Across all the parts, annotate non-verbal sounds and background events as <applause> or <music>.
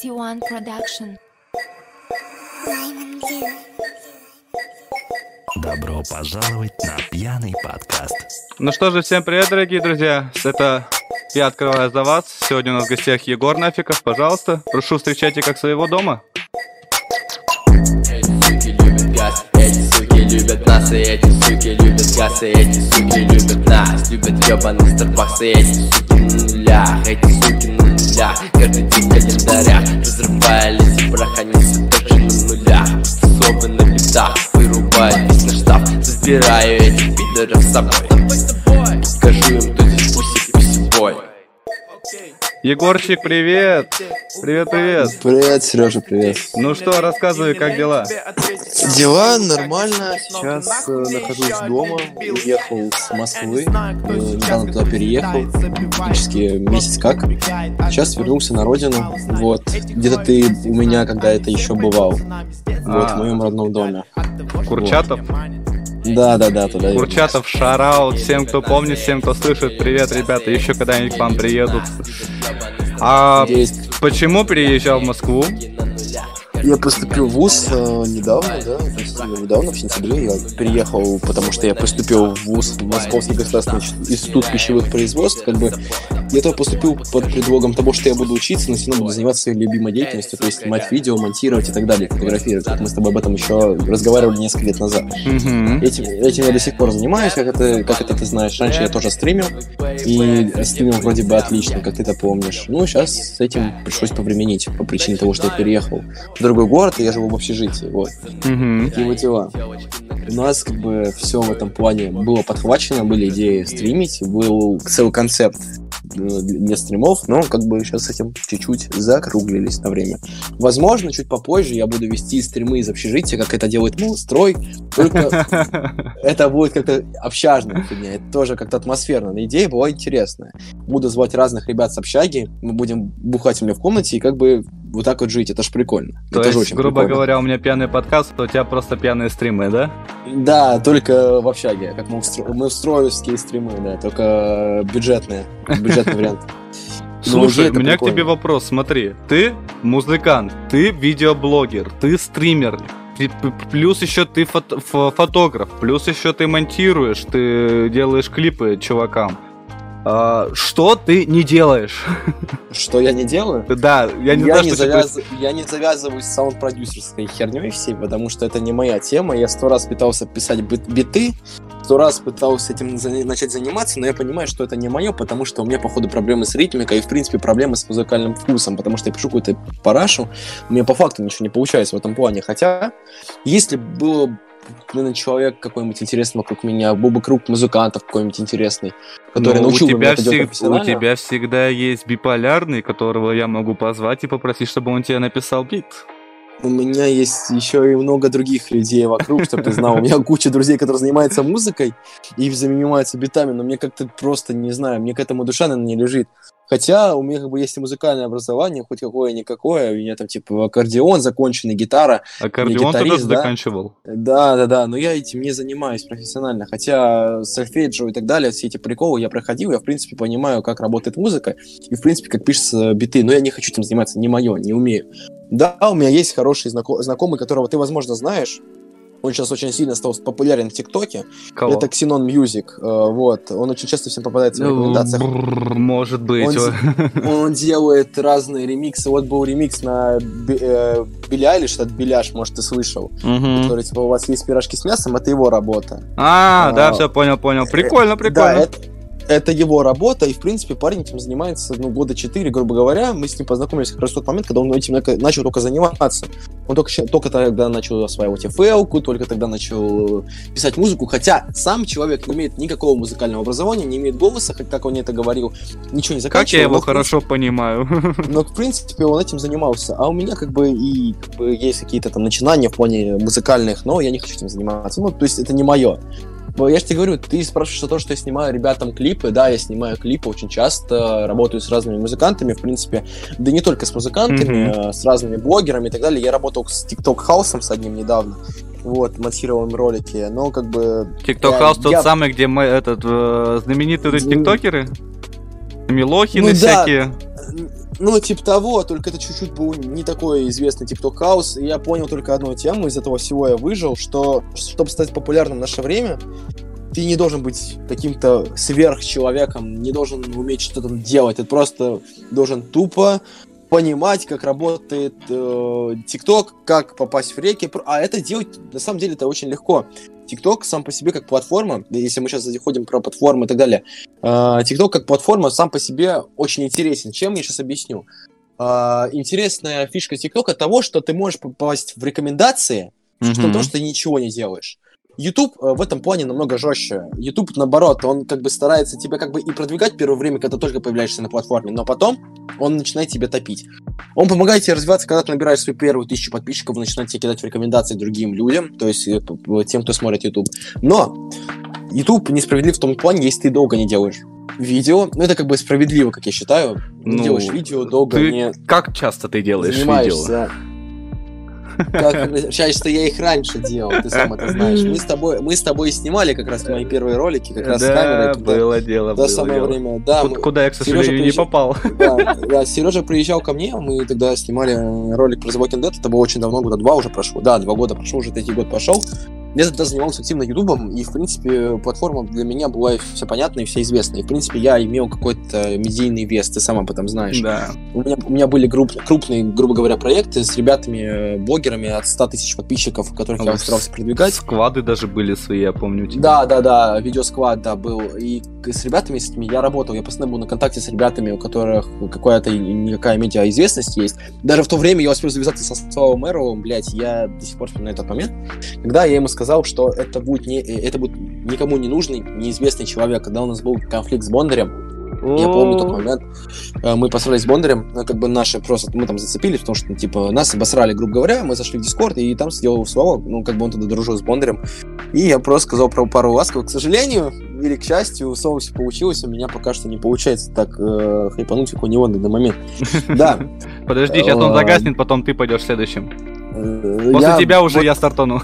21 Production. Добро пожаловать на пьяный подкаст. Ну что же, всем привет, дорогие друзья. Это я открываю за вас. Сегодня у нас в гостях Егор Нафиков. Пожалуйста, прошу встречайте как своего дома. Эти суки любят нас, и эти суки любят газ, и эти суки любят нас, любят Starbucks, и эти суки на нулях, эти суки на нулях, каждый день в календарях, разрывая лес прах, они все так же на нулях, особо на битах, вырубаю весь наш штаб, забираю этих пидоров с собой, Егорчик, привет! Привет, привет! Привет, Сережа, привет. Ну что, рассказывай, как дела? Дела нормально. Сейчас э, нахожусь дома. Уехал с Москвы. э, недавно туда переехал. Практически месяц как. Сейчас вернулся на родину. Вот. Где-то ты у меня, когда это еще бывал. Вот, А. в моем родном доме. Курчатов? Да, да, да, туда. Курчатов, шараут, всем, кто помнит, всем, кто слышит. Привет, ребята, еще когда-нибудь к вам приедут. А Есть. почему переезжал в Москву? Я поступил в ВУЗ э, недавно, да, то есть, э, недавно, в сентябре я переехал, потому что я поступил в ВУЗ, в Московский государственный институт пищевых производств, как бы я туда поступил под предлогом того, что я буду учиться, но все равно буду заниматься своей любимой деятельностью, то есть снимать видео, монтировать и так далее, фотографировать, как мы с тобой об этом еще разговаривали несколько лет назад. Этим, этим я до сих пор занимаюсь, как это, как это ты знаешь. Раньше я тоже стримил, и стримил вроде бы отлично, как ты это помнишь. Ну, сейчас с этим пришлось повременить по причине того, что я переехал другой город, и я живу в общежитии, вот. Мгм. Такие вот дела. У нас как бы все в этом плане было подхвачено, были идеи стримить, был целый концепт э, для стримов, но как бы сейчас с этим чуть-чуть закруглились на время. Возможно, чуть попозже я буду вести стримы из общежития, как это делает Мулстрой, только <laughs> это будет как-то общажная фигня, это тоже как-то атмосферно. Но идея была интересная. Буду звать разных ребят с общаги, мы будем бухать у меня в комнате и как бы вот так вот жить, это ж прикольно. То это есть, очень грубо прикольно. говоря, у меня пьяный подкаст, то у тебя просто пьяные стримы, да? Да, только в общаге, как мы, устро... мы устроевские стримы, да, только бюджетные, <laughs> бюджетный вариант. Ну, Слушай, у меня к тебе вопрос, смотри. Ты музыкант, ты видеоблогер, ты стример, плюс еще ты фото- фо- фотограф, плюс еще ты монтируешь, ты делаешь клипы чувакам. А, что ты не делаешь? Что я не делаю? Да, я не я, знаю, не что ты- завяз- я не завязываюсь с саунд-продюсерской херней всей, потому что это не моя тема. Я сто раз пытался писать бит- биты, сто раз пытался этим за- начать заниматься, но я понимаю, что это не мое, потому что у меня, походу, проблемы с ритмикой и, в принципе, проблемы с музыкальным вкусом, потому что я пишу какую-то парашу, у меня по факту ничего не получается в этом плане. Хотя, если было наверное, человек какой-нибудь интересный вокруг меня, был бы круг музыкантов какой-нибудь интересный, который Ну, научил у меня тебя, делать всег- у тебя всегда есть биполярный, которого я могу позвать и попросить, чтобы он тебе написал бит. У меня есть еще и много других людей вокруг, чтобы ты знал. У меня куча друзей, которые занимаются музыкой и занимаются битами, но мне как-то просто, не знаю, мне к этому душа, наверное, не лежит. Хотя у меня как бы есть и музыкальное образование, хоть какое-никакое. У меня там типа аккордеон законченный, гитара. Аккордеон ты тоже да? заканчивал. Да, да, да, но я этим не занимаюсь профессионально. Хотя сольфеджио и так далее, все эти приколы я проходил, я в принципе понимаю, как работает музыка и в принципе как пишется биты, но я не хочу этим заниматься, не мое, не умею. Да, у меня есть хороший знако- знакомый, которого ты, возможно, знаешь. Он сейчас очень сильно стал популярен в ТикТоке. Кого? Это Xenon Music. э, Вот. Он очень часто всем попадается в Ну, рекомендациях. Может быть. Он <laughs> Он делает разные ремиксы. Вот был ремикс на э, Билли Айлиш, этот Беляш, может, ты слышал. Мгм. Который, типа, у вас есть пирожки с мясом, это его работа. А, да, А, все, понял, понял. Прикольно, Да, прикольно. это, это его работа, и, в принципе, парень этим занимается, ну, года четыре, грубо говоря. Мы с ним познакомились как раз в тот момент, когда он этим начал только заниматься. Он только, только тогда начал осваивать FL, только тогда начал писать музыку, хотя сам человек не имеет никакого музыкального образования, не имеет голоса, как, как он это говорил, ничего не Как заканчивал. я его но, в принципе, хорошо понимаю. <laughs> но, в принципе, он этим занимался. А у меня, как бы, и как бы, есть какие-то там начинания в плане музыкальных, но я не хочу этим заниматься. Ну, то есть, это не мое. Я же тебе говорю, ты спрашиваешь о том, что я снимаю ребятам клипы. Да, я снимаю клипы очень часто, работаю с разными музыкантами, в принципе. Да не только с музыкантами, а с разными блогерами и так далее. Я работал с TikTok Хаусом с одним недавно. Вот, монтировал им ролики. Но, как бы... Тикток Я- Хаус тот я- самый, где мы этот э, знаменитые тиктокеры? Милохины ну да. Ну, типа того, только это чуть-чуть был не такой известный TikTok хаус. И я понял только одну тему, из этого всего я выжил, что чтобы стать популярным в наше время, ты не должен быть каким-то сверхчеловеком, не должен уметь что-то делать. Ты просто должен тупо понимать, как работает э, ТикТок, как попасть в реки. А это делать, на самом деле, это очень легко. ТикТок сам по себе как платформа, если мы сейчас заходим про платформы и так далее, э, ТикТок как платформа сам по себе очень интересен. Чем я сейчас объясню? Э, интересная фишка ТикТока того, что ты можешь попасть в рекомендации, mm-hmm. что то, что ты ничего не делаешь. YouTube э, в этом плане намного жестче. YouTube, наоборот, он как бы старается тебя как бы и продвигать первое время, когда только появляешься на платформе, но потом он начинает тебя топить. Он помогает тебе развиваться, когда ты набираешь свою первую тысячу подписчиков, он начинает тебе кидать в рекомендации другим людям, то есть э, тем, кто смотрит YouTube. Но YouTube несправедлив в том плане, если ты долго не делаешь видео. Ну, это как бы справедливо, как я считаю. Не ну, делаешь видео долго ты не... Как часто ты делаешь занимаешься. видео? Как, что я их раньше делал, ты сам это знаешь. Мы с тобой, мы с тобой снимали как раз мои первые ролики, как раз да, с камерой. Туда, было дело, было самое дело. время. Да, Куда, куда я, к сожалению, приезжал, не попал. Да, да, Сережа приезжал ко мне, мы тогда снимали ролик про The Walking Dead, это было очень давно, года два уже прошло. Да, два года прошло, уже третий год пошел. Я тогда занимался активно Ютубом, и, в принципе, платформа для меня была все понятна и все известна. И, в принципе, я имел какой-то медийный вес, ты сам об этом знаешь. Да. У меня, у меня были групп, крупные, грубо говоря, проекты с ребятами-блогерами от 100 тысяч подписчиков, которых я старался продвигать. Сквады даже были свои, я помню. Тебя. Да, да, да, видеосквад, да, был. И с ребятами, с этими я работал, я постоянно был на контакте с ребятами, у которых какая-то никакая медиа-известность есть. Даже в то время я успел завязаться со Славой Мэровым, блядь, я до сих пор вспоминаю этот момент, когда я ему сказал, что это будет, не, это будет никому не нужный, неизвестный человек. Когда у нас был конфликт с Бондарем, я помню тот момент. Э, мы поссорились с Бондарем, ну, как бы наши просто, мы там зацепились, потому что, типа, нас обосрали, грубо говоря, мы зашли в Дискорд, и там сидел Слава, ну, как бы он тогда дружил с Бондарем, и я просто сказал про пару ласковых. К сожалению, или к счастью, у все получилось, у меня пока что не получается так э, хайпануть, как у него на данный момент. <laughs> Да. Подожди, сейчас он загаснет, потом ты пойдешь следующим. Э, После я, тебя уже вот, я стартану.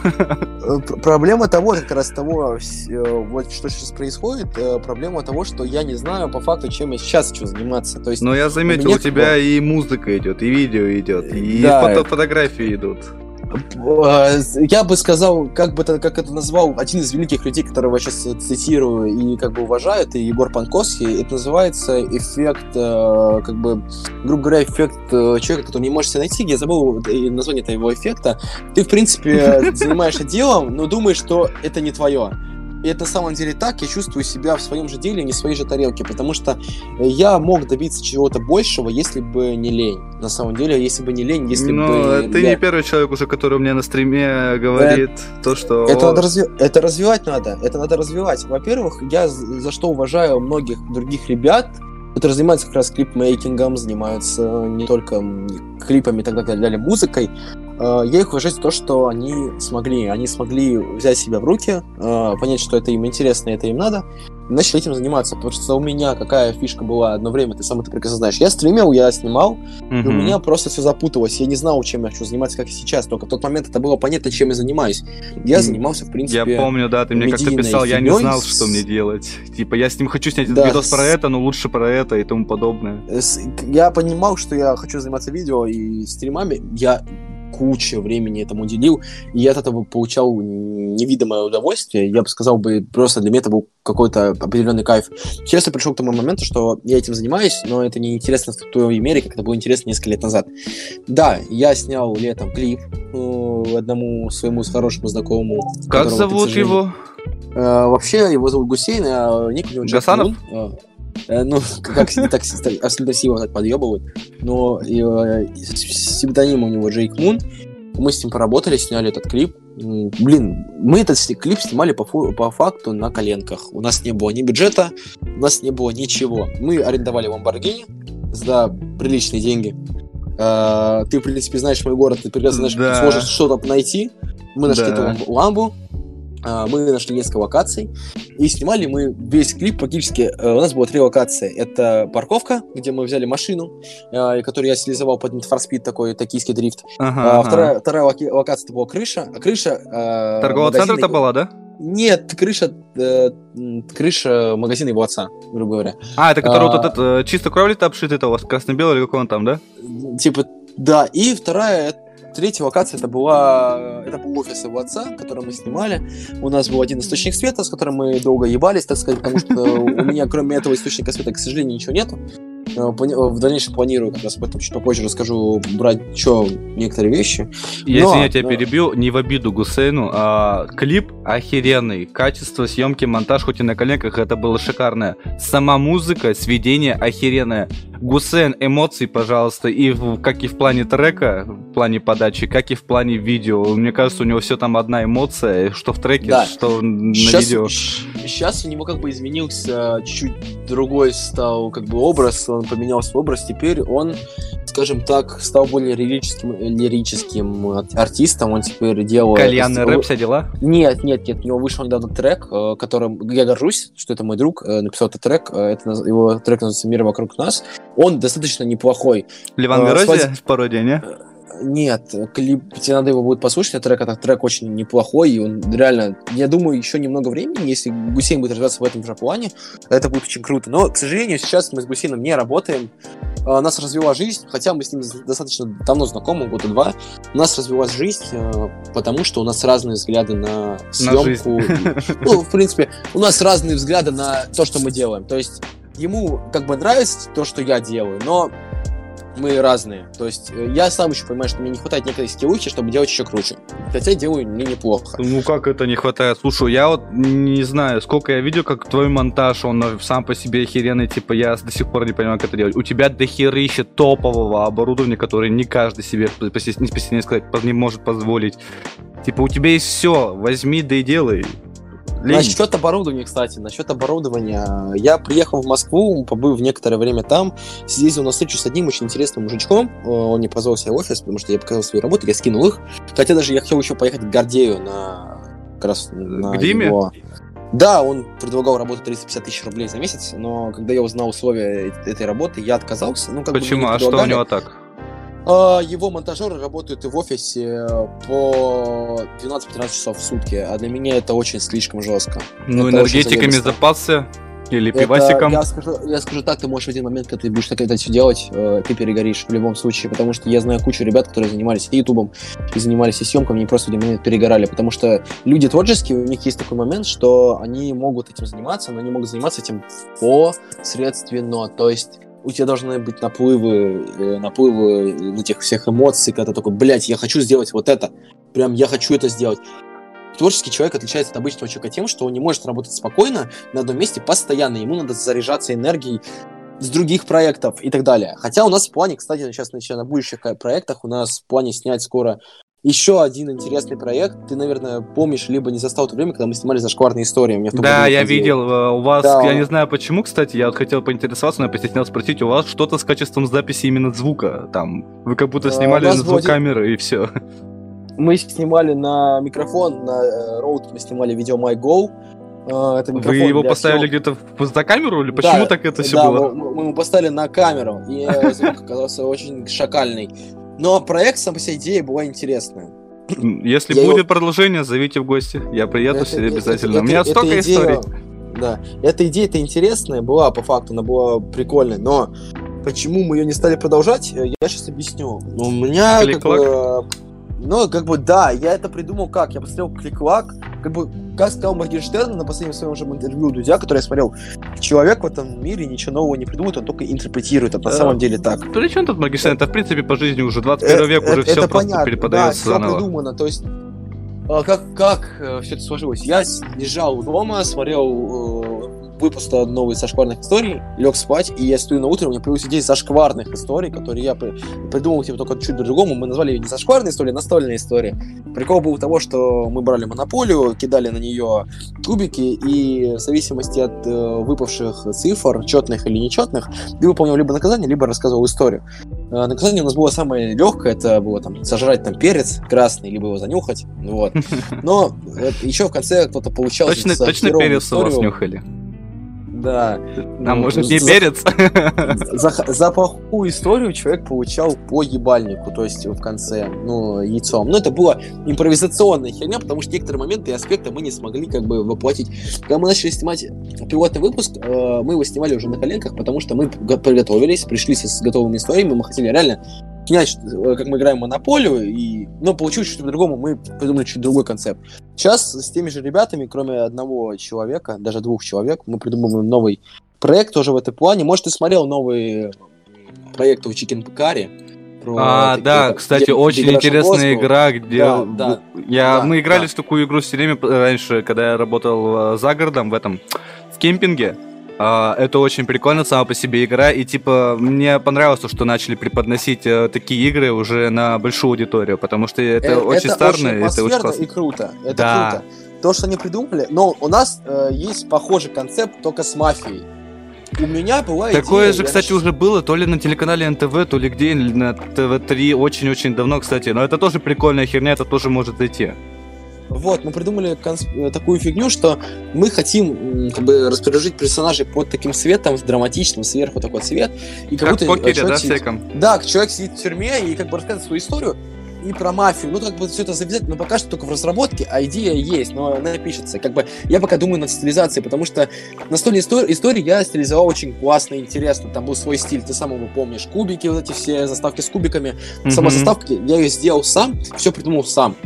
Э, проблема того, как раз того, э, вот что сейчас происходит, проблема того, что я не знаю по факту, чем я сейчас хочу заниматься. То есть, Но я заметил, у, тебя и музыка идет, и видео идет, и да. фото фотографии идут. Э, я бы сказал, как бы это, как это назвал один из великих людей, которого я сейчас цитирую и как бы уважаю, это Егор Панковский. Это называется эффект, э, как бы, грубо говоря, эффект э, человека, который не может себя найти. Я забыл название этого эффекта. Ты, в принципе, <laughs> занимаешься делом, но думаешь, что это не твое. И это на самом деле так, я чувствую себя в своем же деле, не в своей же тарелке, потому что я мог добиться чего-то большего, если бы не лень. На самом деле, если бы не лень, если Но бы... ты я... не первый человек уже, который мне на стриме говорит это, то, что... Это, надо разви... это развивать надо, это надо развивать. Во-первых, я за что уважаю многих других ребят, которые занимаются как раз клипмейкингом, занимаются не только клипами и так далее, музыкой, Э, я их уважаю за то, что они смогли. Они смогли взять себя в руки, э, понять, что это им интересно, и это им надо, и начали этим заниматься. Потому что у меня какая фишка была одно время, ты сам это прекрасно знаешь. Я стримил, я снимал, mm-hmm. и у меня просто все запуталось. Я не знал, чем я хочу заниматься, как и сейчас. Только в тот момент это было понятно, чем я занимаюсь. Я занимался, в принципе, Я помню, да, ты мне как-то писал, я не знал, что мне делать. Типа, я с ним хочу снять да, видос про это, но лучше про это и тому подобное. Я понимал, что я хочу заниматься видео и стримами. Я куча времени этому уделил, и я от этого получал невидимое удовольствие. Я бы сказал бы, просто для меня это был какой-то определенный кайф. Сейчас я пришел к тому моменту, что я этим занимаюсь, но это не интересно в той мере, как это было интересно несколько лет назад. Да, я снял летом клип э, одному своему хорошему знакомому. Как зовут его? Э, вообще его зовут Гусейн, а ник у него Гасанов? Э, Э, ну, как так абсолютно сильно так подъебывают. Но э, псевдоним у него Джейк Мун. Мы с ним поработали, сняли этот клип. Блин, мы этот клип снимали по, по факту на коленках. У нас не было ни бюджета, у нас не было ничего. Мы арендовали Lamborghini за приличные деньги. Uh, ты, в принципе, знаешь мой город, ты прекрасно знаешь, да. сможешь что-то найти. Мы нашли да. эту ламбу, мы нашли несколько локаций, и снимали мы весь клип практически. Э, у нас было три локации. Это парковка, где мы взяли машину, э, которую я стилизовал под Need for Speed, такой токийский дрифт. Ага, а. Вторая, вторая локация это была крыша. А крыша... Э, Торгового центра это была, да? Нет, крыша, э, крыша магазина его отца, грубо говоря. А, это который А. вот этот э, чисто кровли обшит, это у вас красно-белый или какой он там, да? Типа, да. И вторая, третья локация, это была, это был офис его отца, который мы снимали. У нас был один источник света, с которым мы долго ебались, так сказать, потому что у меня, кроме этого источника света, к сожалению, ничего нету. Э, плани- В дальнейшем планирую, как раз об этом чуть попозже расскажу, брать что некоторые вещи. Я, Но, я тебя но- перебью, не в обиду Гусейну, а клип охеренный, качество съемки, монтаж, хоть и на коленках, это было шикарное. Сама музыка, сведение охеренное. Гусейн, эмоции, пожалуйста, и в- как и в плане трека, в плане подачи, как и в плане видео. Мне кажется, у него все там одна эмоция, что в треке, Да. что на Сейчас, видео. сейчас у него как бы изменился чуть-чуть другой стал как бы образ, он поменял свой образ, теперь он, скажем так, стал более лирическим, лирическим ар- артистом, он теперь делает... Кальянный рэп, все дела. Нет, нет, нет, у него вышел недавно трек, э, которым я горжусь, что это мой друг, э, написал этот трек, э, это, его трек называется «Мир вокруг нас», он достаточно неплохой, Ливан А, Горозия в пародии, не? Нет, клип, тебе надо его будет послушать, трек, этот трек очень неплохой, и он реально, я думаю, еще немного времени, если Гусейн будет развиваться в этом же плане, это будет очень круто. Но, к сожалению, сейчас мы с Гусейном не работаем, А, нас развела жизнь, хотя мы с ним достаточно давно знакомы, года два, нас развилась жизнь, э, потому что у нас разные взгляды на съемку. Ну, в принципе, у нас разные взгляды на то, что мы делаем. То есть ему как бы нравится то, что я делаю, но мы разные. То есть э, я сам еще понимаю, что мне не хватает некой скиллухи, чтобы делать еще круче. Хотя делаю не неплохо. Ну как это не хватает? Слушай, я вот не знаю, сколько я видел, как твой монтаж, он сам по себе охеренный, типа я до сих пор не понимаю, как это делать. У тебя дохерища топового оборудования, которое не каждый себе, не сказать, не может позволить. Типа у тебя есть все, возьми да и делай. Лень. Насчет оборудования, кстати, насчет оборудования. Я приехал в Москву, побыл в некоторое время там, съездил на встречу с одним очень интересным мужичком. Э, Он не позвал себе в офис, потому что я показал свои работы, я скинул их. Хотя даже я хотел еще поехать к Гордею на... Как раз на К Диме? его- Да, он предлагал работу 350 тысяч рублей за месяц, но когда я узнал условия э- этой работы, я отказался. Ну, как бы Почему? мне А что у него так? А, Его монтажеры работают и в офисе по 12-15 часов в сутки, а для меня это очень слишком жестко. Ну, Это энергетиками запасся? Или Это, пивасиком? я, скажу, я скажу так, ты можешь в один момент, когда ты будешь так это все делать, э, ты перегоришь в любом случае, потому что я знаю кучу ребят, которые занимались и ютубом, и занимались и съемками, они просто в один момент перегорали, потому что люди творческие, у них есть такой момент, что они могут этим заниматься, но они могут заниматься этим посредственно, то есть у тебя должны быть наплывы, э, наплывы этих всех эмоций, когда ты такой, блядь, я хочу сделать вот это, прям я хочу это сделать. Творческий человек отличается от обычного человека тем, что он не может работать спокойно на одном месте постоянно. Ему надо заряжаться энергией с других проектов и так далее. Хотя у нас в плане, кстати, сейчас на будущих э, проектах, у нас в плане снять скоро еще один интересный проект. Ты, наверное, помнишь, либо не застал то время, когда мы снимали зашкварные истории. Том Да, я выходил. видел, э, у вас, Да. я не знаю почему, кстати, я вот хотел поинтересоваться, но я постеснялся спросить, у вас что-то с качеством записи именно звука, там, вы как будто А, снимали на звук камеры и все. Мы снимали на микрофон, на э, Rode мы снимали видео MyGo. Э, Это Вы его поставили съемок. где-то за камеру или почему Да, так это все да, было? Мы, мы его поставили на камеру, и э, звук оказался очень шакальный. Но проект, сам по себе идея была интересная. Если я будет его- продолжение, зовите в гости, я приеду Это- себе это- обязательно. это- У меня эта столько идея- историй. Да, эта идея-то интересная была, по факту, она была прикольная, но почему мы ее не стали продолжать, э, я сейчас объясню. У меня как бы... э, Ну, как бы, да, я это придумал как? Я посмотрел клик-лак, как бы, как сказал Моргенштерн на последнем своем же интервью Дудя, который я смотрел, человек в этом мире ничего нового не придумывает, он только интерпретирует, это на Да. самом деле так. При чем тут Моргенштерн? Это, в принципе, по жизни уже 21 век, Э, уже это- все просто переподается да, заново. все придумано, то есть а, как, как все это сложилось? Я лежал дома, смотрел э, выпуск новый зашкварных историй, лег спать, и я стою на утро, у меня появилась идея зашкварных историй, которые я при- придумал типа только чуть по-другому. Мы назвали ее не зашкварные истории, а настольные истории. Прикол был того, что мы брали монополию, кидали на нее кубики, и в зависимости от э, выпавших цифр, четных или нечетных, ты выполнял либо наказание, либо рассказывал историю. Э, Наказание у нас было самое легкое, это было там сожрать там перец красный, либо его занюхать, вот. <laughs> Но еще в конце кто-то получал Точно, точно перец у вас нюхали. Да. А Ну, может не за- перец? За, за плохую историю человек получал по ебальнику, то есть в конце, ну, яйцом. Но это была импровизационная херня, потому что некоторые моменты и аспекты мы не смогли как бы воплотить. Когда мы начали снимать пилотный выпуск, э, мы его снимали уже на коленках, потому что мы го- приготовились, пришли с готовыми историями, мы хотели реально снять, э, как мы играем монополию, и... но получилось чуть по-другому, мы придумали чуть другой концепт. Сейчас с теми же ребятами, кроме одного человека, даже двух человек, мы придумываем новый проект тоже в этом плане. Может, ты смотрел новый проект у Chicken Picari? про А, такие, да, как кстати, где- очень где интересная игра, где Да, да. я Да, мы играли да. в такую игру все время п- раньше, когда я работал э, за городом в этом в кемпинге. А, это очень прикольно сама по себе игра, и типа мне понравилось, то, что начали преподносить э, такие игры уже на большую аудиторию, потому что это Э, очень старно, это очень классно. и круто. Это Да. круто. То, что они придумали, но у нас э, есть похожий концепт, только с мафией. У меня была Такое идея, же, кстати, нач- уже было то ли на телеканале НТВ, то ли где, на ТВ-3 очень-очень давно, кстати. Но это тоже прикольная херня, это тоже может зайти. Вот, мы придумали конс- э, такую фигню, что мы хотим как бы расположить персонажей под таким светом, драматичным, сверху такой цвет. И Как в будто, покере, человек да, сидит- всяком? Да, человек сидит в тюрьме и как бы рассказывает свою историю и про мафию. Ну, как бы все это завязать, но пока что только в разработке, а идея есть, но она пишется. Как бы я пока думаю над стилизацией, потому что настольные истории, истории я стилизовал очень классно и интересно. Там был свой стиль, ты сам его помнишь. Кубики, вот эти все заставки с кубиками. Сама Мгм. заставка, я ее сделал сам, все придумал сам.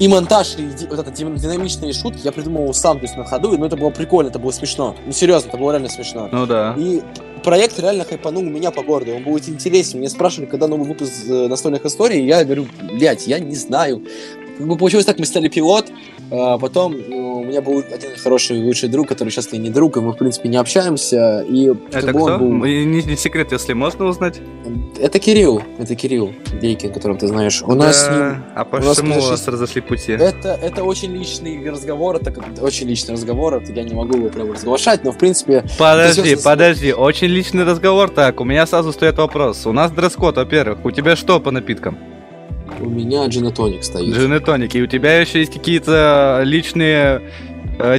И монтаж, и вот дин- динамичные шутки я придумывал сам, то есть на ходу, но это было прикольно, это было смешно. Ну, серьезно, это было реально смешно. Ну да. И проект реально хайпанул меня по городу, он будет интересен. Меня спрашивали, когда новый выпуск э, настольных историй, я говорю, блядь, я не знаю. Как бы получилось так, мы стали пилот, а потом э, у меня был один хороший лучший друг, который сейчас не друг, и мы, в принципе, не общаемся, и Это кто? был- Не, не секрет, если можно узнать. Это Кирилл, это Кирилл Дейкин, которого ты знаешь. У нас с Да. ним А у нас почему у вас разошли пути? это, это очень личный разговор, это очень личный разговор, это я не могу его прямо разглашать, но в принципе Подожди, подожди, очень личный разговор. Так, у меня сразу стоит вопрос. У нас дресс-код, во-первых. У тебя что по напиткам? У меня джинотоник стоит. Джин и у тебя еще есть какие-то личные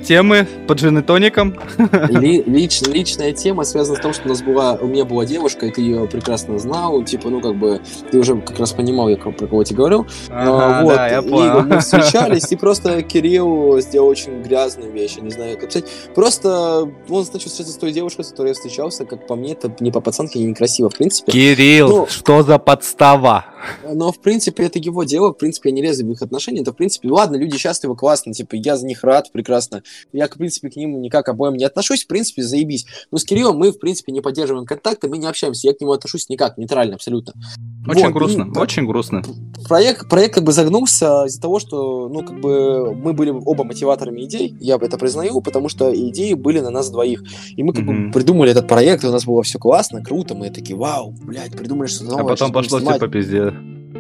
темы по джин и тоникам? <laughs> Ли- лич- личная тема связана с том, что у нас была, у меня была девушка, и ты ее прекрасно знал, типа, ну, как бы, ты уже как раз понимал, я про кого тебе говорил. А, Ага, вот, да, я и понял. мы <laughs> встречались, и просто Кирилл сделал очень грязную вещь, я не знаю, как сказать. Просто он начал встречаться с той девушкой, с которой я встречался, как по мне, это не по пацанке, и некрасиво, в принципе. Кирилл, Ну- что за подстава? Но, в принципе, это его дело, в принципе, я не лезу в их отношения, это, в принципе, ладно, люди счастливы, классно, типа, я за них рад, прекрасно. Я, в принципе, к ним никак обоим не отношусь, в принципе, заебись. Но с Кириллом мы, в принципе, не поддерживаем контакты, мы не общаемся, я к нему отношусь никак, нейтрально абсолютно. Очень Вот, и грустно, про- очень грустно. Проект, проект как бы загнулся из-за того, что, ну, как бы, мы были оба мотиваторами идей, я это признаю, потому что идеи были на нас двоих. И мы как Мгм. бы придумали этот проект, и у нас было все классно, круто, мы такие, вау, блядь, придумали что-то А новое. потом что пошло все снимать». по пизде.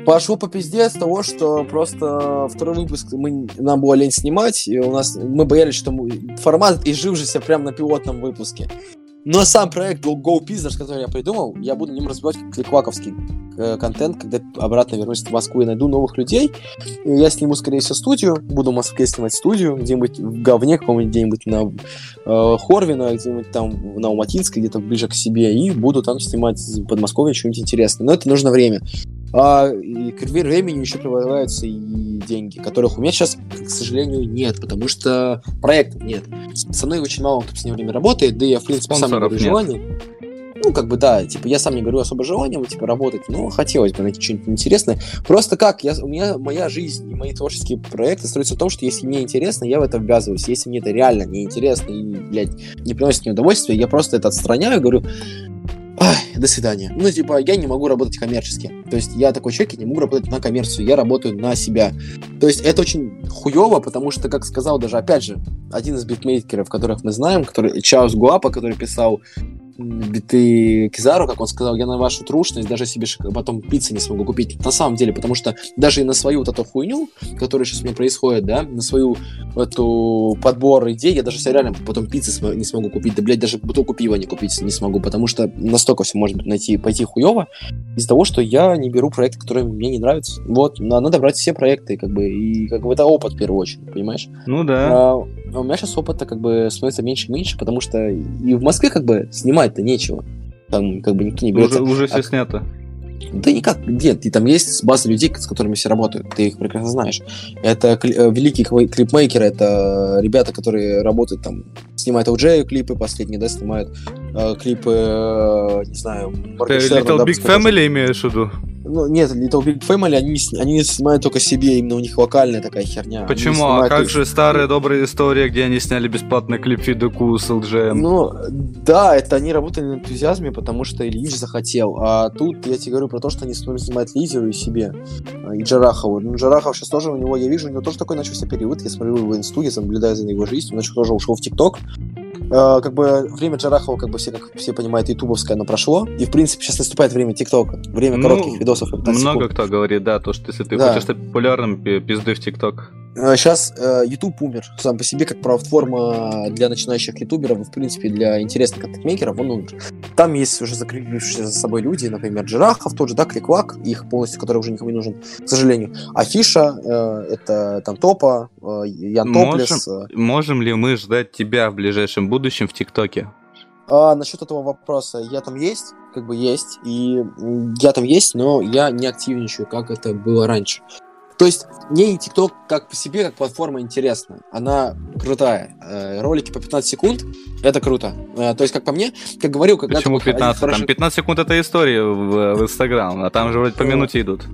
Пошло по пизде с того, что просто второй выпуск мы, нам было лень снимать, и у нас мы боялись, что мы- формат изжившийся прямо на пилотном выпуске. Но сам проект Go, Pizzers, который я придумал, я буду нем развивать кликваковский э, контент, когда обратно вернусь в Москву и найду новых людей. И я сниму, скорее всего, студию, буду в Москве снимать студию, где-нибудь в говне каком-нибудь, где-нибудь на э, Хорвина, где-нибудь там на Уматинской, где-то ближе к себе, и буду там снимать в Подмосковье что-нибудь интересное. Но это нужно время. А и к вре- времени еще прибавляются и деньги, которых у меня сейчас, к сожалению, нет, потому что проектов нет. Со мной очень мало кто в последнее время работает, да и я, в принципе, сам не говорю нет. желания. Ну, как бы, да, типа, я сам не говорю особо желанием, типа, работать, но хотелось бы найти что-нибудь интересное. Просто как, я, у меня моя жизнь и мои творческие проекты строятся в том, что если мне интересно, я в это ввязываюсь. Если мне это реально неинтересно и, блядь, не приносит мне удовольствия, я просто это отстраняю и говорю, Ай, до свидания. Ну, типа, я не могу работать коммерчески. То есть я такой человек, я не могу работать на коммерцию, я работаю на себя. То есть это очень хуево, потому что, как сказал даже, опять же, один из битмейкеров, которых мы знаем, который Чаус Гуапа, который писал биты Кизару, как он сказал, я на вашу трушность даже себе потом пиццы не смогу купить. На самом деле, потому что даже и на свою вот эту хуйню, которая сейчас у меня происходит, да, на свою эту подбор идей, я даже себе реально потом пиццы не смогу купить, да, блядь, даже бутылку пива не купить не смогу, потому что настолько все может найти, пойти хуево из-за того, что я не беру проекты, которые мне не нравятся. Вот, на- надо брать все проекты, как бы, и как бы это опыт в первую очередь, понимаешь? Ну да. А, а у меня сейчас опыта как бы становится меньше и меньше, потому что и в Москве как бы снимать-то нечего. Там как бы никто не берется. Уже, уже все А- снято. Да никак, нет, и там есть база людей, с которыми все работают, ты их прекрасно знаешь. Это кли- э, великие кли- клипмейкеры, это ребята, которые работают там, снимают OJ клипы последние, да, снимают э, клипы, э, не знаю, Моргенштерна, Little Big. Family имеешь в виду? Ну, нет, Little Big Family, они, они снимают только себе, именно у них вокальная такая херня. Почему? А как их- же старая добрая история, где они сняли бесплатный клип Фидуку с LGM? Ну, да, это они работали на энтузиазме, потому что Ильич захотел. А тут я тебе говорю про то, что они снимают лидеру и себе, а, и Джарахову. Ну, Джарахов сейчас тоже у него, я вижу, у него тоже такой начался период. Я смотрю его инсту, я наблюдаю за его жизнью, он тоже ушел в ТикТок. А, как бы время Джарахова, как бы все, как все понимают, ютубовское, оно прошло. И, в принципе, сейчас наступает время ТикТока. Время Ну, коротких видосов. по 15 Много секунд. кто говорит, да, то, что если ты Да. хочешь стать популярным, пи- пизды в ТикТок. Сейчас YouTube умер сам по себе как платформа для начинающих ютуберов, и, в принципе, для интересных контент-мейкеров он умер. Там есть уже закрепившиеся за собой люди, например, Джирахов тот же, да, Кликвак, их полностью, который уже никому не нужен, к сожалению. Афиша, э, это там Топа, э, Ян Топлес. э. Можем ли мы ждать тебя в ближайшем будущем в ТикТоке? А насчет этого вопроса, я там есть, как бы есть, и я там есть, но я не активничаю, как это было раньше. То есть мне TikTok как по себе, как платформа интересна. Она крутая. Э, Ролики по 15 секунд — это круто. Э, То есть, как по мне, как говорил, когда... Почему 15? Там 15 секунд это история в, в Инстаграм, а там же вроде по Ну, минуте идут.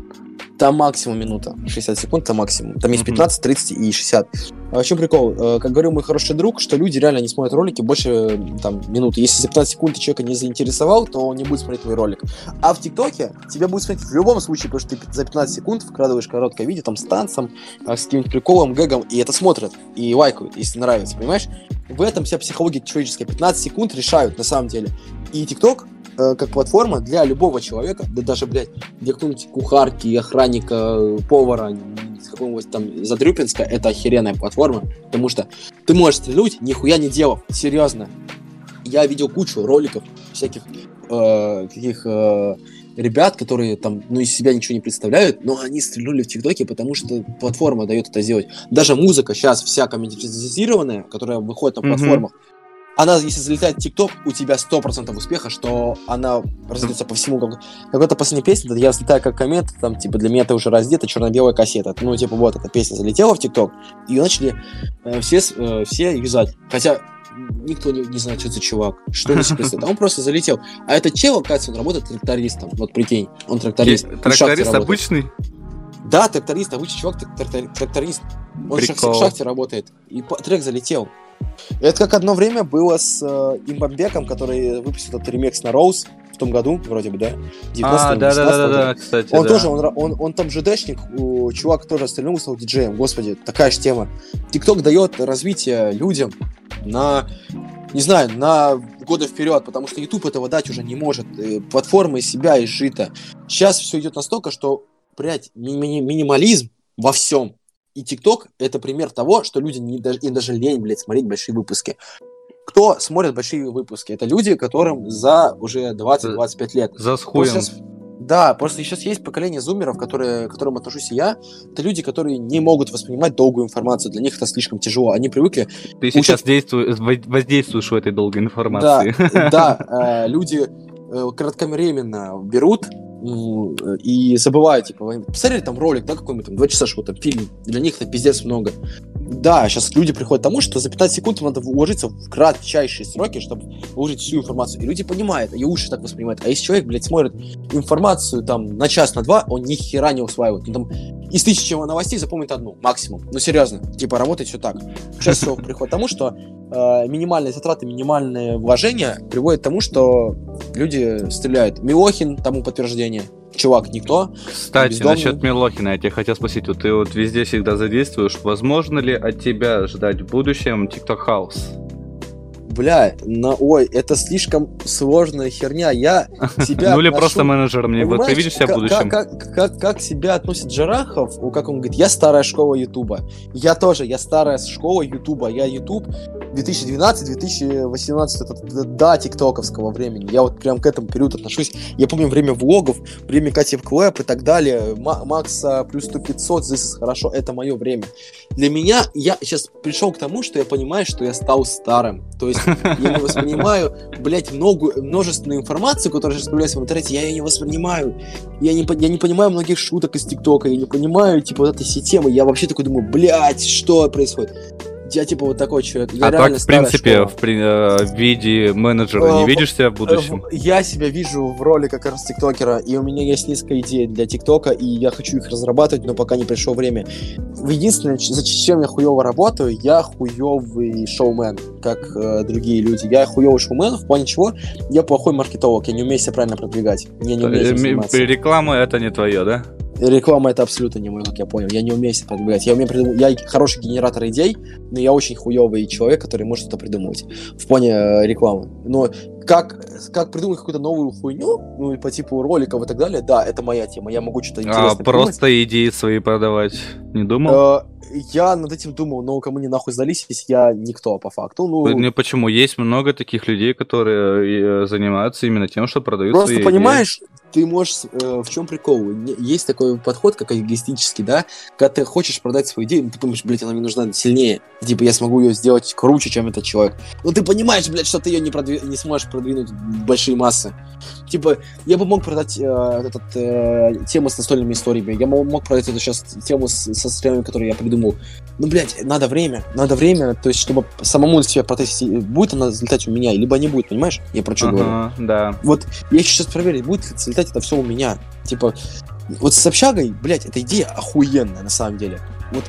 Там максимум минута. 60 секунд это максимум. Там есть Мгм. 15, 30 и 60. А в чем прикол? Э, Как говорил мой хороший друг, что люди реально не смотрят ролики больше там, минуты. Если за 15 секунд ты человека не заинтересовал, то он не будет смотреть твой ролик. А в ТикТоке тебя будет смотреть в любом случае, потому что ты за 15 секунд вкладываешь короткое видео там с танцем, а, с каким-нибудь приколом, гэгом, и это смотрят, и лайкают, если нравится, понимаешь? В этом вся психология человеческая. 15 секунд решают, на самом деле. И ТикТок э, как платформа для любого человека, да даже, блядь, для какой-нибудь кухарки, охранника, э, повара, с какого-нибудь там Задрюпинска, это охеренная платформа, потому что ты можешь стрелять, нихуя не делав, серьезно. Я видел кучу роликов всяких э, таких э, ребят, которые там, ну, из себя ничего не представляют, но они стрельнули в ТикТоке, потому что платформа дает это сделать. Даже музыка сейчас вся комментизированная, которая выходит на Мгм. платформах, она, если залетает в ТикТок, у тебя 100% успеха, что она разойдется по всему. Как... Какая-то последняя песня, я взлетаю как комета, там, типа, для меня это уже раздета, черно-белая кассета. Ну, типа, вот эта песня залетела в ТикТок, и ее начали э, все, э, все юзать. Хотя никто не, не знает, что это за чувак, что он представляет. А он просто залетел. А этот чел, оказывается, он работает трактористом. Вот прикинь, он тракторист. Тракторист обычный? Да, тракторист, обычный чувак, трак- трактор- тракторист. Он в шахте, Прикол. в шахте работает. И трек залетел. Это как одно время было с э, Имбамбеком, который выпустил этот ремикс на Роуз в том году, вроде бы, да? 19 А, да, да, да, да, 18 да, кстати, Он да. тоже, он, он, он там ЖДшник, у, чувак тоже остального стал диджеем. Господи, такая же тема. ТикТок дает развитие людям на, не знаю, на годы вперед, потому что YouTube этого дать уже не может. Э, Платформа из себя изжита. Сейчас все идет настолько, что, блядь, ми- ми- минимализм во всем. И ТикТок это пример того, что люди не, даже, им даже лень, блядь, смотреть большие выпуски. Кто смотрит большие выпуски? Это люди, которым за уже 20-25 лет. За с Просто хуем. щас- да, просто сейчас есть поколение зумеров, которые, к которым отношусь и я. Это люди, которые не могут воспринимать долгую информацию. Для них это слишком тяжело. Они привыкли. Ты сейчас действуешь, воздействуешь в этой долгой информации. Да, да, <laughs> э, люди э, кратковременно берут и забывают, типа, посмотрели там ролик, да, какой-нибудь там, два часа, что там, фильм, для них это пиздец много. Да, сейчас люди приходят к тому, что за 15 секунд надо уложиться в кратчайшие сроки, чтобы выложить всю информацию. И люди понимают, и уши так воспринимают. А если человек, блядь, смотрит информацию там на час, на два, он ни хера не усваивает. Ну, там, из тысячи новостей запомнит одну, максимум. Ну, серьезно, типа, работает все так. Чаще всего <laughs> приходит к тому, что э, минимальные затраты, минимальные вложения приводят к тому, что люди стреляют. Милохин тому подтверждение. Чувак, никто. Кстати, Бездомный. насчет Милохина, я тебя хотел спросить, вот ты вот везде всегда задействуешь, возможно ли от тебя ждать в будущем TikTok House? Бля, на, ой, это слишком сложная херня. Я <laughs> себя Ну или просто менеджер мне. Ты видишь себя в будущем? Как, как, себя относит Джарахов, о, как он говорит, я старая школа Ютуба. Я тоже, я старая школа Ютуба. Я Ютуб 2012-2018, это д- до тиктоковского времени. Я вот прям к этому периоду отношусь. Я помню время влогов, время Кати в Клэп и так далее. Ма- Макса плюс 100 500, здесь хорошо, это мое время. Для меня, я сейчас пришел к тому, что я понимаю, что я стал старым. То есть я не воспринимаю, блядь, много, множественную информацию, которая сейчас появляется в интернете, я ее не воспринимаю. Я не, я не понимаю многих шуток из ТикТока, я не понимаю, типа, вот этой все темы. Я вообще такой думаю, блядь, что происходит? Я, типа, вот такой человек. Я А так, в принципе, школа. в, при- э, виде менеджера Э, не видишь себя в будущем? Я себя вижу в роли как раз тиктокера, и у меня есть несколько идей для тиктока, и я хочу их разрабатывать, но пока не пришло время. Единственное, ч- за чем я хуево работаю, я хуевый шоумен, как э, другие люди. Я хуевый шоумен, в плане чего? Я плохой маркетолог, я не умею себя правильно продвигать. Я не умею. Реклама это не твое, да? Реклама это абсолютно не мой, как я понял. Я не умею себя продвигать. Я умею придумывать. Я хороший генератор идей, но я очень хуевый человек, который может что-то придумывать в плане э, рекламы. Но как, как придумать какую-то новую хуйню, ну, по типу роликов и так далее, да, это моя тема. Я могу что-то А интересное придумать. просто идеи свои продавать не думал? Э, я над этим думал, но кому не нахуй сдались, если я никто по факту. Ну, Ну, почему? Есть много таких людей, которые э, занимаются именно тем, что продают Просто свои понимаешь, ты можешь... э, в чем прикол? Есть такой подход, как эгоистический, да? Когда ты хочешь продать свою идею, ты думаешь, блядь, она мне нужна сильнее. Типа, я смогу ее сделать круче, чем этот человек. Но ты понимаешь, блядь, что ты ее не, продви- не сможешь продвинуть в большие массы. Типа, я бы мог продать э, этот, э, тему с настольными историями. Я мог, продать эту сейчас тему с- со стримами, которые я придумал. Ну, блядь, надо время. Надо время, то есть, чтобы самому себя протестить, будет она взлетать у меня, либо не будет, понимаешь? Я про что говорю. Ага, да. Вот я сейчас проверить, будет ли слетать это все у меня. Типа, вот с общагой, блядь, эта идея охуенная на самом деле. Вот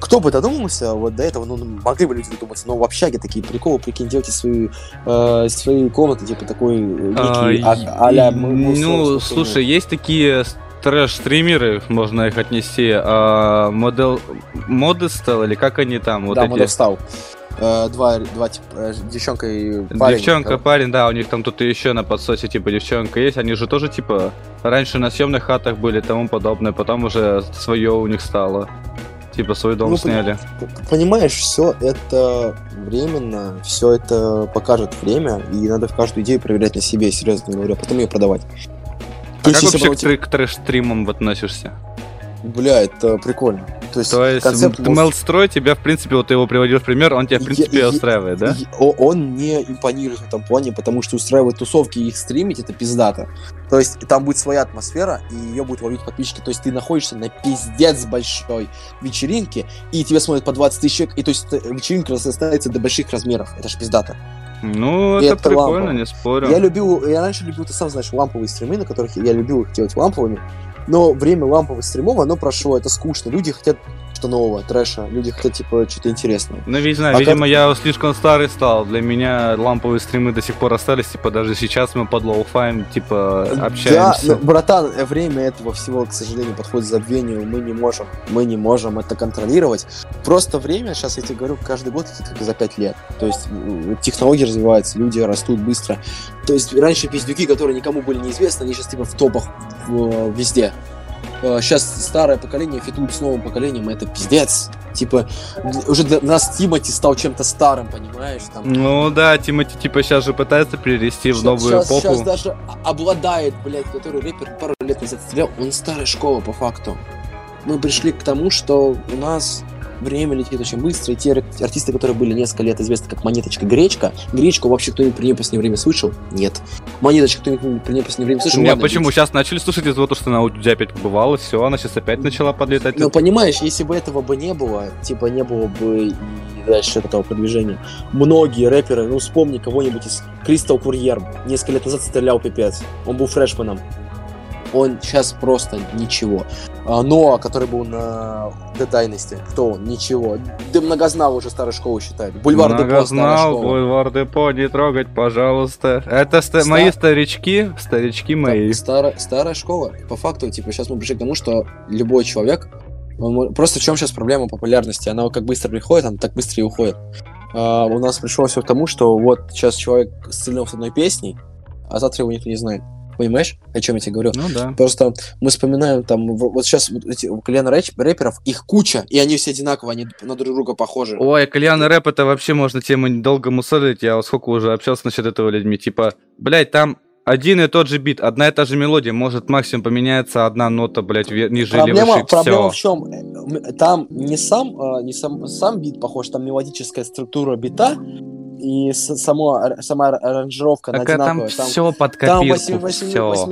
кто бы додумался вот до этого, ну, могли бы люди додуматься, но в общаге такие приколы, прикинь, делайте свои, э, свои комнаты, типа такой э, А, некий а- мы Ну, слушай, есть такие трэш-стримеры, можно их отнести, а, модел... Модестел, или как они там, вот да, эти... Модов стал. Э, два, два типа, девчонка и парень. Девчонка, парень, да, у них там тут еще на подсосе, типа, девчонка есть, они же тоже, типа, раньше на съемных хатах были и тому подобное, потом уже свое у них стало. Типа, свой дом Ну, сняли. Понимаешь, все это временно, все это покажет время, и надо в каждую идею проверять на себе, серьезно говоря, потом ее продавать. А как если вообще бы к, трэ- к трэш-стримам относишься? Бля, это прикольно. То есть, То есть, концепт Мелстрой тебя, в принципе, вот ты его приводил в пример, он тебя, в Я- принципе, я- устраивает, да? и- о- он не импонирует в этом плане, потому что устраивать тусовки и их стримить это пиздато. То есть там будет своя атмосфера, и ее будут ловить подписчики. То есть ты находишься на пиздец большой вечеринке, и тебя смотрят по 20 тысяч человек, и то есть э, вечеринка состоится до больших размеров. Это ж пиздато. Ну, И это, это прикольно, лампа. не спорю. Я любил, я раньше любил, ты сам знаешь, ламповые стримы, на которых я любил их делать ламповыми. Но время ламповых стримов, оно прошло, это скучно. Люди хотят что нового, трэша. Люди хотят, типа, что-то интересное. Ну, знаю, А видимо, как- я слишком старый стал. Для меня ламповые стримы до сих пор остались. Типа, даже сейчас мы под лоу-фаем, типа, общаемся. Да, ну, братан, э, время этого всего, к сожалению, подходит к забвению. Мы не можем, мы не можем это контролировать. Просто время, сейчас я тебе говорю, каждый год летит как за 5 лет. То есть технологии развиваются, люди растут быстро. То есть раньше пиздюки, которые никому были неизвестны, они сейчас типа в топах в- везде. Сейчас старое поколение фитует с новым поколением, это пиздец. Типа, уже для нас Тимати стал чем-то старым, понимаешь? Там, Ну да, Тимати, типа, сейчас же пытается перевести в новую сейчас, эпоху. Сейчас даже обладает, блядь, который рэпер пару лет назад стрелял, он старая школа по факту. Мы пришли к тому, что у нас время летит очень быстро, и те ар- артисты, которые были несколько лет известны как Монеточка Гречка, Гречку вообще кто-нибудь при ней последнее время слышал? Нет. Монеточка кто-нибудь при ней последнее время слышал? Не, Ладно, почему? ведь- Сейчас начали слушать из-за того, что она у тебя опять побывала, все, она сейчас опять начала подлетать. Ну, понимаешь, если бы этого бы не было, типа, не было бы и дальше этого продвижения. Многие рэперы, ну, вспомни кого-нибудь из Кристал Курьер, несколько лет назад стрелял пипец. Он был фрешменом. Он сейчас просто ничего. А, Ноа, который был на Dead Dynasty, кто он? Ничего. Да многознал уже старой школы считают. Бульвар Депо, старая знал, школа. Бульвар Депо, не трогать, пожалуйста. Это ста- Ста- мои старички, старички мои. Да, старая, старая школа. По факту, типа, сейчас мы пришли к тому, что любой человек... он Просто в чем сейчас проблема популярности? Она как быстро приходит, она так быстро и уходит. а, у нас пришло все к тому, что вот сейчас человек стрельнул с одной песней, а завтра его никто не знает. Понимаешь, о чем я тебе говорю? Ну да. Просто мы вспоминаем там, в- вот сейчас вот эти колено рэп- рэперов, их куча, и они все одинаковые, они на друг друга похожи. Ой, кальян и рэп это вообще можно тему недолго мусолить. Я вот сколько уже общался насчет этого людьми. Типа, блядь, там один и тот же бит, одна и та же мелодия, может максимум поменяется одна нота, блядь, ниже или Проблема, выше, проблема в всё. чем? Там не сам, а, не сам, сам бит похож, там мелодическая структура бита и само, сама ар- аранжировка Так а там одинаковая. Там, все под там копирку, 8, 8, всё.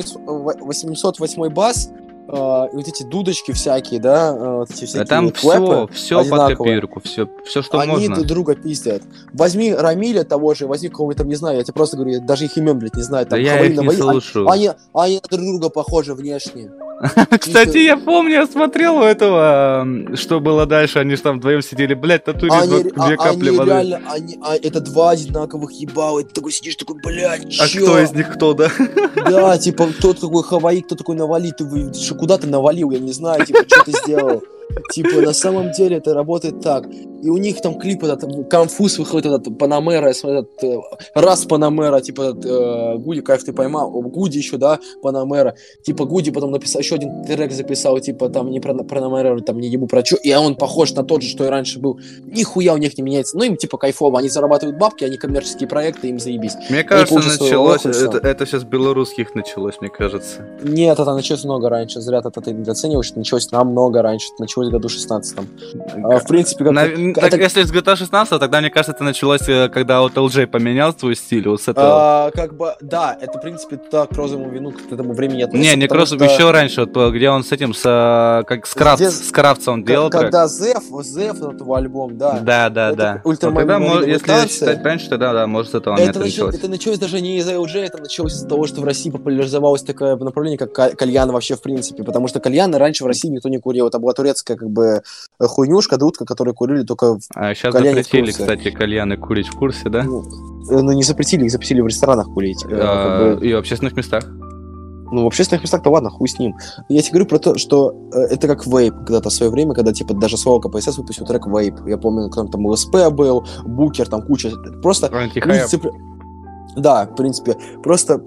808 бас, и вот эти дудочки всякие, да, а, вот эти Да всякие там все, все под копирку, все, все, что они можно. друг друга пиздят. Возьми Рамиля того же, возьми кого-нибудь там, не знаю, я тебе просто говорю, я даже их имен, блядь, не знаю. Да Там, я Хаваи их не Наваи, они- слушаю. Они, они друг друга похожи внешне. <laughs> Кстати, я помню, я смотрел у этого, что было дальше, они же там вдвоем сидели, блядь, татури Они, две, а- капли воды. реально, они, а, это два одинаковых ебала, и ты такой сидишь, такой, блядь, А чё? кто из них кто, да? Да, <laughs> типа, кто такой Хаваи, кто такой Навали, ты куда ты навалил, я не знаю, типа, что ты сделал. <laughs> Типа, на самом деле это работает так. И у них там клип этот, конфуз выходит этот Панамера, я смотрю, этот, э, раз Панамера, типа, этот, э, Гуди, кайф ты поймал, Гуди еще, да, Панамера. Типа, Гуди потом написал, еще один трек записал, типа, там, не про Панамера, там, не ебу про что, и он похож на тот же, что и раньше был. Нихуя у них не меняется. Ну, им, типа, кайфово, они зарабатывают бабки, они коммерческие проекты, им заебись. Мне кажется, началось, это, это сейчас белорусских началось, мне кажется. Нет, это началось много раньше. Зря ты это недооцениваешь. Началось намного раньше. Началось в году 16 а, В принципе, как... Как- так, это- если с GTA 16, тогда, мне кажется, это началось, э, когда вот LJ поменял свой стиль, вот с этого. а, как бы, да, это, в принципе, так к розовому вину к этому времени относится. не, не потому Кросс, что еще раньше, вот, э, где он с этим, с, э, как с, Крафт, Где- с Крафтса он к- делал. Когда Зеф, Зеф этого альбом, да. Да, да, Это да. ультрамарина Вот тогда, мо- если считать раньше, тогда, да, может, с этого Это, начал- началось. это началось даже не из-за LG, это началось из-за того, что в России популяризовалось такое направление, как ка- кальян вообще в принципе, потому что кальяны раньше в России никто не курил, это была турецкая как бы хуйнюшка, дудка, которую курили только в А сейчас запретили, кстати, кальяны курить в курсе, да? Ну, э, ну, не запретили, их запретили в ресторанах курить. Э, А, как бы, И в общественных местах. ну, в общественных местах-то ладно, хуй с ним. Я тебе говорю про то, что э, это как вейп когда-то в свое время, когда, типа, даже слово КПСС выпустил трек вейп. Я помню, кто там ЛСП был, Букер, там куча. Просто Антихайп. Да, в принципе. Просто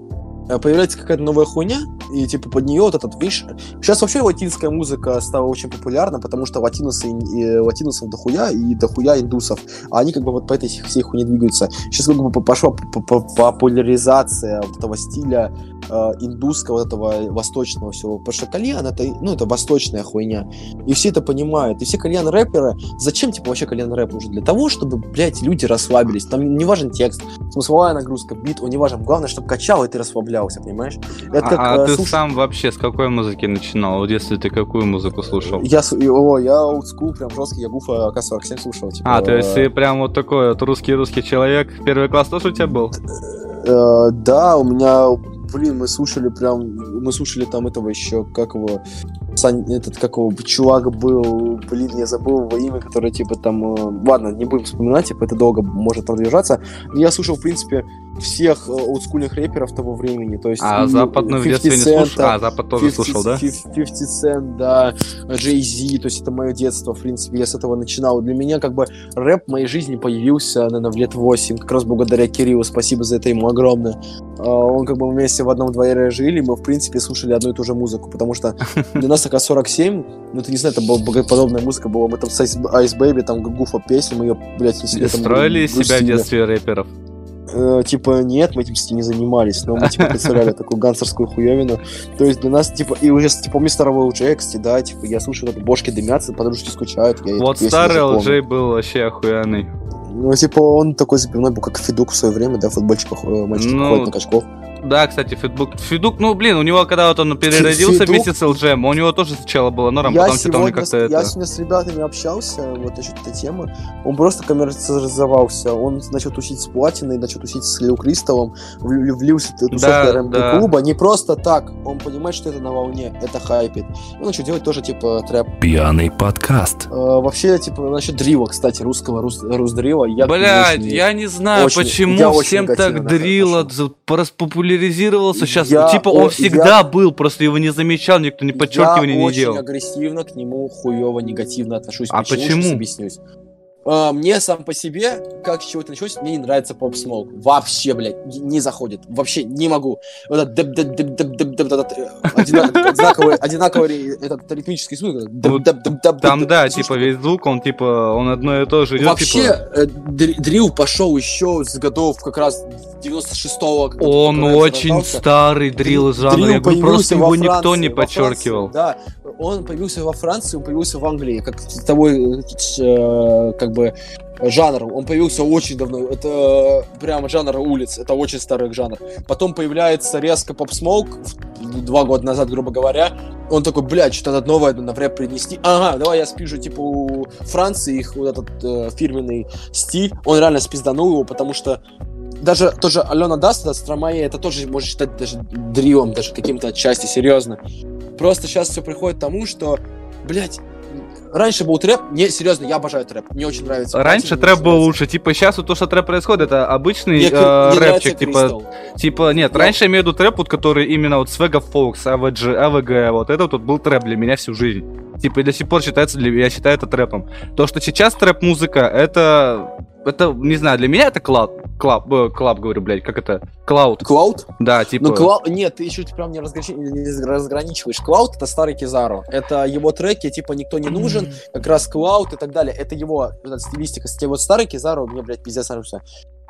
появляется какая-то новая хуйня, и типа под нее вот этот, видишь, сейчас вообще латинская музыка стала очень популярна, потому что латиносы, и, э, латиносов дохуя и дохуя индусов, а они как бы вот по этой всей хуйне двигаются. Сейчас как бы пошла популяризация вот этого стиля э, индусского, вот этого восточного всего, потому что кальян это, ну, это восточная хуйня, и все это понимают, и все кальян-рэперы, зачем, типа, вообще кальян-рэп нужен? Для того, чтобы, блядь, люди расслабились, там не важен текст, смысловая нагрузка, бит, он не важен, главное, чтобы качал, и ты расслаблялся, понимаешь? Это как, а э, ты сам вообще с какой музыки начинал? В детстве ты какую музыку слушал? Я, о, я олдскул, прям жесткий, я Гуфа АК-47 слушал. Типа, А, то есть ты прям вот такой вот русский-русский человек. Первый класс тоже у тебя был? э, да, у меня, блин, мы слушали прям, мы слушали там этого еще, как его, Сань, этот, как его, чувак был, блин, я забыл его имя, который, типа, там, э, ладно, не будем вспоминать, типа, это долго может продолжаться. Я слушал, в принципе, всех э, олдскульных рэперов того времени, то есть... А западную в 50 детстве не слушал? Cent, А, Запад тоже 50 слушал, да? 50 50 Cent, да, Jay Z, то есть это мое детство, в принципе, я с этого начинал. Для меня как бы рэп в моей жизни появился, наверное, в лет 8, как раз благодаря Кириллу, спасибо за это ему огромное. А, Он как бы вместе в одном дворе жили, мы, в принципе, слушали одну и ту же музыку, потому что <laughs> для нас такая 47, ну, ты не знаю, это была богоподобная музыка была, мы там с Ice Baby, там, Гуфа песню, мы ее, блядь, не себе там Строили из себя в детстве рэперов? Э, типа, нет, мы этим не занимались, но мы, типа, представляли <laughs> такую гангстерскую хуевину. То есть для нас, типа, и уже, типа, помню старого LJ, кстати, да, типа, я слушаю, вот, бошки дымятся, подружки скучают. Я Вот старый. LJ был вообще охуенный. Ну, типа, он такой запивной был, как Федук в свое время, да, футбольчик, пох- мальчик Ну, ходит на качков. Да, кстати, Федук, Федук, ну, блин, у него, когда вот он переродился Федук- вместе с LJ, у него тоже сначала было норм, я, потом что-то он как-то с- я это... сегодня с ребятами общался вот насчет этой темы. Он просто коммерциализовался. Он начал тусить с Платиной, начал тусить с Лил Кристаллом, вл- влился в тусовку Да, РМП да. клуба. Не просто так. Он понимает, что это на волне, это хайпит. Он начал делать тоже, типа, трэп. Пьяный подкаст. Э, вообще, типа, насчет дрила, кстати, русского рус, рус-дрила. Я Блядь, очень- я не знаю, очень- почему всем так на это дрил отношусь. Популяризировался сейчас. Я типа о- он всегда я- был, просто его не замечал, никто не подчеркивания я не очень делал. агрессивно к нему хуево негативно отношусь. А Сейчас почему? объяснюсь. А, мне сам по себе, как с чего-то началось, мне не нравится поп смоук. Вообще, блядь, не- заходит. Вообще не могу. Вот этот одинаковый, одинаковый этот ритмический звук. Там, да, типа, весь звук, он, типа, он одно и то же идет, Вообще, типа... э, дри- дрил пошел еще с годов как раз 96-го. когда Он очень старый дрил жанр, просто его никто не подчеркивал. да, он появился во Франции, он появился в Англии, как того, э, как бы жанр. Он появился очень давно. Это э, прямо жанр улиц. Это очень старый жанр. Потом появляется резко поп смоук два года назад, грубо говоря. Он такой, блядь, что-то новое на рэп принести. Ага, давай я спишу, типа, у Франции их вот этот э, фирменный стиль. Он реально спизданул его, потому что даже тоже Alors on danse, Stromae, это тоже можно считать даже дрилом, даже каким-то отчасти, серьезно. Просто сейчас все приходит к тому, что, блядь, раньше был трэп, не, серьезно, я обожаю трэп, мне очень нравится. Раньше трэп был нравится. лучше. Типа сейчас вот то, что трэп происходит, это обычный Мне э, мне рэпчик, типа, типа, нет, Да. раньше я имею в виду трэп, вот, который именно вот Свега Фокс, АВГ, АВГ, вот это вот был трэп для меня всю жизнь. Типа, и до сих пор считается, для, я считаю это трэпом. То, что сейчас трэп-музыка, это, это, не знаю, для меня это клаб, клаб, э, клаб, говорю, блядь, как это, клауд, Клауд? да, типа, Ну, Клауд, нет, ты еще прям не, разграничи- не разграничиваешь. Клауд это старый Кизару. Это его треки, типа, никто не нужен, как раз Клауд и так далее. Это его вот стилистика. С вот старый Кизару, мне, блядь, пиздец нравится.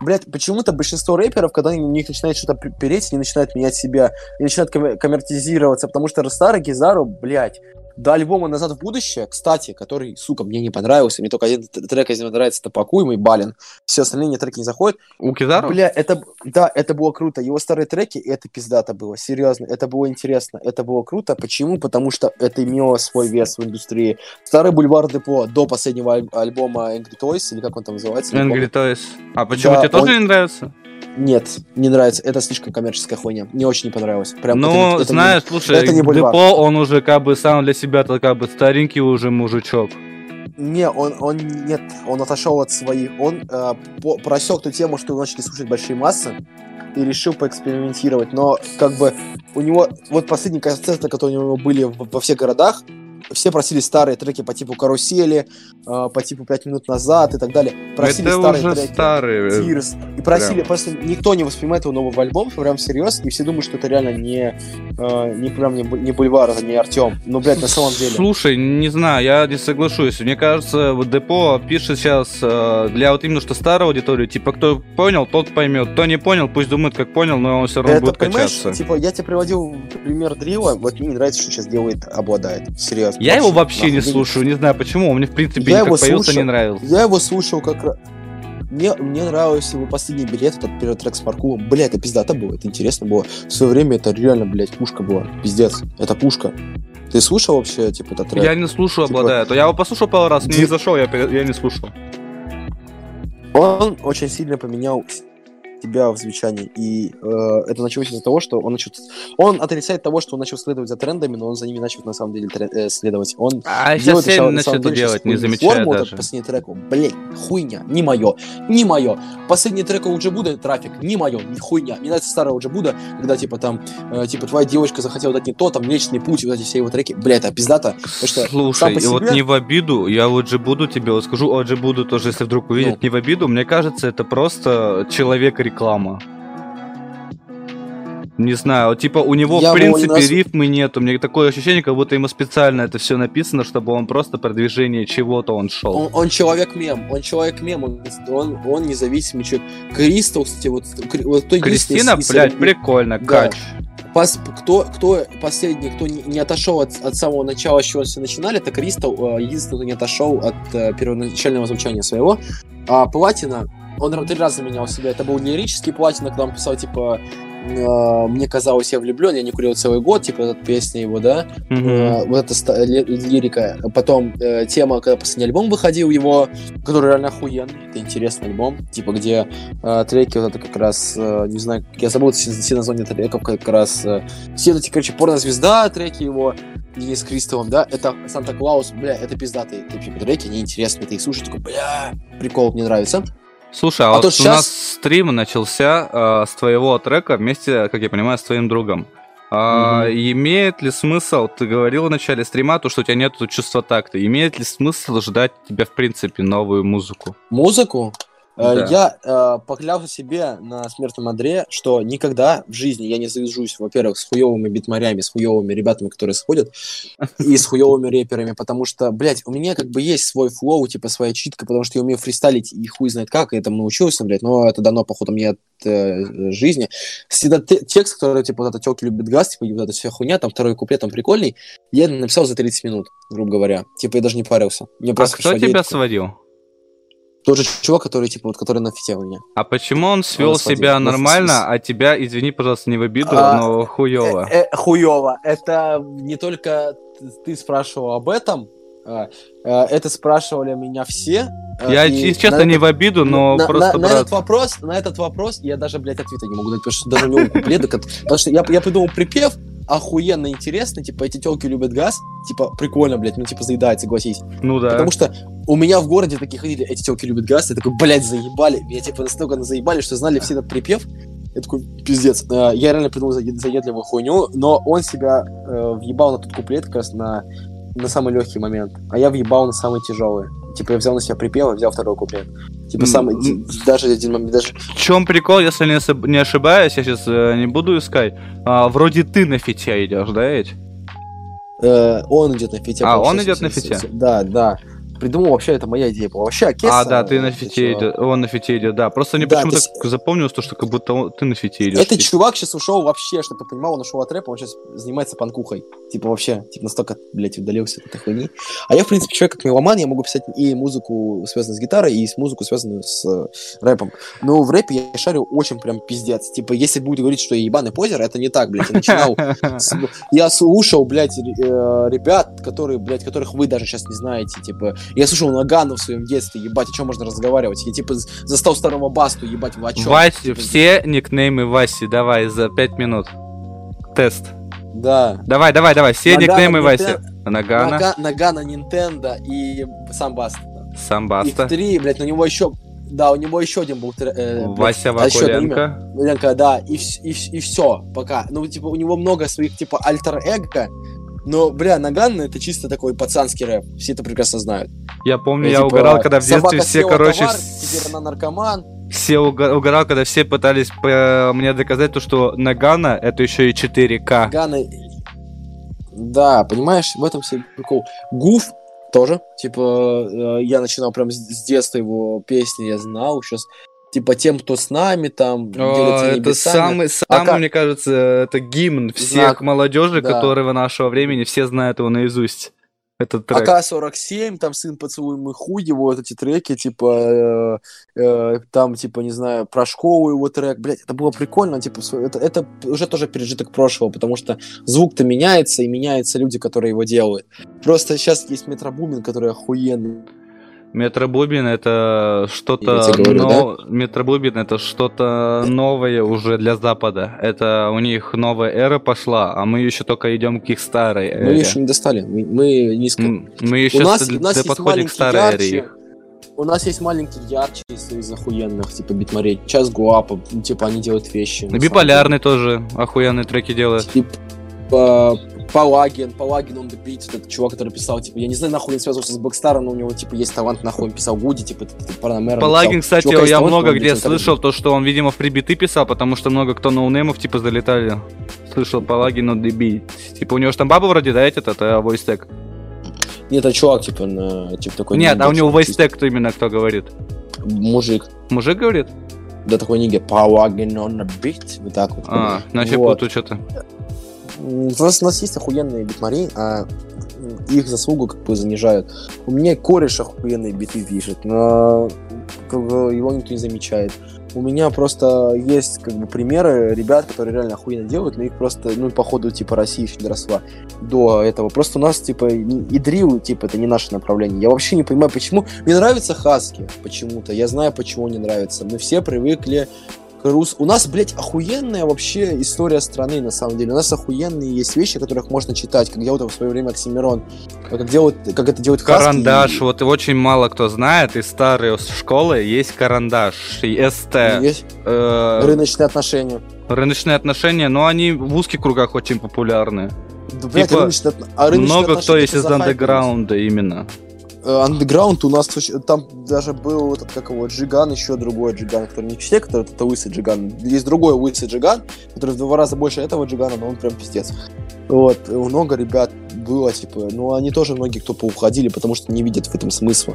Блядь, почему-то большинство рэперов, когда у них начинает что-то переть, они начинают менять себя, и начинают коммер- коммертизироваться, потому что старый Кизару, блядь, до альбома «Назад в будущее», кстати, который, сука, мне не понравился, мне только один трек из него нравится, это «Пакуй», мой Балин, все остальные мне треки не заходят, у Кизару? Бля, это, да, это было круто. Его старые треки, это пиздато было, серьезно. Это было интересно, это было круто. Почему? Потому что это имело свой вес в индустрии. Старый Бульвар Депо до последнего аль- альбома Angry Toys, или как он там называется? Angry. Toys. А почему Да, тебе тоже он- не нравится? Нет, не нравится. Это слишком коммерческая хуйня. Мне очень не понравилось. Прям это ну, это знаешь, слушай, это не Бульвар. Депо, он уже как бы сам для себя-то как бы старенький уже мужичок. Не, он, он нет, он отошел от своих, он э, по- просек ту тему, что начали слушать большие массы и решил поэкспериментировать, но как бы у него вот последние концерты, которые у него были во всех городах, все просили старые треки по типу карусели, э, по типу пять минут назад и так далее. Просили это старые уже треки. старый. э, Tears. И просили, прям. просто никто не воспринимает его новый альбом прям всерьез, и все думают, что это реально не, э, не прям не, не Бульвар, это не Артем. Ну, блядь, на самом деле. Слушай, не знаю, я не соглашусь. Мне кажется, вот Депо пишет сейчас э, для вот именно что старой аудитории. Типа, кто понял, тот поймет. Кто не понял, пусть думает, как понял, но он все равно Это, будет понимаешь, качаться. типа, я тебе приводил пример Дрила, вот мне не нравится, что сейчас делает, обладает. Серьезно. Я его вообще не слушаю, не знаю почему. Он мне, в принципе, Я его слушал. не нравился. Я его слушал как раз... Мне, мне нравился его последний билет, этот первый трек с паркуром. Бля, это пиздато было, это интересно было. В свое время это реально, блядь, пушка была. Пиздец, это пушка. Ты слушал вообще, типа, этот трек? Я не слушаю, Типа- обладает. Я его послушал пару раз, мне не зашел, я, я не слушал. Он очень сильно поменял себя в звучании. И э, это началось из-за того, что он начал... Он отрицает того, что он начал следовать за трендами, но он за ними начал на самом деле трен- э, следовать. Он А делает сейчас на самом деле делать, не замечая Форму вот даже. этот последний трек, блядь, хуйня, не мое, не мое. Последний трек у Джибуда, трафик, не мое, не хуйня. Мне нравится старая у Джибуда, когда типа там, э, типа твоя девочка захотела дать не то, там Млечный путь, вот эти все его треки, бля, это что Слушай, и вот себе- не в обиду, я вот же буду тебе вот скажу, о же буду тоже, если вдруг увидит, Ну. не в обиду, мне кажется, это просто человек-реклама. Не знаю, типа у него Я в принципе наз- рифмы нету. Мне такое ощущение, как будто ему специально это все написано, чтобы он просто продвижение чего-то он шел. Он, он человек-мем, он человек-мем, он, он, он независимый человек. Кристал, кстати, вот, вот кто Кристина, из- из- блядь, прикольно, Да. кач. Пос- кто, кто последний, кто не, не отошел от, от самого начала, с чего все начинали, это Кристал, э, единственный, кто не отошел от э, первоначального звучания своего. А Платина, он три раза менял себя. Это был лирический Платина, когда он писал, типа, э, мне казалось, я влюблен, я не курил целый год, типа, эта песня его, да. Э, вот эта лирика. Потом э, тема, когда последний альбом выходил его, который реально охуенный. Это интересный альбом, типа, где треки вот это как раз, не знаю, я забыл все, все названия треков, как раз все эти, короче, порнозвезда, треки его, Денис Кристовым, да, это Санта-Клаус, бля, это пиздатые типа, треки, они интересные, ты их слушаешь, такой, бля, прикол, мне нравится. Слушай, а, А вот у щас- нас стрим начался э, с твоего трека вместе, как я понимаю, с твоим другом. А, Имеет ли смысл, ты говорил в начале стрима, то, что у тебя нет чувства такта, имеет ли смысл ждать тебя, в принципе, новую музыку? Музыку? Э, Да. Я э, поклялся себе на смертном одре, что никогда в жизни я не завяжусь, во-первых, с хуевыми битмарями, с хуевыми ребятами, которые сходят, и с хуевыми рэперами, потому что, блядь, у меня как бы есть свой флоу, типа своя читка, потому что я умею фристайлить и хуй знает как, я этому научился, блядь, но это дано, походу, мне от э, жизни. Всегда те- текст, который, типа, вот это «Телки любят газ», типа, и вот эта вся хуйня, там второй куплет, там прикольный, я написал за 30 минут, грубо говоря. Типа, я даже не парился. Мне А просто кто тебя сводил? Тот же чувак, который, типа, вот, который на фите у меня. А почему он свел Он себя Ну, нормально, смысле? а тебя, извини, пожалуйста, не в обиду, А, но хуево? Э, э, хуёво. Это не только ты спрашивал об этом, а, э, это спрашивали меня все. э, Я, и честно, на не в обиду, но на, просто, на- на брат, этот вопрос, на этот вопрос я даже, блядь, ответа не могу дать, потому что даже у него куплеты, кот- потому что я, я придумал припев, охуенно интересный, типа, эти телки любят газ, типа, прикольно, блядь, ну, типа, заедает, согласись. ну да. Потому что у меня в городе такие ходили, эти телки любят газ, я такой, блядь, заебали. Меня типа настолько заебали, что знали все этот припев. Я такой, пиздец. Э, Я реально придумал заед- заедливую хуйню, но он себя э, въебал на тот куплет как раз на, на самый легкий момент. А я въебал на самый тяжелый. Типа я взял на себя припев и взял второй куплет. Типа самый, даже один момент, даже... В чем прикол, если не, не ошибаюсь, я сейчас не буду искать. А, вроде ты на фите идешь, да, ведь? э, он идет на фите. А, он идет на фите? Да, да. Придумал вообще, это моя идея была. Вообще, Акеса... а, да, ты на э, фите чё, идет, он на фите идет, да. Просто мне Да, почему-то то есть- запомнилось то, что как будто он- ты на фите идешь. Этот чувак сейчас ушел вообще, чтобы ты понимал, он ушел от рэпа, он сейчас занимается панкухой. Типа вообще, типа настолько, блядь, удалился от этой хуйни. А я, в принципе, человек как меломан, я могу писать и музыку, связанную с гитарой, и с музыку, связанную с э, рэпом. Но в рэпе я шарю очень прям пиздец. Типа, если будет говорить, что я ебаный позер, это не так, блядь. Я начинал... <laughs> Я слушал, блядь, э, ребят, которые, блядь, которых вы даже сейчас не знаете, типа... Я слушал Нагана в своем детстве, ебать, о чем можно разговаривать? Я, типа, застал старого Басту, ебать, вы о чем? Вася, Типа, все никнеймы Васи, давай, за 5 минут. Тест. Да. Давай, давай, давай, все Нагано, никнеймы. Нинтен- Нагана, Нага- Нагана, Нинтендо и сам Баста. Самбаста, Их три, блядь, у него еще... Да, у него еще один был... э, блядь, Вася а. Вакуленко. Ленка, да, и, и, и все, пока. Ну, типа, у него много своих, типа, альтер-эго, но, бля, Наган это чисто такой пацанский рэп, все это прекрасно знают. Я помню, Э, я типа, угорал, когда в детстве все, короче, товар, теперь она наркоман. Все угорал, когда все пытались э, мне доказать то, что Нагана это еще и 4К. Нагана... Да, понимаешь, в этом все прикол. Гуф тоже, типа, э, я начинал прям с, детства его песни, я знал, сейчас, типа, тем, кто с нами, там, О, это небесами. самый, самый, как- мне кажется, это гимн всех Знак. молодежи, Да. которые нашего времени, все знают его наизусть. Этот трек. АК-47, там сын поцелуемый хуй, его вот эти треки, типа, э, э, там, типа, не знаю, про школу его трек, блядь, это было прикольно, типа, это, это уже тоже пережиток прошлого, потому что звук-то меняется, и меняются люди, которые его делают. Просто сейчас есть Метробумин, который охуенный. Метробубин это что-то но... Метробубин это что-то новое уже для Запада. Это у них новая эра пошла, а мы еще только идем к их старой Мы эре. еще не достали, мы, мы низко. Мы еще у нас, с- у нас да подходим к старой эре ярче, их. у нас есть маленький ярче из, охуенных, типа, битмарей. Час Гуапа, типа, они делают вещи. Биполярный тоже охуенные треки делает. Типа, Палагин, Палагин on the beat, этот чувак, который писал, типа, я не знаю, нахуй он связывался с Блэк Старом, но у него, типа, есть талант, нахуй он писал Гуди, типа, Параноймера Палагин, кстати, Чувака есть я талант, много он где слышал, то, что он, видимо, free биты писал, потому что много кто ноунеймов, типа, залетали. Слышал Палагин on the beat. Типа, у него же там баба вроде, да, этот, это voice tag? Нет, это чувак, типа, на, типа, такой... Нет, а у него voice tag кто именно кто говорит? Мужик. Мужик говорит? Да, такой нигер. Палагин on the beat. Вот так вот. А, значит, Вот. путаю что-то. У нас, у нас есть охуенные битмари, а их заслугу как бы занижают. У меня кореш охуенные биты пишет, но как бы, его никто не замечает. У меня просто есть как бы примеры ребят, которые реально охуенно делают, но их просто, ну, походу, типа, Россия еще не доросла до этого. Просто у нас, типа, и дрил, типа, это не наше направление. Я вообще не понимаю, почему. Мне нравится Хаски почему-то. Я знаю, почему не нравится. Мы все привыкли Рус... У нас, блядь, охуенная вообще история страны, на самом деле. У нас охуенные есть вещи, которых можно читать, как делал в свое время Оксимирон. Как, делают, как это Хаски Карандаш, и- вот очень мало кто знает, из старой школы есть карандаш, и СТ. Есть э, рыночные отношения. рыночные отношения, но они в узких кругах очень популярны. Да, блядь, Типа, рыночные а рыночные Много кто есть из андеграунда именно. Э, Андеграунд у нас там даже был этот, как его, Джиган, еще другой Джиган, который не все, который это лысый Джиган. Есть другой лысый Джиган, который в два раза больше этого Джигана, но он прям пиздец. Вот, э, много ребят было, типа, ну, они тоже многие кто поуходили, потому что не видят в этом смысла.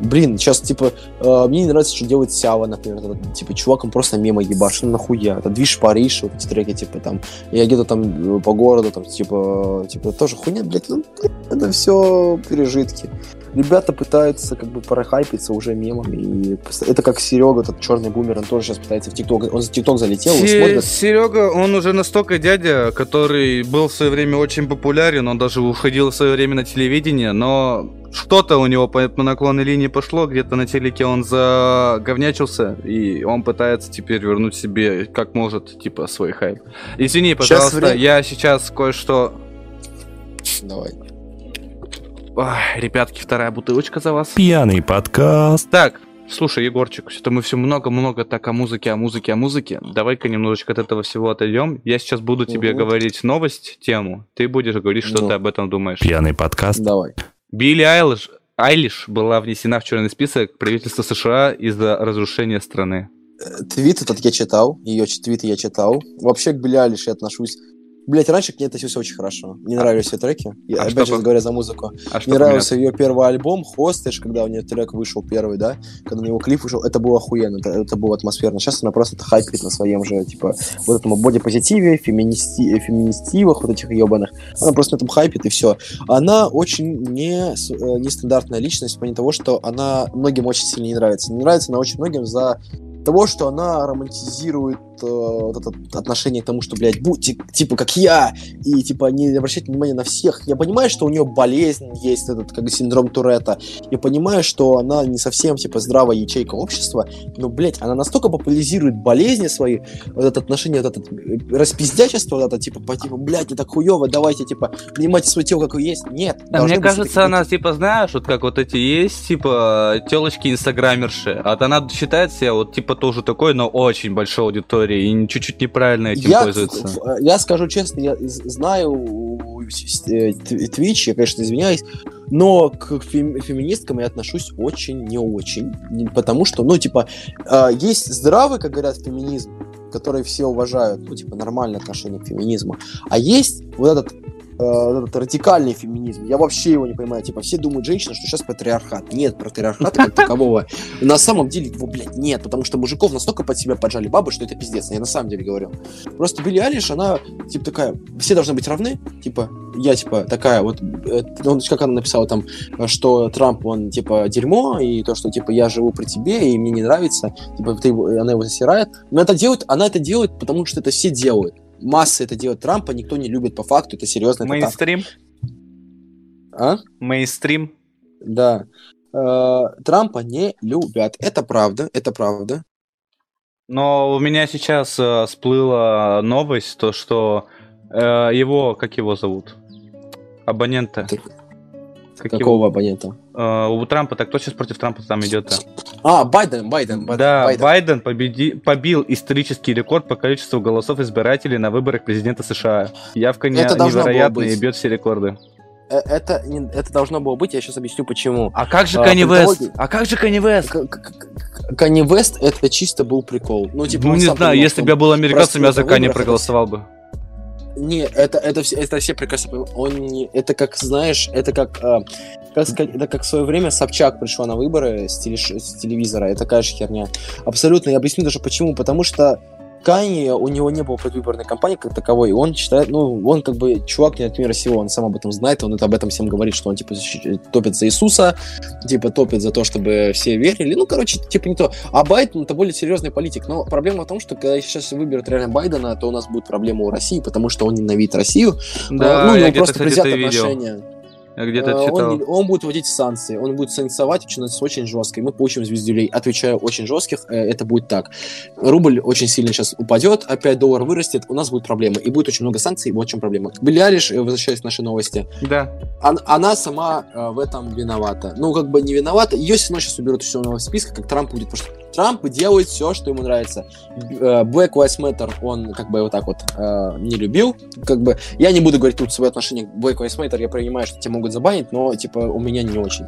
Блин, сейчас, типа, э, мне не нравится, что делает Сява, например, этот, типа, чувак, он просто мимо ебашит, ну, нахуя, это движ Париж, вот эти треки, типа, там, я где-то там э, по городу, там, типа, типа, тоже хуйня, блядь, ну, это все пережитки ребята пытаются как бы прохайпиться уже мемами. И это как Серега, этот черный бумер, он тоже сейчас пытается в ТикТок. Он за ТикТок залетел, смотрит. Серега, он уже настолько дядя, который был в свое время очень популярен, он даже уходил в свое время на телевидение, но что-то у него по, по наклонной линии пошло, где-то на телеке он заговнячился, и он пытается теперь вернуть себе как может, типа, свой хайп. Извини, пожалуйста, время- я сейчас кое-что... Давай. Ой, ребятки, вторая бутылочка за вас. Пьяный подкаст. Так, слушай, Егорчик, что-то мы все много-много так о музыке, о музыке, о музыке. Давай-ка немножечко от этого всего отойдем. Я сейчас буду тебе говорить новость, тему. Ты будешь говорить, что Ну. ты об этом думаешь. Пьяный подкаст. Давай. Билли Айлиш, Айлиш была внесена в черный список правительства США из-за разрушения страны. Э, Твит этот я читал, ее твиты я читал. Вообще к Билли Айлиш я отношусь... Блять, раньше к ней относился очень хорошо. Мне нравились ее треки. Я, а опять же по- говоря за музыку. А Мне нравился ее первый альбом «Хостеж», когда у нее трек вышел первый, да, когда на него клип вышел, это было охуенно, это, это было атмосферно. Сейчас она просто хайпит на своем же, типа, вот этому бодипозитиве, феминисти, феминистивах, вот этих ебаных. Она просто на этом хайпит, и все. Она очень не, э, нестандартная личность в плане того, что она многим очень сильно не нравится. Не нравится она очень многим за того, что она романтизирует э, вот это отношение к тому, что, блядь, будьте типа как я, и типа не обращайте внимания на всех. Я понимаю, что у нее болезнь есть, этот как синдром Туретта. Я понимаю, что она не совсем типа здравая ячейка общества, но, блядь, она настолько популяризирует болезни свои, вот это отношение, вот это э, распиздячество, вот это типа, по типа, блядь, не так хуево, давайте, типа, принимайте свое тело, какое есть. Нет. Должны мне кажется, она, типа, знаешь, вот как вот эти есть, типа, телочки инстаграмерши. А она считает себя вот, типа, тоже такой, но очень большой аудиторией и чуть-чуть неправильно этим я, ф- я скажу честно, я знаю э, Twitch, я, конечно, извиняюсь, но к фем- феминисткам я отношусь очень не очень. Потому что, ну, типа, э, есть здравый, как говорят, феминизм, который все уважают, ну, типа, нормальное отношение к феминизму. А есть вот этот э, этот радикальный феминизм. Я вообще его не понимаю. Типа, все думают, женщины, что сейчас патриархат. Нет патриархата как такового. На самом деле его, блядь, нет. Потому что мужиков настолько под себя поджали бабы, что это пиздец. Я на самом деле говорю. Просто Билли Алиш, она, типа, такая, все должны быть равны. Типа, я, типа, такая вот, ну, как она написала там, что Трамп, он, типа, дерьмо, и то, что, типа, я живу при тебе, и мне не нравится, типа, ты она его засирает. Но это делает, она это делает, потому что это все делают. Массы это делают Трампа, никто не любит по факту, это серьезно. Мейнстрим? А? Мейнстрим? Да. Э, Трампа не любят. Это правда, это правда. Но у меня сейчас э, всплыла новость, то что э, его, как его зовут? Абонента. Так, Как Какого его? абонента? Э, у Трампа, так кто сейчас против Трампа там идет-то? А, Байден, Байден, Байден. Да, Байден. Байден победи... побил исторический рекорд по количеству голосов избирателей на выборах президента США. Явка не... Невероятная и бьет все рекорды. Э, Это, это должно было быть, я сейчас объясню почему. А как же А, Канни Вест? политологи- А как же Канни Вест? Канни Вест это чисто был прикол. Ну, типа, Ну не знаю, если бы я был американцем, я за Канни проголосовал бы. Не, это, это, все, это все прекрасно. Он не, это как, знаешь, это как, э, как сказать, это как в свое время Собчак пришла на выборы с, телеш- с телевизора. Это такая же херня. Абсолютно. Я объясню даже почему. Потому что Канни, у него не было предвыборной кампании как таковой, и он считает, ну, он как бы чувак не от мира сего, он сам об этом знает, он это об этом всем говорит, что он, типа, защищ- топит за Иисуса, типа, топит за то, чтобы все верили, ну, короче, типа, не то. А Байден, это более серьезный политик, но проблема в том, что когда сейчас выберут реально Байдена, то у нас будет проблема у России, потому что он ненавидит Россию, Да, ну, у него просто кстати, это видел. отношения. Я где-то Э, читал. Он, он будет вводить санкции, он будет санкционовать очень, очень жестко, и мы получим звездюлей. Отвечаю, очень жестких, э, это будет так. Рубль очень сильно сейчас упадет, опять доллар вырастет, у нас будут проблемы, и будет очень много санкций, вот в чем проблема. Билли Айлиш, э, возвращаясь к нашей новости, Да. он- она сама в этом виновата. Ну, как бы не виновата, ее все равно сейчас уберут из черного списка, как Трамп будет, потому что Трамп делает все, что ему нравится. Э, Black Lives Matter он как бы вот так вот э, не любил, как бы я не буду говорить тут свое отношение к Black Lives Matter, я понимаю, что тебя могут забанить, но типа у меня не очень.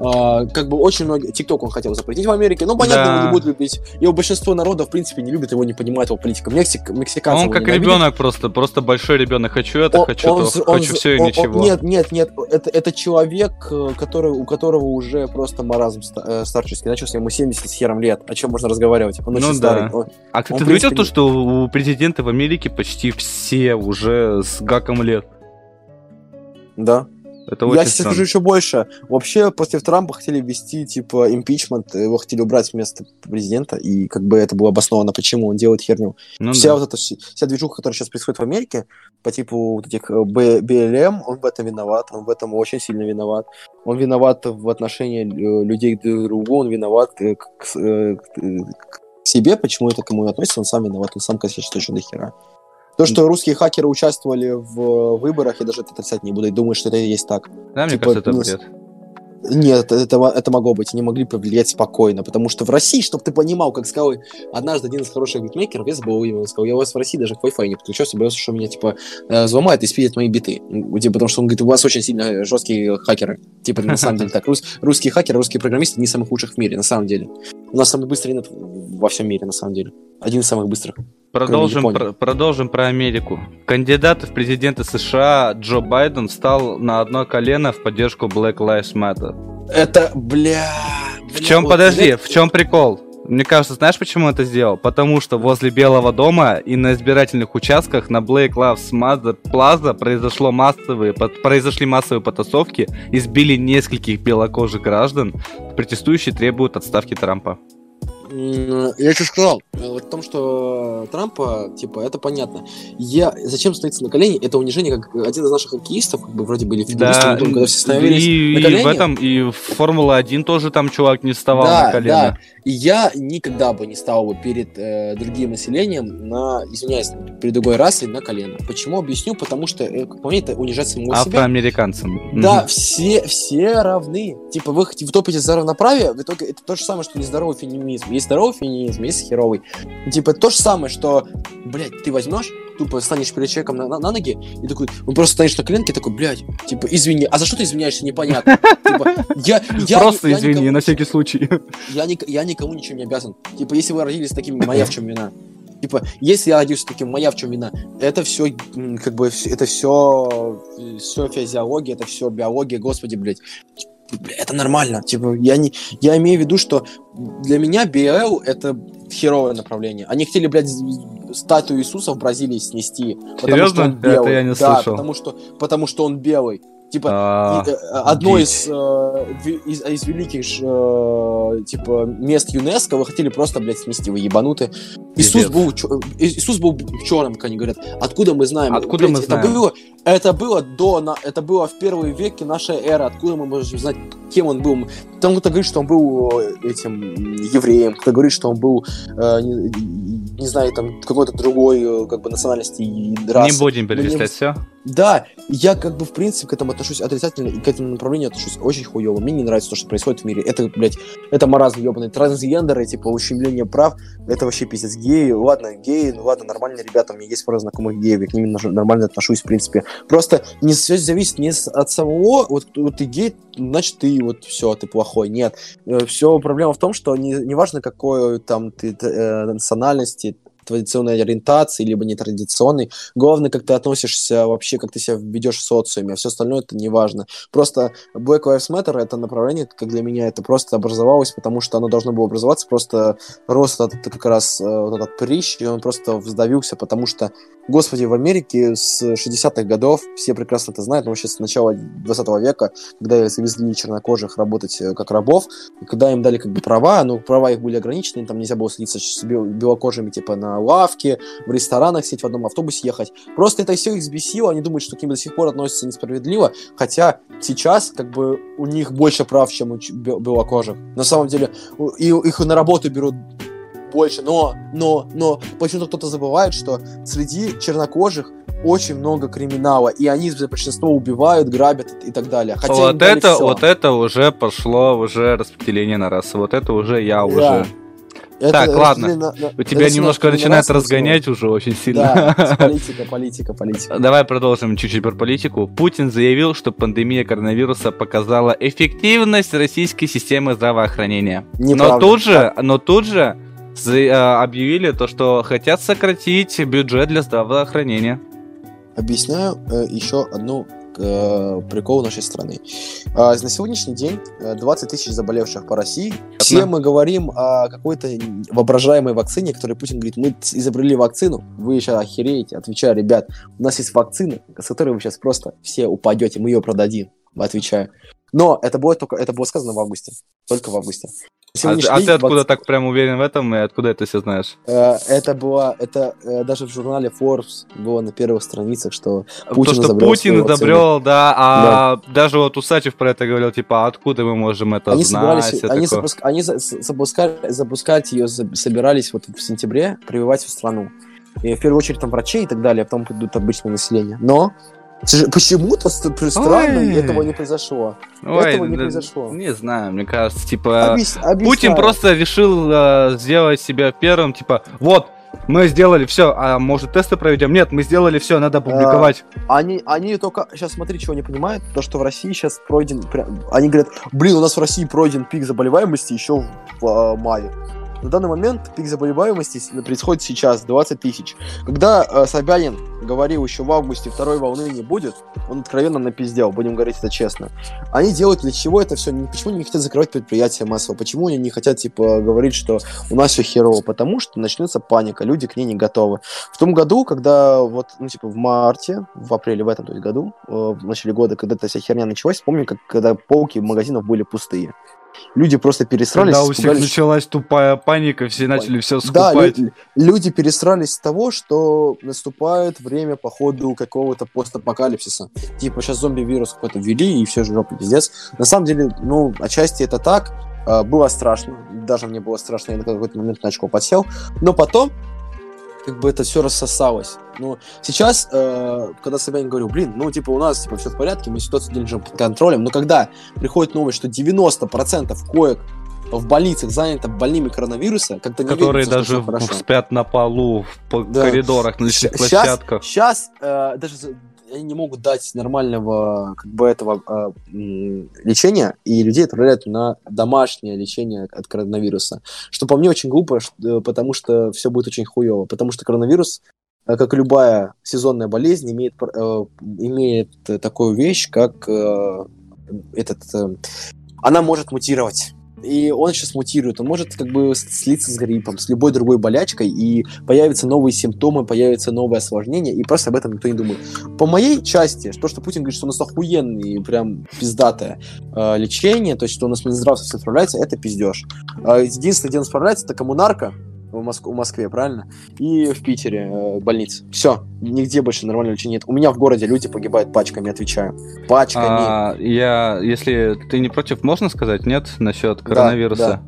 А, как бы очень многие... ТикТок он хотел запретить в Америке, ну понятно, Да. его не будут любить. Его большинство народа в принципе не любит, его не понимает, его политика. Мексик, мексиканцы Он как ненавидят. ребенок просто, просто большой ребенок. Хочу это, Он- хочу он то, он хочу з- все и он- он- ничего. Нет, нет, нет, это, это человек, э, который, у которого уже просто маразм э, старческий. Начался ему 70 с хером лет. О чем можно разговаривать? Он очень Ну старый. да. Он- А заметил принципе, то, не- что у президента в Америке почти все уже с гаком лет? да. Это Я очень сейчас странно. скажу еще больше. Вообще, после Трампа хотели ввести, типа, импичмент, его хотели убрать с места президента, и как бы это было обосновано, почему он делает херню. Ну вся да. вот эта вся движуха, которая сейчас происходит в Америке, по типу вот этих э, БЛМ, он в этом виноват, он в этом очень сильно виноват. Он виноват в отношении э, людей друг к другу, он виноват э, к, к- к- себе, почему это к кому относится, он сам виноват, он сам косячит очень до хера. То, что русские хакеры участвовали в выборах, я даже это отрицать не буду, и думаю, что это и есть так. Да, мне типа, кажется, это ну, бред. Нет, это, это могло быть, они могли повлиять спокойно, потому что в России, чтобы ты понимал, как сказал однажды один из хороших битмейкеров, я забыл имя, он сказал, я у вас в России даже к Wi-Fi не подключался, боялся, что меня, типа, э, взломают и спидят мои биты. Типа, потому что он говорит, у вас очень сильно жесткие хакеры. Типа, на самом деле так. Рус- русские хакеры, русские программисты не самых лучших в мире, на самом деле. У нас самый быстрый интернет во всем мире, на самом деле. Один из самых быстрых. Продолжим, про- продолжим про Америку. Кандидат в президенты США Джо Байден встал на одно колено в поддержку Black Lives Matter. Это, бля... В чем, подожди, в чем прикол? Мне кажется, знаешь, почему он это сделал? Потому что возле Белого дома и на избирательных участках на Black Lives Matter Plaza произошло массовые, под- произошли массовые потасовки, избили нескольких белокожих граждан, протестующие требуют отставки Трампа. Я что сказал? Э, Вот в том, что Трампа, типа, это понятно. Я зачем становиться на колени? Это унижение, как один из наших хоккеистов, как бы вроде были фигуристы, Да, но когда все становились и, на и колени. в этом, и в Формула-1 тоже там чувак не вставал Да, на колено. да. И я никогда бы не стал бы перед э, другим населением на, извиняюсь, перед другой расой на колено. Почему? Объясню, потому что, э, как по мне, это унижать самого себя. Афроамериканцам. Да, Мгм. все, все равны. Типа, вы хотите вы топите за равноправие, в итоге это то же самое, что нездоровый феминизм. Есть здоровый феминизм, есть херовый. Типа, то же самое, что, блядь, ты возьмешь, тупо станешь перед человеком на, на- на ноги, и такой, он просто станешь на коленке, такой, блядь, типа, извини, а за что ты извиняешься, непонятно. Типа, я, я, Просто я извини, никому- на всякий случай. <laughs> я, ник- я никому ничем не обязан. Типа, если вы родились таким, моя в чем вина. Типа, если я родился таким, моя в чем вина. Это все, как бы, это все, все физиология, это все биология, господи, блядь. Бля, Это нормально. Типа, я, не, я имею в виду, что для меня BL это херовое направление. Они хотели, блядь, статую Иисуса в Бразилии снести. Потому Серьезно? что он Это белый. я не да, слышал. потому что, потому что он белый. Типа, А, э, одно из, э, из, из великих э, типа мест ЮНЕСКО вы хотели просто, блядь, снести, вы ебануты. Иисус был, Иисус был черным, как они говорят. Откуда мы знаем? Откуда мы это знаем? Было, это было до, на, это было в первые веки нашей эры. Откуда мы можем знать, кем он был? Там кто-то говорит, что он был этим евреем, кто-то говорит, что он был, э, не, не знаю, там какой-то другой, как бы национальности и расы. не будем мы не- перечислять все. Да, я как бы в принципе к этому отношусь отрицательно и к этому направлению отношусь очень хуево. Мне не нравится то, что происходит в мире. Это, блядь, это маразм ебаный. Трансгендеры, типа, ущемление прав, это вообще пиздец. Геи, ладно, геи, ну ладно, нормальные ребята, у меня есть пара знакомых геев, я к ним нормально отношусь, в принципе. Просто не все зависит не от самого, вот, вот ты гей, значит ты вот все, ты плохой. Нет. Все проблема в том, что не, неважно какой там ты э, национальности, традиционной ориентации, либо нетрадиционной, Главное, как ты относишься вообще, как ты себя ведешь в социуме, а все остальное это не важно. Просто Black Lives Matter это направление, как для меня, это просто образовалось, потому что оно должно было образоваться, просто рос этот как раз э, вот этот прыщ, и он просто вздавился, потому что, господи, в Америке с 60-х годов, все прекрасно это знают, но вообще с начала 20 века, когда завезли чернокожих работать э, как рабов, когда им дали как бы права, но права их были ограничены, там нельзя было садиться с бел- белокожими типа на лавке, в ресторанах сидеть, в одном автобусе ехать. Просто это все их взбесило, они думают, что к ним до сих пор относятся несправедливо, хотя сейчас как бы у них больше прав, чем у белокожих. На самом деле, и их на работу берут больше, но, но, но почему-то кто-то забывает, что среди чернокожих очень много криминала, и они за большинство убивают, грабят и, так далее. Хотя вот это, всё. вот это уже пошло, уже распределение на расы. Вот это уже я Да. уже. Это Так, ладно. на- на- У тебя немножко на начинает разгонять уже очень сильно. Да, <laughs> политика, политика, политика. Давай продолжим чуть-чуть про политику. Путин заявил, что пандемия коронавируса показала эффективность российской системы здравоохранения. Но Неправда. тут же, но тут же э, объявили то, что хотят сократить бюджет для здравоохранения. Объясняю э, еще одну э, прикол нашей страны. А, на сегодняшний день э, 20 тысяч заболевших по России. Все мы говорим о какой-то воображаемой вакцине, которой Путин говорит, мы изобрели вакцину, вы сейчас охереете. Отвечаю, ребят, у нас есть вакцина, с которой вы сейчас просто все упадете, мы ее продадим. Отвечаю. Но это было только, это было сказано в августе. Только в августе. А, а ты откуда вакци- так прям уверен в этом и откуда это все знаешь? Э, Это было, это э, даже в журнале Forbes было на первых страницах, что Путин то, что Путин изобрел, да, а даже вот Усачев про это говорил, типа, «А откуда мы можем это они знать? собирались, они, запуск- они запускали, запускать ее собирались вот в сентябре, прививать в страну. И в первую очередь там врачей и так далее, а потом придут обычное население. Но почему-то странно Ой. этого не произошло. Ой, этого не да, произошло. Не знаю, мне кажется, типа... Объяс-. Путин просто решил э, сделать себя первым, типа, вот, мы сделали все, а может тесты проведем? Нет, мы сделали все, надо опубликовать. Они, они только... Сейчас смотри, чего не понимают. То, что в России сейчас пройден... прям- Они говорят, блин, у нас в России пройден пик заболеваемости еще в э, мае. На данный момент пик заболеваемости происходит сейчас, 20 тысяч. Когда э, Собянин говорил еще в августе, второй волны не будет, он откровенно напиздел, будем говорить это честно. Они делают для чего это все? Почему они не хотят закрывать предприятия массово? Почему они не хотят, типа, говорить, что у нас все херово? Потому что начнется паника, люди к ней не готовы. В том году, когда вот, ну, типа, в марте, в апреле в этом то есть, году, э, в начале года, когда эта вся херня началась, помню, как когда полки магазинов были пустые. Люди просто пересрались, Когда у всех началась тупая паника, все начали все да, скупать. лю- люди пересрались с того, что наступает время походу какого-то постапокалипсиса. Типа сейчас зомби-вирус какой-то ввели, и все жопа пиздец. На самом деле, ну, отчасти это так. А, Было страшно. Даже мне было страшно, я на какой-то момент на очко подсел. Но потом, как бы это все рассосалось. Ну, сейчас, э, когда Собянин говорил, блин, ну, типа, у нас, типа, все в порядке, мы ситуацию держим под контролем, но когда приходит новость, что 90% коек в больницах занято больными коронавируса, как-то Которые верится, даже спят на полу, в Да. коридорах, на площадках. Сейчас э, даже они не могут дать нормального как бы этого э, лечения, и людей отправляют на домашнее лечение от коронавируса. Что по мне очень глупо, э, потому что все будет очень хуево. Потому что коронавирус, э, как и любая сезонная болезнь, имеет, э, имеет такую вещь, как э, этот... э, она может мутировать. И он сейчас мутирует, он может как бы слиться с гриппом, с любой другой болячкой, и появятся новые симптомы, появится новое осложнение, и просто об этом никто не думает. По моей части, то, что Путин говорит, что у нас охуенное, прям пиздатое э, лечение, то есть, что у нас Минздрав со всем справляется, это пиздеж. Э, единственное, где он справляется, это коммунарка в, Моск- в Москве, правильно? И в Питере э, больница. Все, нигде больше нормального лечения нет. У меня в городе люди погибают пачками, отвечаю. Пачками. А, я, если ты не против, можно сказать, нет, насчет коронавируса?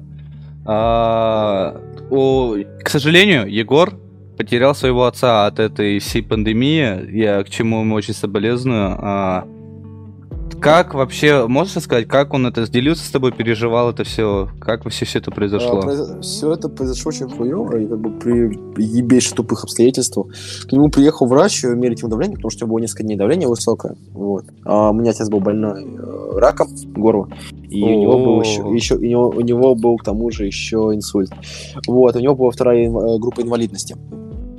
А, у- к сожалению, Егор потерял своего отца от этой всей пандемии, я к чему ему очень соболезную. А, как вообще, можешь рассказать, как он это делился с тобой, переживал это все, как вообще все это произошло? все это произошло очень хуево, и как бы при ебейших тупых обстоятельствах. К нему приехал врач мерить ему давление, потому что у него несколько дней давление высокое. Вот. А у меня отец был больной э, раком горла. И у него был еще, еще у, него, у него был к тому же еще инсульт. Вот, у него была вторая э, группа инвалидности.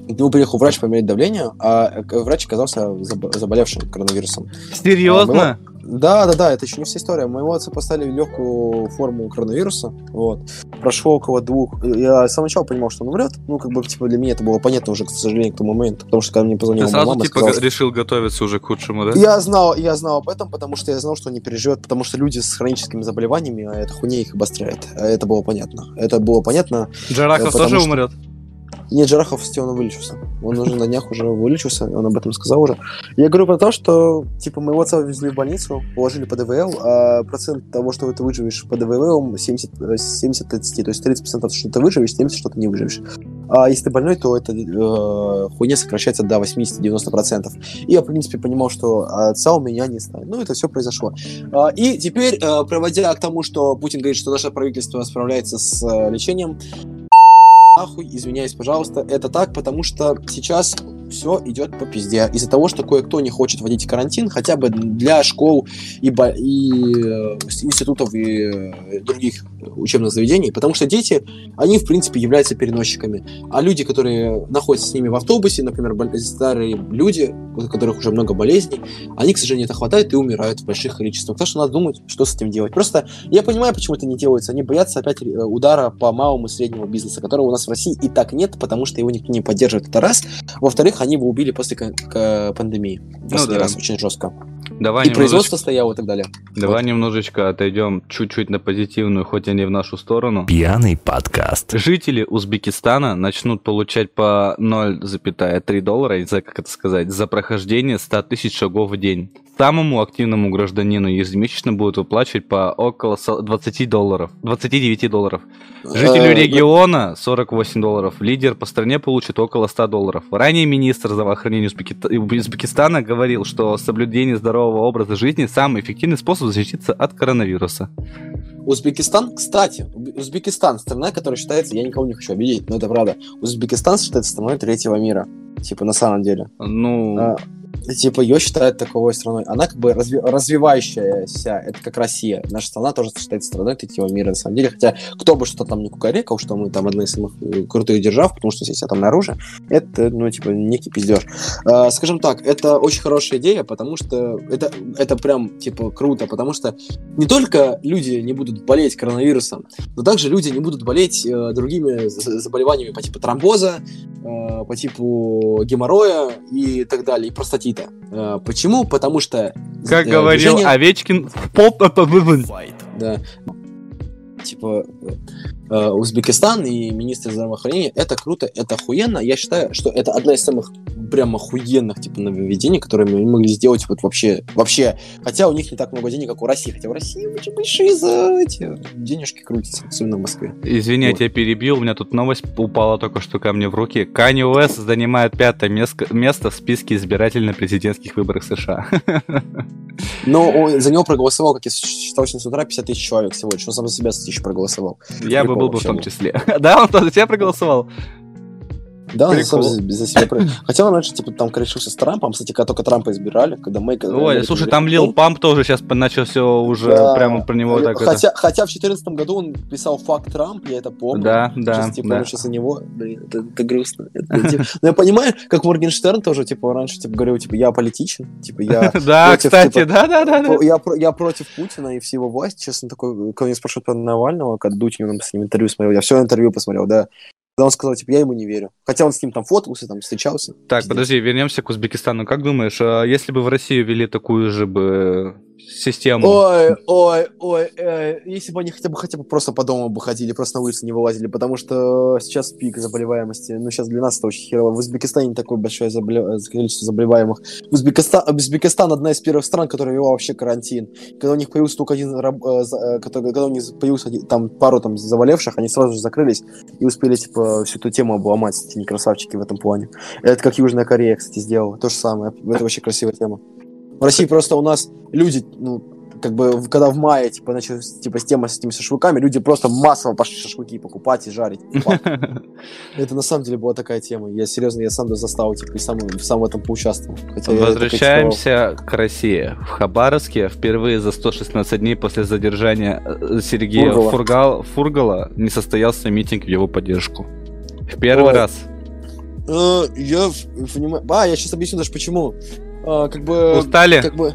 И К нему приехал врач померить давление, а э, врач оказался забо- заболевшим коронавирусом. Серьезно? Да, да, да, это еще не вся история. Моего отца поставили легкую форму коронавируса. Вот. Прошло около двух. Я с самого начала понимал, что он умрет. Ну, как бы, типа, для меня это было понятно уже, к сожалению, к тому моменту. Потому что когда мне позвонила Ты сразу мама, типа сказала, решил готовиться уже к худшему, да? я знал, я знал об этом, потому что я знал, что он не переживет, потому что люди с хроническими заболеваниями, а это хуйня их обостряет. А Это было понятно. Это было понятно. Джарахов потому тоже что- умрет? Нет, Джарахов Стеон вылечился. Он уже на днях уже вылечился, он об этом сказал уже. Я говорю про то, что, типа, моего отца везли в больницу, положили по ДВЛ, а процент того, что ты выживешь по ДВЛ, 70, 70 30, то есть 30% что ты выживешь, 70% что ты не выживешь. А если ты больной, то эта э, хуйня сокращается до 80-90%. И я, в принципе, понимал, что отца у меня не станет. Ну, это все произошло. А, и теперь, э, проводя к тому, что Путин говорит, что наше правительство справляется с э, лечением, нахуй, извиняюсь, пожалуйста, это так, потому что сейчас все идет по пизде. Из-за того, что кое-кто не хочет вводить карантин, хотя бы для школ и, бо- и э, институтов и э, других учебных заведений, потому что дети, они, в принципе, являются переносчиками. А люди, которые находятся с ними в автобусе, например, старые люди, у которых уже много болезней, они, к сожалению, это хватает и умирают в больших количествах. Так что надо думать, что с этим делать. Просто я понимаю, почему это не делается. Они боятся опять э, удара по малому и среднему бизнесу, которого у нас в России и так нет, потому что его никто не поддерживает. Это раз. Во-вторых, они его убили после к- к- пандемии. Последний да. раз очень жестко. Давай и немножечко, производство стояло и так далее. давай немножечко отойдем чуть-чуть на позитивную, хоть и не в нашу сторону. Пьяный подкаст. Жители Узбекистана начнут получать по 0,3 доллара, не знаю, как это сказать, за прохождение 100 тысяч шагов в день. Самому активному гражданину ежемесячно будут выплачивать по около со- 20 долларов, 29 долларов. Жителю Э, региона 48 долларов. Лидер по стране получит около 100 долларов. Ранее министр здравоохранения Узбеки- Узбекистана говорил, что соблюдение здорового образа жизни самый эффективный способ защититься от коронавируса. Узбекистан, кстати, Уз- Узбекистан страна, которая считается, я никого не хочу обидеть, но это правда. Узбекистан считается страной третьего мира. Типа, на самом деле. Ну, А, типа, ее считают таковой страной. Она как бы разви- развивающаяся, это как Россия. Наша страна тоже считается страной третьего мира, на самом деле. Хотя, кто бы что там не кукарекал, что мы там одна из самых э, крутых держав, потому что здесь там наружу, это, ну, типа, некий пиздеж. А, скажем так, это очень хорошая идея, потому что это, это прям, типа, круто, потому что не только люди не будут болеть коронавирусом, но также люди не будут болеть э, другими заболеваниями по типу тромбоза, э, по типу геморроя и так далее, и простатита. Э, почему? Потому что... как э, говорил движение- Овечкин, пол да. Типа э, Узбекистан и министр здравоохранения это круто, это охуенно. Я считаю, что это одна из самых прям охуенных типа нововведений, которые мы могли сделать вот вообще, вообще. Хотя у них не так много денег, как у России. Хотя в России очень большие за эти денежки крутятся, особенно в Москве. Извини, я Вот. тебя перебил, у меня тут новость упала только что ко мне в руки. Канье Уэст занимает пятое место в списке избирателей на президентских выборах США. <laughs> Но он- за него проголосовал, как я считал с утра, 50 тысяч человек всего лишь. Он сам за себя тысяч проголосовал. Я бы был бы в том числе. <laughs> Да, он тоже тебя проголосовал? Да, он за, за себя Хотя он раньше, типа, там корешился с Трампом. Кстати, когда только Трампа избирали, когда Мэйк... Ой, слушай, там Лил Памп тоже сейчас начал все уже Да. прямо про него так это. хотя, хотя в 2014 году он писал «Факт Трамп», я это помню. Да, да, Сейчас, типа, да. сейчас за него, блин, это, это грустно. Это, типа, <laughs> Но я понимаю, как Моргенштерн тоже, типа, раньше, типа, говорил, типа, я политичен, типа, я... <laughs> Да, кстати, типа, да, да, да. да. про- Я, про- я против Путина и всей его власти. Честно, такой, когда меня спрашивают про Навального, когда Дудь с ним интервью смотрел, я все интервью посмотрел, да. Когда он сказал, типа, я ему не верю. Хотя он с ним там фоткался, там встречался. Так, Пиздец. подожди, вернемся к Узбекистану. Как думаешь, а если бы в Россию ввели такую же бы систему? Ой, ой, ой, э, если бы они хотя бы хотя бы просто по дому бы ходили, просто на улице не вылазили, потому что сейчас пик заболеваемости. Ну, сейчас для нас это очень херово. В Узбекистане не такое большое заболе- количество заболеваемых. Узбекистан, Узбекистан одна из первых стран, которая вела вообще карантин. Когда у них появился только один, раб- э, э, когда у них появился один- там пару там заболевших, они сразу же закрылись и успели типа всю эту тему обломать, эти красавчики в этом плане. Это как Южная Корея, кстати, сделала. То же самое. Это вообще красивая тема. В России просто у нас люди, ну, как бы, когда в мае, типа, началась, типа, с тема с этими шашлыками, люди просто массово пошли шашлыки покупать и жарить. <laughs> Это на самом деле была такая тема. Я серьезно, я сам застал, типа, и сам, сам в этом поучаствовал. Хотя это Возвращаемся к России. В Хабаровске впервые за 116 дней после задержания э, Сергея Фургала. Фургал, Фургала не состоялся митинг в его поддержку. В первый Ой. раз. Э, Я понимаю... А, я сейчас объясню даже почему. А, Как бы... Устали? Как бы...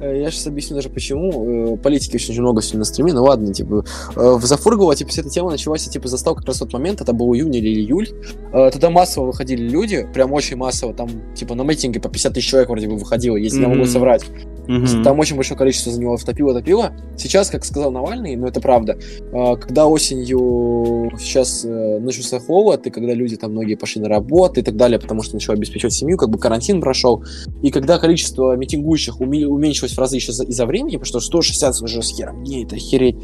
э, Я сейчас объясню даже почему. Э, Политики очень много сегодня на стриме, ну ладно, типа. э, В Зафургово, типа, вся эта тема началась, я, типа, застал как раз тот момент, это был июнь или июль. Э, Туда массово выходили люди, прям очень массово, там, типа, на митинге по 50 тысяч человек вроде бы выходило, если я могу соврать. Мгм. Там очень большое количество за него топило-топило. Сейчас, как сказал Навальный, но это правда, э, когда осенью сейчас э, начался холод, и когда люди там многие пошли на работу и так далее, потому что начал обеспечивать семью, как бы карантин прошел, и когда количество митингующих уме- уменьшилось в разы еще за- из-за времени, потому что 160 уже с хером дней, это охереть,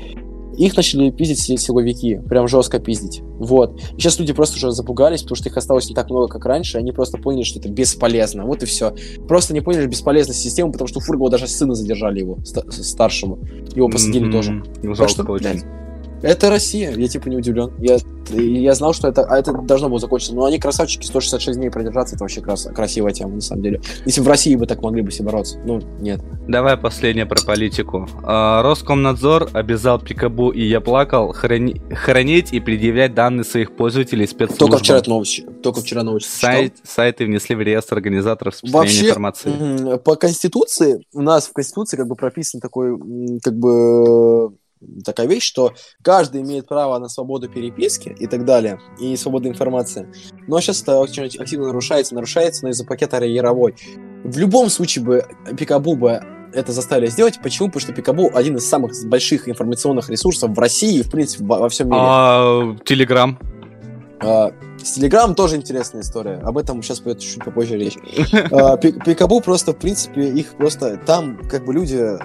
их начали пиздить си- силовики, прям жестко пиздить. Вот. И сейчас люди просто уже запугались, потому что их осталось не так много, как раньше, они просто поняли, что это бесполезно. Вот и все. Просто не поняли бесполезность системы, потому что у Фургова даже сына задержали его, ста- старшему. Его посадили Мгм. тоже. Жалко Так что, блядь, Это Россия, я типа не удивлен. Я, я знал, что это, а это должно было закончиться. Но они красавчики, 166 дней продержаться, это вообще крас, красивая тема, на самом деле. Если в России бы так могли бы все бороться. Ну, нет. Давай последнее про политику. А, Роскомнадзор обязал Пикабу и Я плакал храни- хранить и предъявлять данные своих пользователей спецслужбам. Только вчера новости. Только вчера новости. читал. Сайт, сайты внесли в реестр организаторов распространения Вообще, информации. по Конституции, у нас в Конституции как бы прописан такой, как бы, такая вещь, что каждый имеет право на свободу переписки и так далее, и свободу информации. Но сейчас это очень активно нарушается, нарушается, но из-за пакета Яровой. В любом случае бы Пикабу бы это заставили сделать. Почему? Потому что Пикабу один из самых больших информационных ресурсов в России и, в принципе, во, во всем мире. А, Телеграм. А, с Телеграм тоже интересная история. Об этом сейчас пойдет чуть попозже речь. А, Пи- Пикабу просто, в принципе, их просто... Там как бы люди,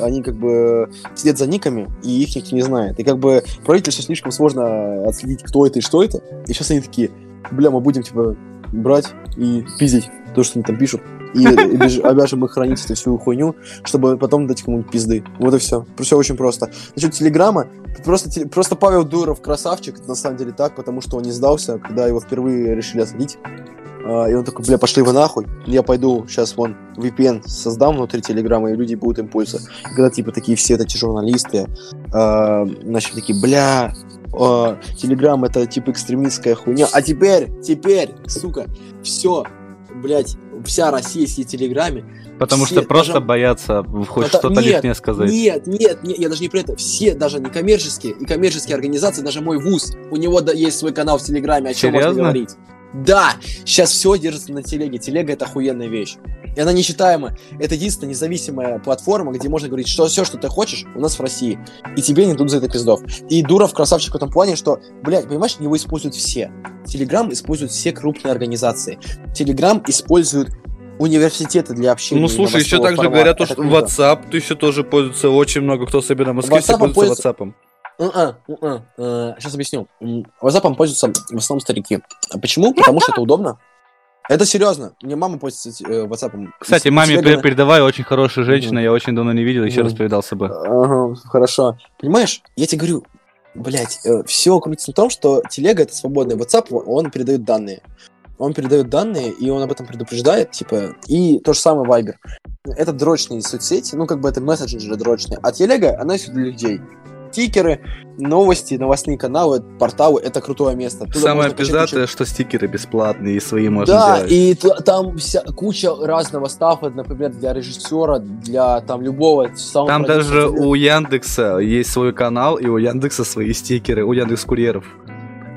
они как бы сидят за никами, и их никто не знает. И как бы правительству слишком сложно отследить, кто это и что это. И сейчас они такие, бля, мы будем, типа, брать и пиздить то, что они там пишут. И, беж- обяжем их хранить эту всю хуйню, чтобы потом дать кому-нибудь пизды. Вот и все. Все очень просто. Насчет Телеграма, просто, просто Павел Дуров красавчик, на самом деле так, потому что он не сдался, когда его впервые решили осадить. А, И он такой, бля, пошли вы нахуй. Я пойду сейчас вон VPN создам внутри Телеграма, и люди будут им пользоваться. И когда, типа, такие все эти журналисты а, начали такие, бля, а, Телеграм это, типа, экстремистская хуйня. А теперь, теперь, сука, все, блядь, вся Россия сидит в Телеграме. Потому Все, что просто даже- боятся хоть Это- что-то лишнее сказать. Нет, нет, нет, я даже не про это. Все, даже не коммерческие и коммерческие организации, даже мой вуз, у него да, есть свой канал в Телеграме, о чем можно Серьезно? говорить. Да, сейчас все держится на телеге. Телега это охуенная вещь. И она нечитаема. Это единственная независимая платформа, где можно говорить, что все, что ты хочешь, у нас в России. И тебе не дадут за это пиздов. И Дуров красавчик в этом плане, что, блядь, понимаешь, его используют все. Телеграм используют все крупные организации. Телеграм используют университеты для общения. Ну слушай, еще также формата. говорят, Это что круто. WhatsApp еще тоже пользуется очень много, кто особенно в Москве, все WhatsApp пользуются пользуется- WhatsApp. Сейчас объясню. М, WhatsApp пользуются в основном старики. А почему? Потому что это удобно. Это серьезно. Мне мама пользуется э, WhatsApp. Кстати, маме пер- передавай, очень хорошая женщина, Мгм. я очень давно не видел, еще Мгм. раз повидался бы. Ага, хорошо. Понимаешь, я тебе говорю, блядь, все крутится на том, что телега это свободный WhatsApp, он передает данные. Он передает данные, и он об этом предупреждает, типа, и то же самое Viber. Это дрочные соцсети, ну, как бы это мессенджеры дрочные. А телега, она все для людей. Стикеры, новости, новостные каналы, порталы — это крутое место. Туда Самое пиздатое, что стикеры бесплатные, и свои можно да, делать. и там вся куча разного стафа, например, для режиссера, для там любого Там даже у Яндекса есть свой канал, и у Яндекса свои стикеры, у Яндекс Курьеров.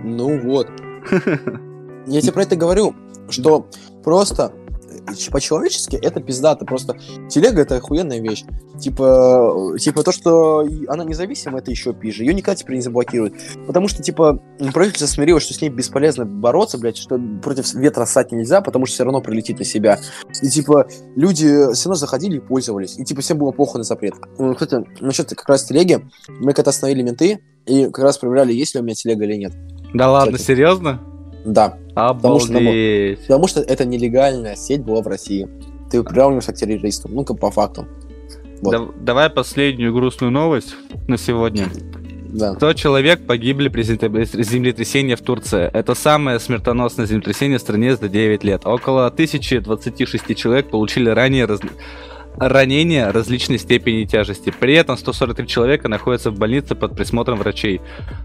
Ну вот. <laughs> Я тебе про это говорю, что просто по-человечески это пиздато. Просто телега это охуенная вещь. Типа, э, типа то, что она независима, это еще пизже. Ее никогда теперь не заблокируют. Потому что, типа, правительство смирилось, что с ней бесполезно бороться, блядь, что против ветра ссать нельзя, потому что все равно прилетит на себя. И, типа, люди все равно заходили и пользовались. И, типа, всем было похуй на запрет. Кстати, насчет как раз телеги, мы когда остановили менты, и как раз проверяли, есть ли у меня телега или нет. Да ладно, Кстати. серьезно? Да. Потому что Обалдеть. Потому что это нелегальная сеть была в России. Ты приравниваешься к террористам. Ну-ка, по факту. Вот. Да- давай последнюю грустную новость на сегодня. Да. 100 человек погибли при земле- землетрясении в Турции. Это самое смертоносное землетрясение в стране за 9 лет. Около 1026 человек получили ранее раз- ранения различной степени тяжести. При этом 143 человека находятся в больнице под присмотром врачей.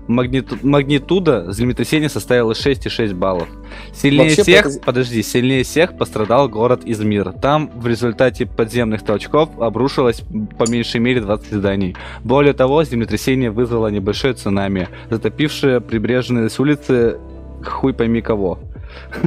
Магниту- Магнитуда землетрясения составила 6,6 баллов. Сильнее Вообще, всех, это- подожди, сильнее всех пострадал город Измир. Там в результате подземных толчков обрушилось по меньшей мере 20 зданий. Более того, землетрясение вызвало небольшое цунами, затопившее прибрежные улицы хуй пойми кого.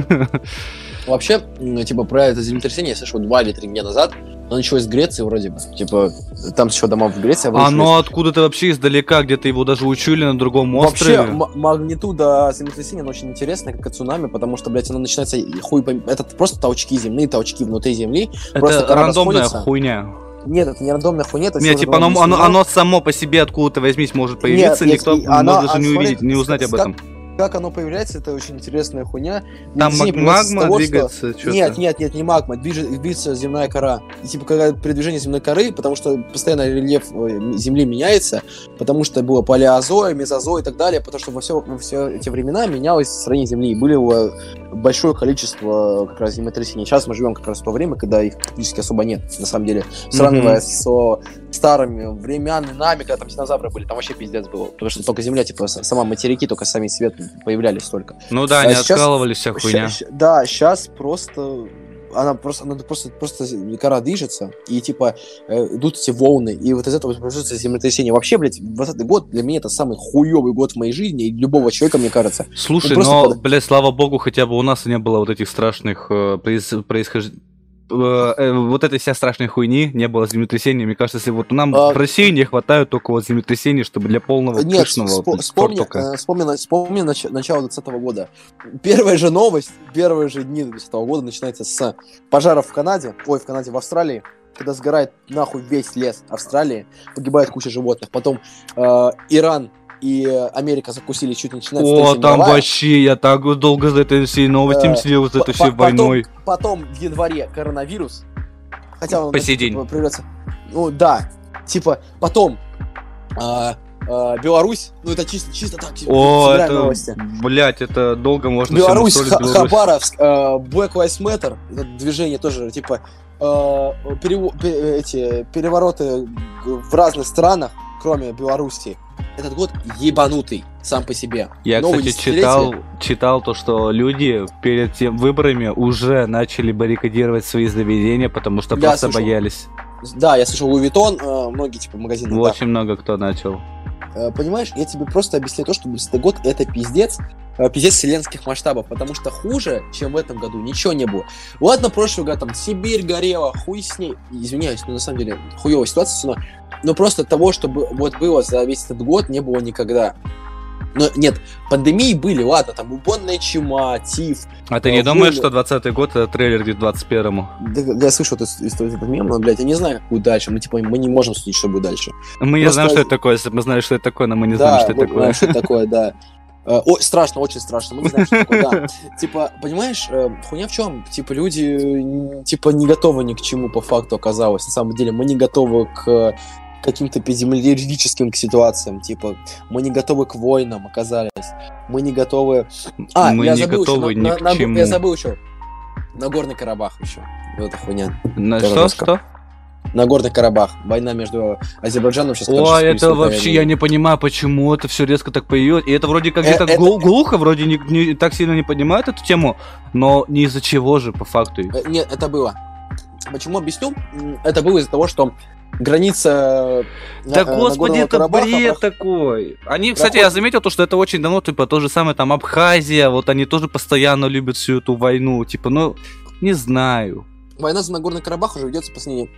<laughs> Вообще, типа, про это землетрясение я слышал два или три дня назад. Оно началось в Греции вроде бы. Типа, там еще дома в Греции обрушились. Оно откуда-то вообще издалека, где-то его даже учили на другом Вообще, острове. м- магнитуда землетрясения, она очень интересная, как и цунами, потому что, блядь, оно начинается хуй Это просто толчки земли, толчки внутри земли. просто Это кора рандомная хуйня. Нет, это не рандомная хуйня, это Нет, типа оно, оно, оно само по себе откуда-то возьмись может появиться, Нет, никто и оно- может даже а не смотри, увидеть, не узнать об этом. Как оно появляется, это очень интересная хуйня. Там Медицине маг- с магма того, что- двигается, что-то. Нет, нет, нет, не магма, движет, движется земная кора. И типа, когда при движении земной коры, потому что постоянно рельеф Земли меняется, потому что было палеозой, мезозой и так далее, потому что во все, во все эти времена менялось строение Земли, и были э, большое количество как раз землетрясений. Сейчас мы живем как раз в то время, когда их практически особо нет, на самом деле. Сравнивая со старыми временами, когда там динозавры были, там вообще пиздец было. Потому что только Земля, типа, сама материки, только сами свет появлялись только. Ну да, А они сейчас- откалывались, вся хуйня. Ща- да, сейчас просто она просто, она просто, просто кора движется, и типа э, идут эти волны, и вот из этого производится землетрясение. Вообще, блядь, 20 год для меня это самый хуёвый год в моей жизни, и любого человека, мне кажется. Слушай, Ну, но, под- блядь, слава богу, хотя бы у нас не было вот этих страшных э, проис- происхож- э, э, вот этой вся страшной хуйни, не было землетрясений. Мне кажется, если вот нам А- в России не хватает только вот землетрясений, чтобы для полного Нет, пышного вспо- вот вспомни, э, вспомни, вспомни нач- начало 20 года. Первая же новость, первые же дни 20 года начинается с пожаров в Канаде, ой, в Канаде, в Австралии, когда сгорает нахуй весь лес Австралии, погибает куча животных. Потом э, Иран и э, Америка закусили, чуть не начинается О, Третья там мировая. вообще, я так долго за этой всей новостью Э, мстил, за этой всей войной. Потом в январе коронавирус. Хотя он По сей типа, день. Ну да. Типа, потом а, а, Беларусь, ну это чисто, чисто так, типа, О, это, новости. блядь, это долго можно Беларусь, Ха- Беларусь. Хабаровск, э, Black Lives Matter, это движение тоже, типа, э, перево- пе- эти перевороты в разных странах, кроме Беларуси. Этот год ебанутый сам по себе. Я, Новое кстати, читал, читал то, что люди перед тем выборами уже начали баррикадировать свои заведения, потому что Я просто слышал. боялись. Да, я слышал Louis Vuitton, э, многие типа магазины. да. Очень много кто начал. Э, Понимаешь, я тебе просто объясню то, что 20 год это пиздец, э, пиздец вселенских масштабов, потому что хуже, чем в этом году, ничего не было. Ладно, прошлый год там Сибирь горела, хуй с ней. Извиняюсь, но на самом деле хуевая ситуация, но, но просто того, чтобы вот было за весь этот год, не было никогда. Но нет, пандемии были, ладно, там бубонная чума, тиф. А ты не думаешь, что 20 год это трейлер к 21-му? Да, я слышал этот, этот, этот мем, но, блядь, я не знаю, как будет дальше. Мы, типа, мы не можем судить, что будет дальше. Мы не Просто- знаем, что это такое. Если бы мы знали, что это такое, но мы не да, знаем, что это такое. знаем, что это такое, да. Ой, страшно, очень страшно. Мы не знаем, что такое, да. <laughs> Типа, понимаешь, э, хуйня в чем? Типа, люди, типа, не готовы ни к чему по факту оказалось. На самом деле, мы не готовы к каким-то эпидемиологическим ситуациям, типа, мы не готовы к войнам оказались, мы не готовы... А, Мы я не забыл готовы еще, ни на- к на- чему. я забыл еще, Нагорный Карабах еще, вот эта хуйня. На что, что? Нагорный Карабах, война между Азербайджаном сейчас. Ой, это вообще, я не понимаю, почему это все резко так появилось. И это вроде как Э, где-то глухо, вроде не, не так сильно не поднимают эту тему, но не из-за чего же, по факту. Э, Нет, это было. Почему объясню? Это было из-за того, что граница э, Да э, господи, это Карабаха бред такой. Они, кстати, проходит- я заметил то, что это очень давно, типа, то же самое, там, Абхазия, вот они тоже постоянно любят всю эту войну, типа, ну, не знаю. Война за Нагорный Карабах уже ведется последние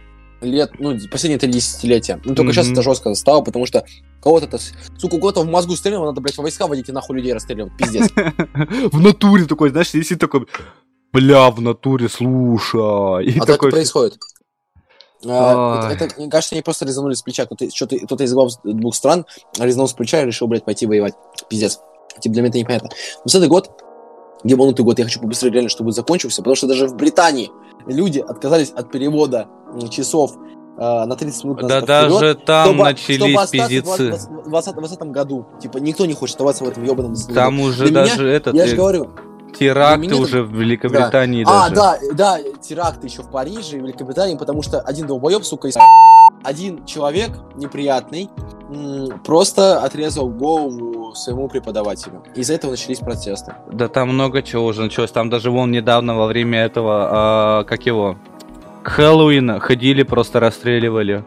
лет, ну, последние три десятилетия. Ну, только сейчас Мгм. это жестко стало, потому что кого-то это, сука, кого-то в мозгу стрельнуло, надо, блядь, войска водить и нахуй людей расстреливать. Пиздец. <laughs> В натуре такой, знаешь, сидит такой, бля, в натуре, слушай. А так происходит. А. Это, это, мне кажется, они просто резанули с плеча. Кто-то, что-то, кто-то из глав двух стран резанул с плеча и решил, блядь, пойти воевать. Пиздец. Типа для меня это непонятно. Но с этот год, ебанутый год, я хочу побыстрее реально, чтобы закончился, потому что даже в Британии люди отказались от перевода часов э, на 30 минут да назад вперед, даже там чтобы- чтобы начались в пиздецы. 20 2020 году. Типа никто не хочет оставаться в этом ебаном Там уже Для меня- даже этот, Я э, же говорю, теракты меня уже в Великобритании а, даже. да, да, теракты еще в Париже и Великобритании, потому что один долбоеб, сука, из один человек неприятный просто отрезал голову своему преподавателю. Из-за этого начались протесты. Да там много чего уже началось. Там даже вон недавно во время этого, а, как его, Хэллоуина ходили, просто расстреливали.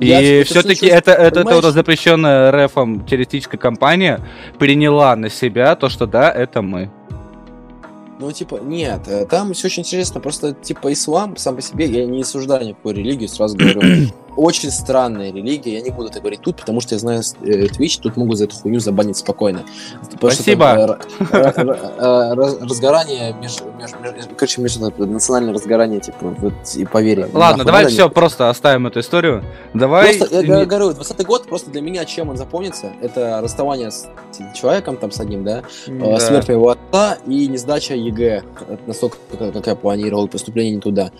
Я И все-таки это, это, это вот запрещенная РФом террористическая компания приняла на себя то, что да, это мы. Ну, типа, нет, э, там все очень интересно. Просто, типа, ислам сам по себе, я не осуждаю никакую религию, сразу говорю. Очень странная религия, я не буду это говорить тут, потому что я знаю э, Twitch, тут могут за эту хуйню забанить спокойно. Потому что Спасибо. там, э, э, раз- разгорание, между- короче, между национальное разгорание, типа, вот, и поверие. Ладно, давай все, просто оставим эту историю. Давай... Просто, я говорю, 20 год просто для меня чем он запомнится? Это расставание с человеком, там, с одним, да? Да. Смерть моего отца и не сдача ЕГЭ. Это настолько, как я планировал, поступление не туда.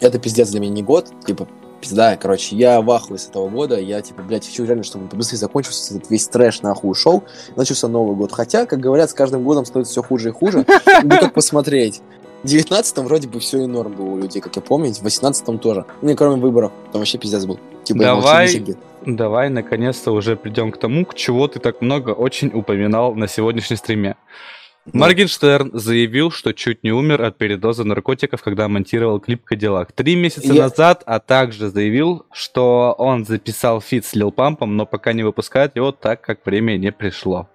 Это пиздец для меня не год, типа, пизда, короче, я в ахуе с этого года, я, типа, блядь, хочу реально, чтобы побыстрее закончился этот весь трэш нахуй ушел, начался Новый год. Хотя, как говорят, с каждым годом стоит все хуже и хуже. Ну, как <laughs> посмотреть. В 19-м вроде бы все и норм было у людей, как я помню, в 18-м тоже. Ну, кроме выборов, там вообще пиздец был. Типа, Давай. Давай, наконец-то, уже придем к тому, к чего ты так много очень упоминал на сегодняшнем стриме. Моргенштерн заявил, что чуть не умер от передоза наркотиков, когда монтировал клип «Кадиллак». Три месяца Я- назад, а также заявил, что он записал фит с Лил Пампом, но пока не выпускает его, так как время не пришло.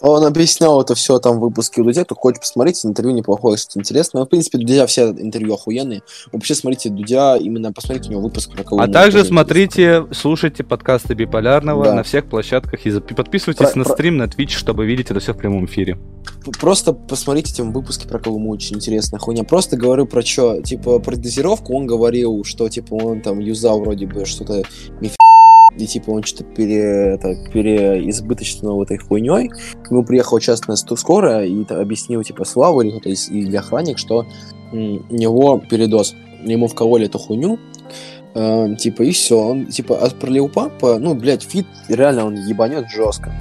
Он объяснял это все там в выпуске у Дудя, кто хочет посмотреть, интервью неплохое, что интересно. Ну, в принципе, Дудя все интервью охуенные. Вообще, смотрите Дудя, именно посмотрите у него выпуск про кого А также смотрите, слушайте подкасты Биполярного Да. на всех площадках и подписывайтесь Про- на про- стрим, на Twitch, чтобы видеть это все в прямом эфире. Просто посмотрите там выпуски про Колыму, очень интересная хуйня. Просто говорю про что, типа, про дозировку он говорил, что, типа, он там юзал вроде бы что-то миф... и типа он что-то пере, это, переизбыточно этой хуйней. К нему приехала частная скорая и та- объяснил, типа, Слава или кто-то из, или охранник, что м, у него передоз. Ему вкололи эту хуйню, Э, типа, и все. Он, типа, от пролил папа, ну, блядь, фит, реально он ебанет жестко.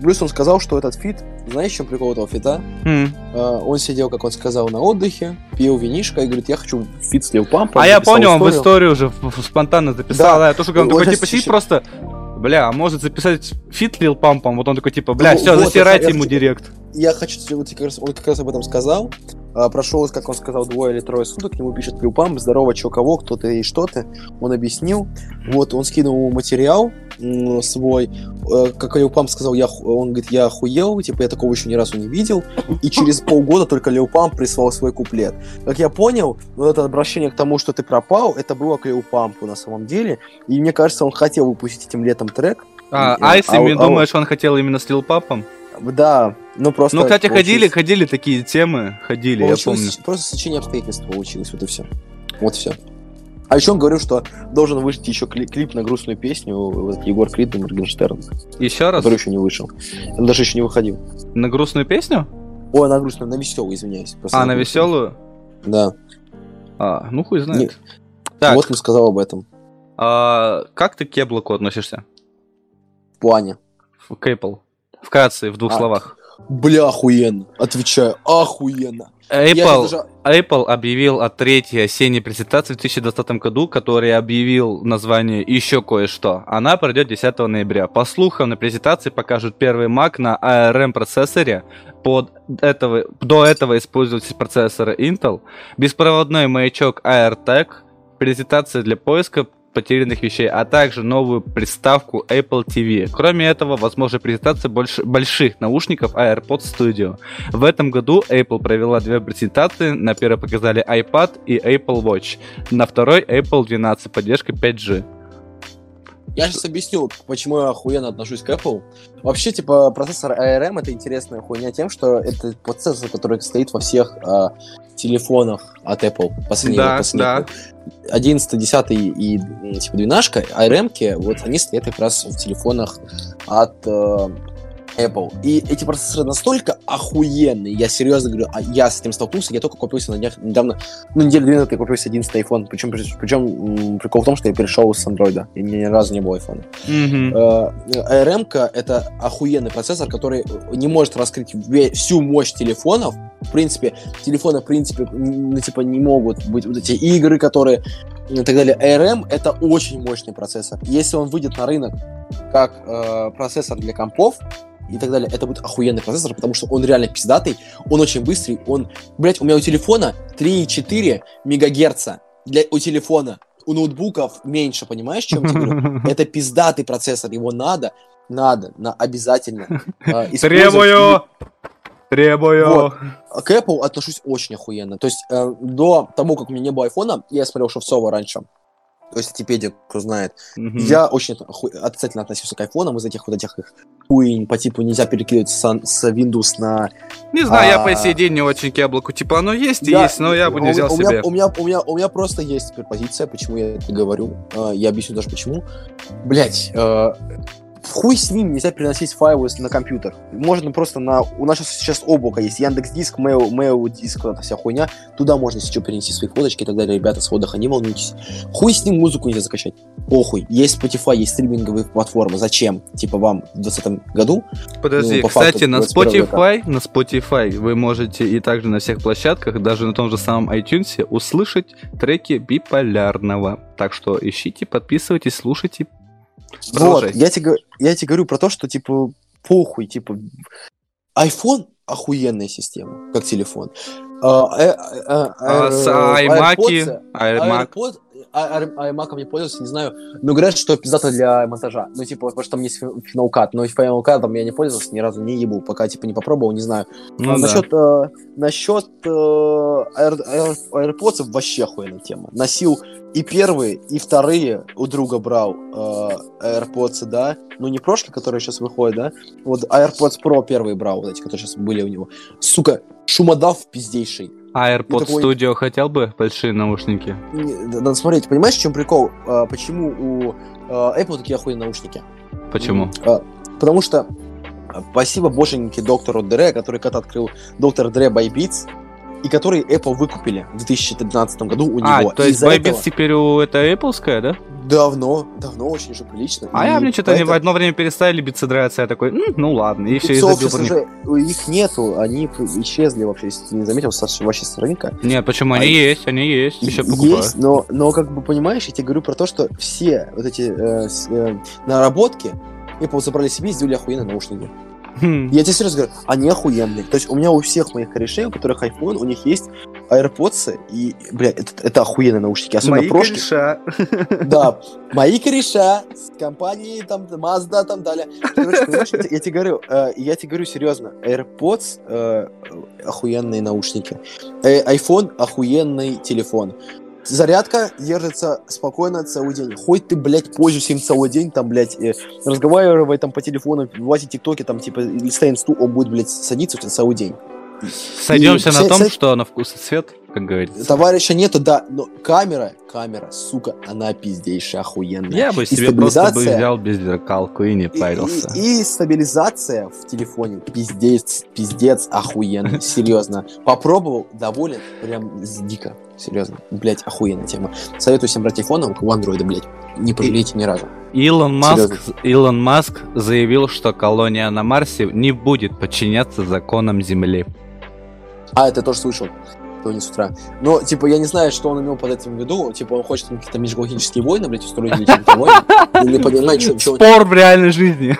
Плюс он сказал, что этот фит, знаешь, чем прикол этого фита? Э, он сидел, как он сказал, на отдыхе, пил винишко и говорит, я хочу фит с Лил Пампом. А я понял, он в историю. историю уже спонтанно записал. Да, я тоже, он Вот такой, типа, сидит просто, бля, а может записать фит Лил Пампом? Вот он такой, типа, бля, Ну, все, вот, засирайте я ему хочу- директ. Я хочу, вот как раз, он как раз об этом сказал. А, прошел, как он сказал, двое или трое суток, к нему пишет Памп, здорово, чё, кого, кто ты и что ты. Он объяснил. Вот, он скинул ему материал свой. Э, Как Лил Памп сказал, я, он говорит, я охуел, типа, я такого еще ни разу не видел. И через полгода только Лил Памп прислал свой куплет. Как я понял, вот это обращение к тому, что ты пропал, это было к Лил Пампу на самом деле. И мне кажется, он хотел выпустить этим летом трек. А, Э, Айсами, а- а- думаешь, он хотел именно с Лил Папом? Да, ну просто... Ну, кстати, получилось- ходили, ходили такие темы, ходили, я Получилось помню. с- Просто сочинение обстоятельств получилось, вот и все. Вот все. А еще он говорил, что должен выйти еще кли- клип на грустную песню вот, Егор Крид и Моргенштерн, Еще раз, который еще не вышел. Он даже еще не выходил. на грустную песню? Ой, на грустную, на веселую, извиняюсь. А, на грустную. веселую? Да. А, ну хуй знает. Не- Так, Вот он сказал об этом. а, как ты к Кеблоку относишься? В плане. В Apple. Вкратце, в двух А, словах. Бля, охуенно. Отвечаю, охуенно. Apple, даже- Apple объявил о третьей осенней презентации в 2020 году, который объявил название еще кое-что. Она пройдет 10 ноября. По слухам, на презентации покажут первый Mac на ARM процессоре. Под этого, до этого использовались процессоры Intel. Беспроводной маячок AirTag. Презентация для поиска потерянных вещей, а также новую приставку Apple TV. Кроме этого, возможна презентация больш- больших наушников AirPods Studio. В этом году Apple провела две презентации. На первой показали iPad и Apple Watch. На второй Apple 12 с поддержкой 5G. Я сейчас объясню, почему я охуенно отношусь к Apple. Вообще, типа, процессор ARM это интересная хуйня тем, что это процессор, который стоит во всех а, телефонах от Apple. Последние, Да, последние. да. 11, 10 и типа 12 ARM, вот они стоят как раз в телефонах от э, Apple. И эти процессоры настолько охуенные, я серьезно говорю, а я с этим столкнулся, я только купился на днях, недавно, ну, неделю две назад я купился 11 iPhone, причем, причем прикол в том, что я перешел с Android, и ни, ни разу не было iPhone. Мгм. ARM это охуенный процессор, который не может раскрыть всю мощь телефонов. В принципе, телефоны, в принципе, ну, типа, не могут быть вот эти игры, которые и так далее. ARM это очень мощный процессор. Если он выйдет на рынок как э, процессор для компов, и так далее, это будет охуенный процессор, потому что он реально пиздатый, он очень быстрый, он, блять, у меня у телефона 3,4 мегагерца для, у телефона, у ноутбуков меньше, понимаешь, чем я говорю? <laughs> Это пиздатый процессор, его надо, надо, на, обязательно. э. <laughs> Требую! Требую. Вот. К Apple отношусь очень охуенно. То есть э, до того, как у меня не было айфона, я смотрел Шевцова раньше. То есть Типедия, кто знает. Мгм. Я очень отрицательно относился к айфонам из этих вот этих их хуйнь по типу нельзя перекидывать с, с Windows на... Не знаю, я А. по сей день не очень к яблоку. Типа, оно есть и Я- есть, но я бы не взял у, себе. У, меня, у, меня, у меня просто есть теперь позиция, почему я это говорю. Э, я объясню даже почему. Блять, хуй с ним нельзя переносить файлы на компьютер. Можно просто на... У нас сейчас, облако есть, Яндекс Диск, Mail, Mail Диск, вот эта вся хуйня. Туда можно сейчас перенести свои фоточки и так далее. Ребята, с отдыха, не волнуйтесь. Хуй с ним музыку нельзя закачать. Похуй. Есть Spotify, есть стриминговые платформы. Зачем? Типа вам в 2020 году? Подожди, ну, по кстати, факту, на 21 века. Spotify, на Spotify вы можете и также на всех площадках, даже на том же самом iTunes, услышать треки биполярного. Так что ищите, подписывайтесь, слушайте. Вот, я тебе, я тебе говорю про то, что, типа, похуй, типа, iPhone охуенная система, как телефон. А, э, э, э, А с аймаки, аймак. Аймаком не пользовался, не знаю, но говорят, что пиздато для монтажа. Ну, типа, потому что там есть Final Cut, но Final Cut там я не пользовался, ни разу не ебу, пока, типа, не попробовал, не знаю. Ну А да. насчет, э, насчет э, Air- Air- AirPods вообще охуенная тема. Носил и первые, и вторые у друга брал э, AirPods, да. Ну, не прошлые, которые сейчас выходят, да. Вот AirPods Pro первые брал, вот эти, которые сейчас были у него. Сука, шумодав пиздейший. А AirPods такой- Studio хотел бы большие наушники? Не- Надо смотреть, понимаешь, в чем прикол? Э, почему у э, Apple такие охуенные наушники? Почему? А, Потому что а, спасибо боженьке доктору Дре, который когда открыл доктор Дре Beats, и который Apple выкупили в 2013 году у А, него. то И есть из-за Bybits этого теперь у это Apple, да? Давно, давно очень же прилично. А И я мне что-то они в поэтому одно время перестали биться драться, я такой, «М, ну ладно, и все, и Битцов забил сейчас про них. уже у- их нету, они исчезли вообще, если ты не заметил, с вашей странника. Нет, почему? Они А, есть, они есть, еще покупаю. Есть, но, но как бы понимаешь, я тебе говорю про то, что все вот эти э, с- э, наработки Apple забрали себе и сделали охуенные наушники. Хм. Я тебе серьезно говорю, они охуенные. То есть у меня у всех моих корешей, у которых iPhone, у них есть AirPods, и, бля, это, это охуенные наушники. Особенно Мои прошки. кореша. <laughs> Да, мои кореша с компании там Mazda там далее. Короче, я тебе говорю, э, я тебе говорю серьезно, AirPods э, охуенные наушники, Э, iPhone охуенный телефон. Зарядка держится спокойно целый день. Хоть ты, блядь, пользуешься им целый день, там, блядь, э, разговаривай там по телефону, влазь в ТикТоке, там, типа, листай инсту, он будет, блядь, садиться у тебя целый день. Сойдемся И на вся- том, вся- что на вкус и цвет, как говорится. Товарища нету, да, но камера, камера, сука, она пиздейшая, охуенная. Я бы И себе просто бы стабилизация. взял беззеркалку и не И- парился. И, и стабилизация в телефоне пиздец, пиздец охуенный, <laughs> серьезно. Попробовал, доволен, прям дико, серьезно. Блять, охуенная тема. Советую всем брать айфоны, у кого андроида, блять. Не пожалейте ни разу. Илон Маск, Серьезно. Илон Маск заявил, что колония на Марсе не будет подчиняться законам Земли. А, это тоже слышал. Сегодня с утра. Но, типа, я не знаю, что он имел под этим в виду. Типа, он хочет какие-то межгалактические войны, блядь, устроить или такое. Я не понимаю, что Спор в реальной жизни.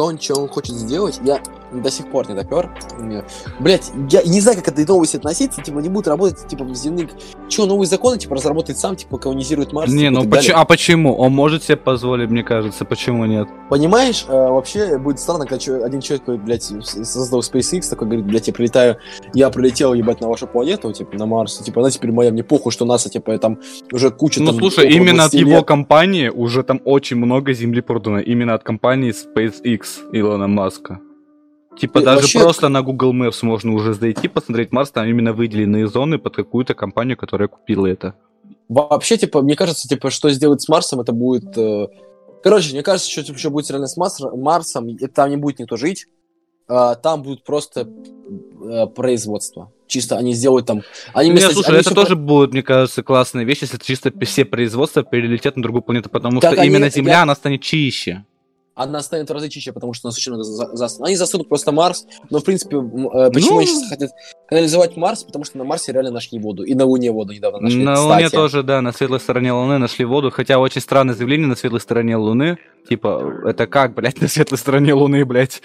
он, чё он хочет сделать. Я до сих пор не допер. Блять, я не знаю, как к этой новости относиться. Типа, не будут работать, типа, в земных... Че, новые законы, типа, разработает сам, типа, колонизирует Марс. Не, типа, ну почему? А почему? Он может себе позволить, мне кажется, почему нет? Понимаешь, э, вообще будет странно, когда чё- один человек, блядь, создал SpaceX, такой говорит, блядь, я прилетаю, я прилетел, ебать, на вашу планету, типа, на Марс, типа, она теперь моя, мне похуй, что НАСА, типа, там уже куча Ну там, слушай, именно от 20 его лет. компании уже там очень много земли продано. Именно от компании SpaceX Илона Маска. Типа И даже вообще- просто на Google Maps можно уже зайти, посмотреть Марс, там именно выделенные зоны под какую-то компанию, которая купила это. Вообще, типа, мне кажется, типа, что сделать с Марсом, это будет... э, Короче, мне кажется, что типа, что будет реально с Марс- Марсом, и там не будет никто жить, а, там будет просто э, производство. Чисто они сделают там... Они вместо- слушай, они это тоже будет, мне кажется, классная вещь, если чисто все производства перелетят на другую планету, потому Так что они- именно Земля, я- она станет чище. Она станет в разы чище, потому что у нас очень много за-. Они засунут просто Марс, но, в принципе, э, почему Ну. они сейчас хотят канализовать Марс? Потому что на Марсе реально нашли воду. И на Луне воду недавно нашли. на кстати. Луне тоже, да, на светлой стороне Луны нашли воду, хотя очень странное заявление на светлой стороне Луны. Типа, это как, блядь, на светлой стороне Луны, блядь?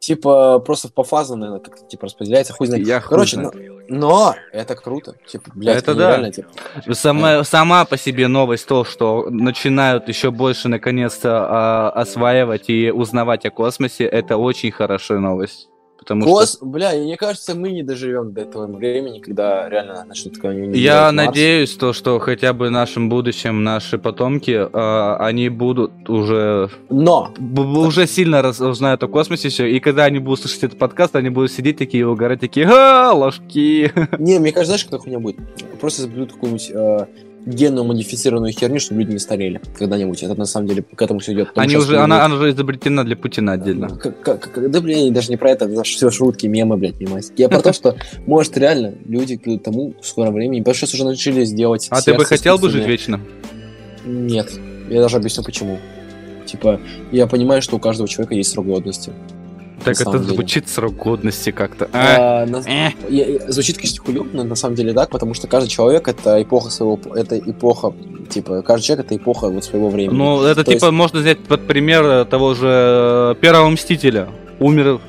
Типа, просто по фазам, наверное, как-то типа распределяется, хуй знает. Я хуй Короче, знаю. но, но это круто. Типа, блядь, Это да. реально, типа, Сама, сама по себе новость то, что начинают еще больше наконец-то а, осваивать и узнавать о космосе, это очень хорошая новость. Потому Кос, что бля, мне кажется, мы не доживем до этого времени, когда реально начнут какое-нибудь я надеюсь, то, что хотя бы в нашем будущем наши потомки, э, они будут уже Но, б- уже сильно раз- узнают о космосе все, и когда они будут слушать этот подкаст, они будут сидеть такие и угорать, такие, а, ложки. <laughs> не, мне кажется, знаешь, какая хуйня будет? Просто изобретут какую-нибудь э, генную модифицированную херню, чтобы люди не старели когда-нибудь. Это на самом деле к этому все идет. Потому Они уже, она, она уже изобретена для Путина отдельно. Как- как- как- да, блин, даже не про это, это все шутки, мемы, блядь, понимаете. Я про то, что, может, реально люди к тому в скором времени, потому что сейчас уже начали сделать А ты бы хотел бы жить вечно? Нет, я даже объясню почему. Типа, я понимаю, что у каждого человека есть срок годности. Так это деле. звучит срок годности как-то. А, А, на- э. я- звучит, конечно, на самом деле так, потому что каждый человек это эпоха своего, это эпоха, типа, каждый человек это эпоха вот своего времени. Ну, это То типа есть- можно взять под пример э, того же э, первого Мстителя. Умер,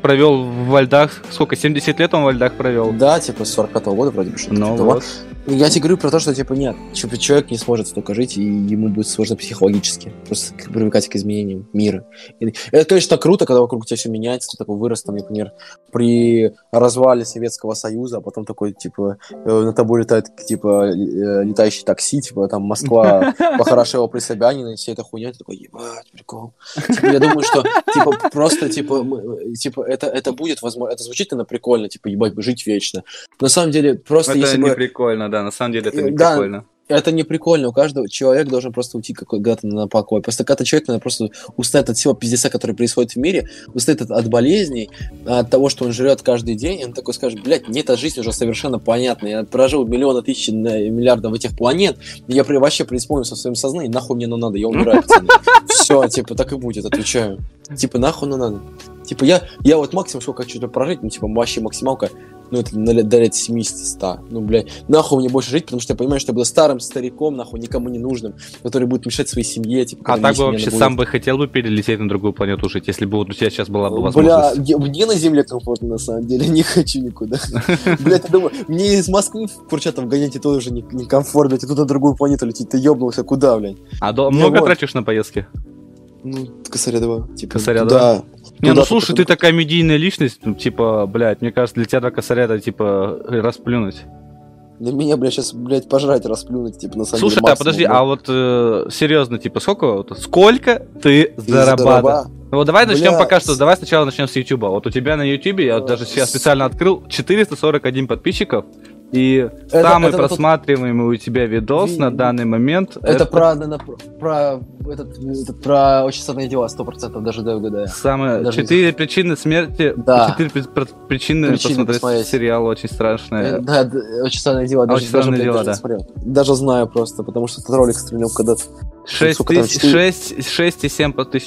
провел во льдах, сколько, 70 лет он во льдах провел? Да, типа, с 45 года вроде бы что-то. Ну вот. Я тебе говорю про то, что, типа, нет, человек не сможет столько жить, и ему будет сложно психологически просто привыкать к изменениям мира. И это, конечно, круто, когда вокруг тебя все меняется, ты такой вырос, там, например, при развале Советского Союза, а потом такой, типа, э, на тобой летает, типа, э, летающий такси, типа, там, Москва <laughs> похорошела при Собянине, и вся эта хуйня, ты такой, ебать, прикол. Типа, я думаю, что, типа, просто, типа, мы- типа, это, это будет, возможно, это звучит, наверное, прикольно, типа, ебать, жить вечно. На самом деле, просто Это если не бы... прикольно, да, на самом деле это не Да. прикольно. Это не прикольно, у каждого человек должен просто уйти когда-то на покой. Просто когда человек наверное, просто устает от всего пиздеца, который происходит в мире, устает от, от болезней, от того, что он жрет каждый день, и он такой скажет, блядь, мне эта жизнь уже совершенно понятна, я прожил миллионы тысяч миллиардов этих планет, я при- вообще преисполнился в своем сознании, нахуй мне оно надо, я умираю, пацаны. Все, типа, так и будет, отвечаю. Типа, нахуй оно надо. Типа, я, я вот максимум сколько хочу прожить, ну, типа, вообще максималка, ну, это на лет- до лет 70-100. Ну, блядь, нахуй мне больше жить, потому что я понимаю, что я буду старым стариком, нахуй, никому не нужным, который будет мешать своей семье, типа, А так бы вообще семья сам бы хотел бы перелететь на другую планету жить, если бы вот у тебя сейчас была бы Бля, возможность. я- мне на земле комфортно, на самом деле, <laughs> не хочу никуда. Блядь, я думаю, мне из Москвы в Курчатов гонять и то уже не- некомфортно, блядь, и тут на другую планету лететь, ты ёбнулся, куда, блядь? А много тратишь на поездки? Ну, косаря два. Типа, Косаря да. Не, ну слушай, ты такая медийная личность, ну, типа, блядь, мне кажется, для тебя два косаря это, типа, расплюнуть. Да меня, блядь, сейчас, блядь, пожрать, расплюнуть, типа, на самом Слушай, деле, а подожди, блядь. а вот э, серьезно, типа, сколько, вот, сколько ты Из зарабатываешь? Ну, вот давай начнем Бля, пока что, давай сначала начнем с Ютуба. Вот у тебя на Ютубе, я вот даже сейчас с- специально открыл, 441 подписчиков, и самый это просматриваемый у тебя видос Ви- на данный момент... Это про, на- про, про, этот, этот, про очень странные дела, сто процентов, даже да, угадаю. Даже четыре причины смерти. Да. Четыре при- причины, Причины посмотреть посмотреть. сериал очень страшный. Э, Да, да, очень странные дела. Даже, Очень странные даже, дела, даже да. не смотрел. Даже знаю просто, потому что этот ролик стрелял когда-то. Шесть сколько там, тысяч-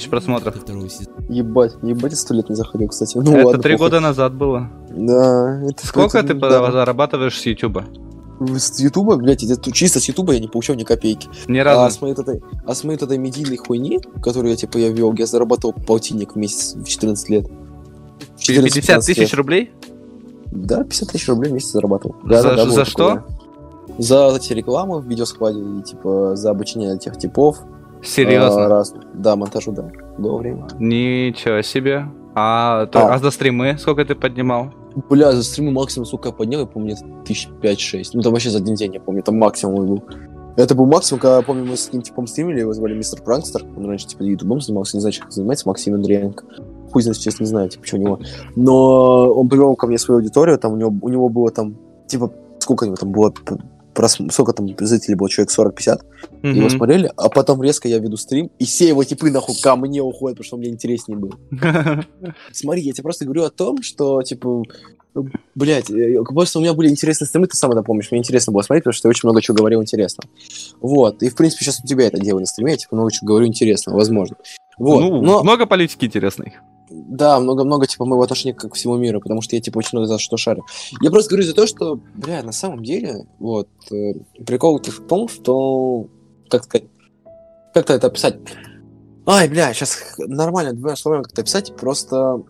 просмотров. Ебать, ебать, я сто лет не заходил, кстати. Ну, Это три года назад было. Да, это Сколько это, ты да. зарабатываешь с Ютуба? С Ютуба, блядь, это чисто с Ютуба я не получал ни копейки. Ни А разу. с моей этой, а с моей этой медийной хуйни, которую я типа я вел, я зарабатывал полтинник в месяц в 14 лет. В 14-15 50 тысяч рублей? Да, 50 тысяч рублей в месяц зарабатывал. За- Да, да, да, за что? такое. За эти рекламы в видеоскладе и типа за обучение этих типов. А, Серьезно? раз. Да, монтажу, да. Было время. Ничего себе. А, то- А. а за стримы сколько ты поднимал? Бля, за стримы максимум, сука, я поднял, я помню, тысяч пять-шесть. Ну, там вообще за один день, я помню, там максимум был. Это был максимум, когда, помню, мы с ним типом стримили, его звали Мистер Пранкстер. Он раньше, типа, ютубом занимался, не знаю, чем занимается, Максим Андреенко. Хуй знает, честно, не знаю, типа, что у него. Но он привел ко мне свою аудиторию, там у него, у него было там, типа, сколько у него там было, прос- сколько там зрителей было, человек 40-50, его Мгм. смотрели, а потом резко я веду стрим, и все его типы, нахуй, ко мне уходят, потому что мне интереснее был. <laughs> Смотри, я тебе просто говорю о том, что, типа, блять, просто у меня были интересные стримы, ты сам это помнишь, мне интересно было смотреть, потому что я очень много чего говорил интересно. Вот, и, в принципе, сейчас у тебя это делаю на стриме, я, типа, много чего говорю интересно, возможно. Вот, Ну, но, много политики интересной. Да, много-много, типа, моего отношения к всему миру, потому что я, типа, очень много за что шарю. Я просто говорю за то, что, бля, на самом деле, вот, э, прикол в том, что, как сказать, как-то это описать. Ай, бля, сейчас нормально двумя словами как-то описать, просто...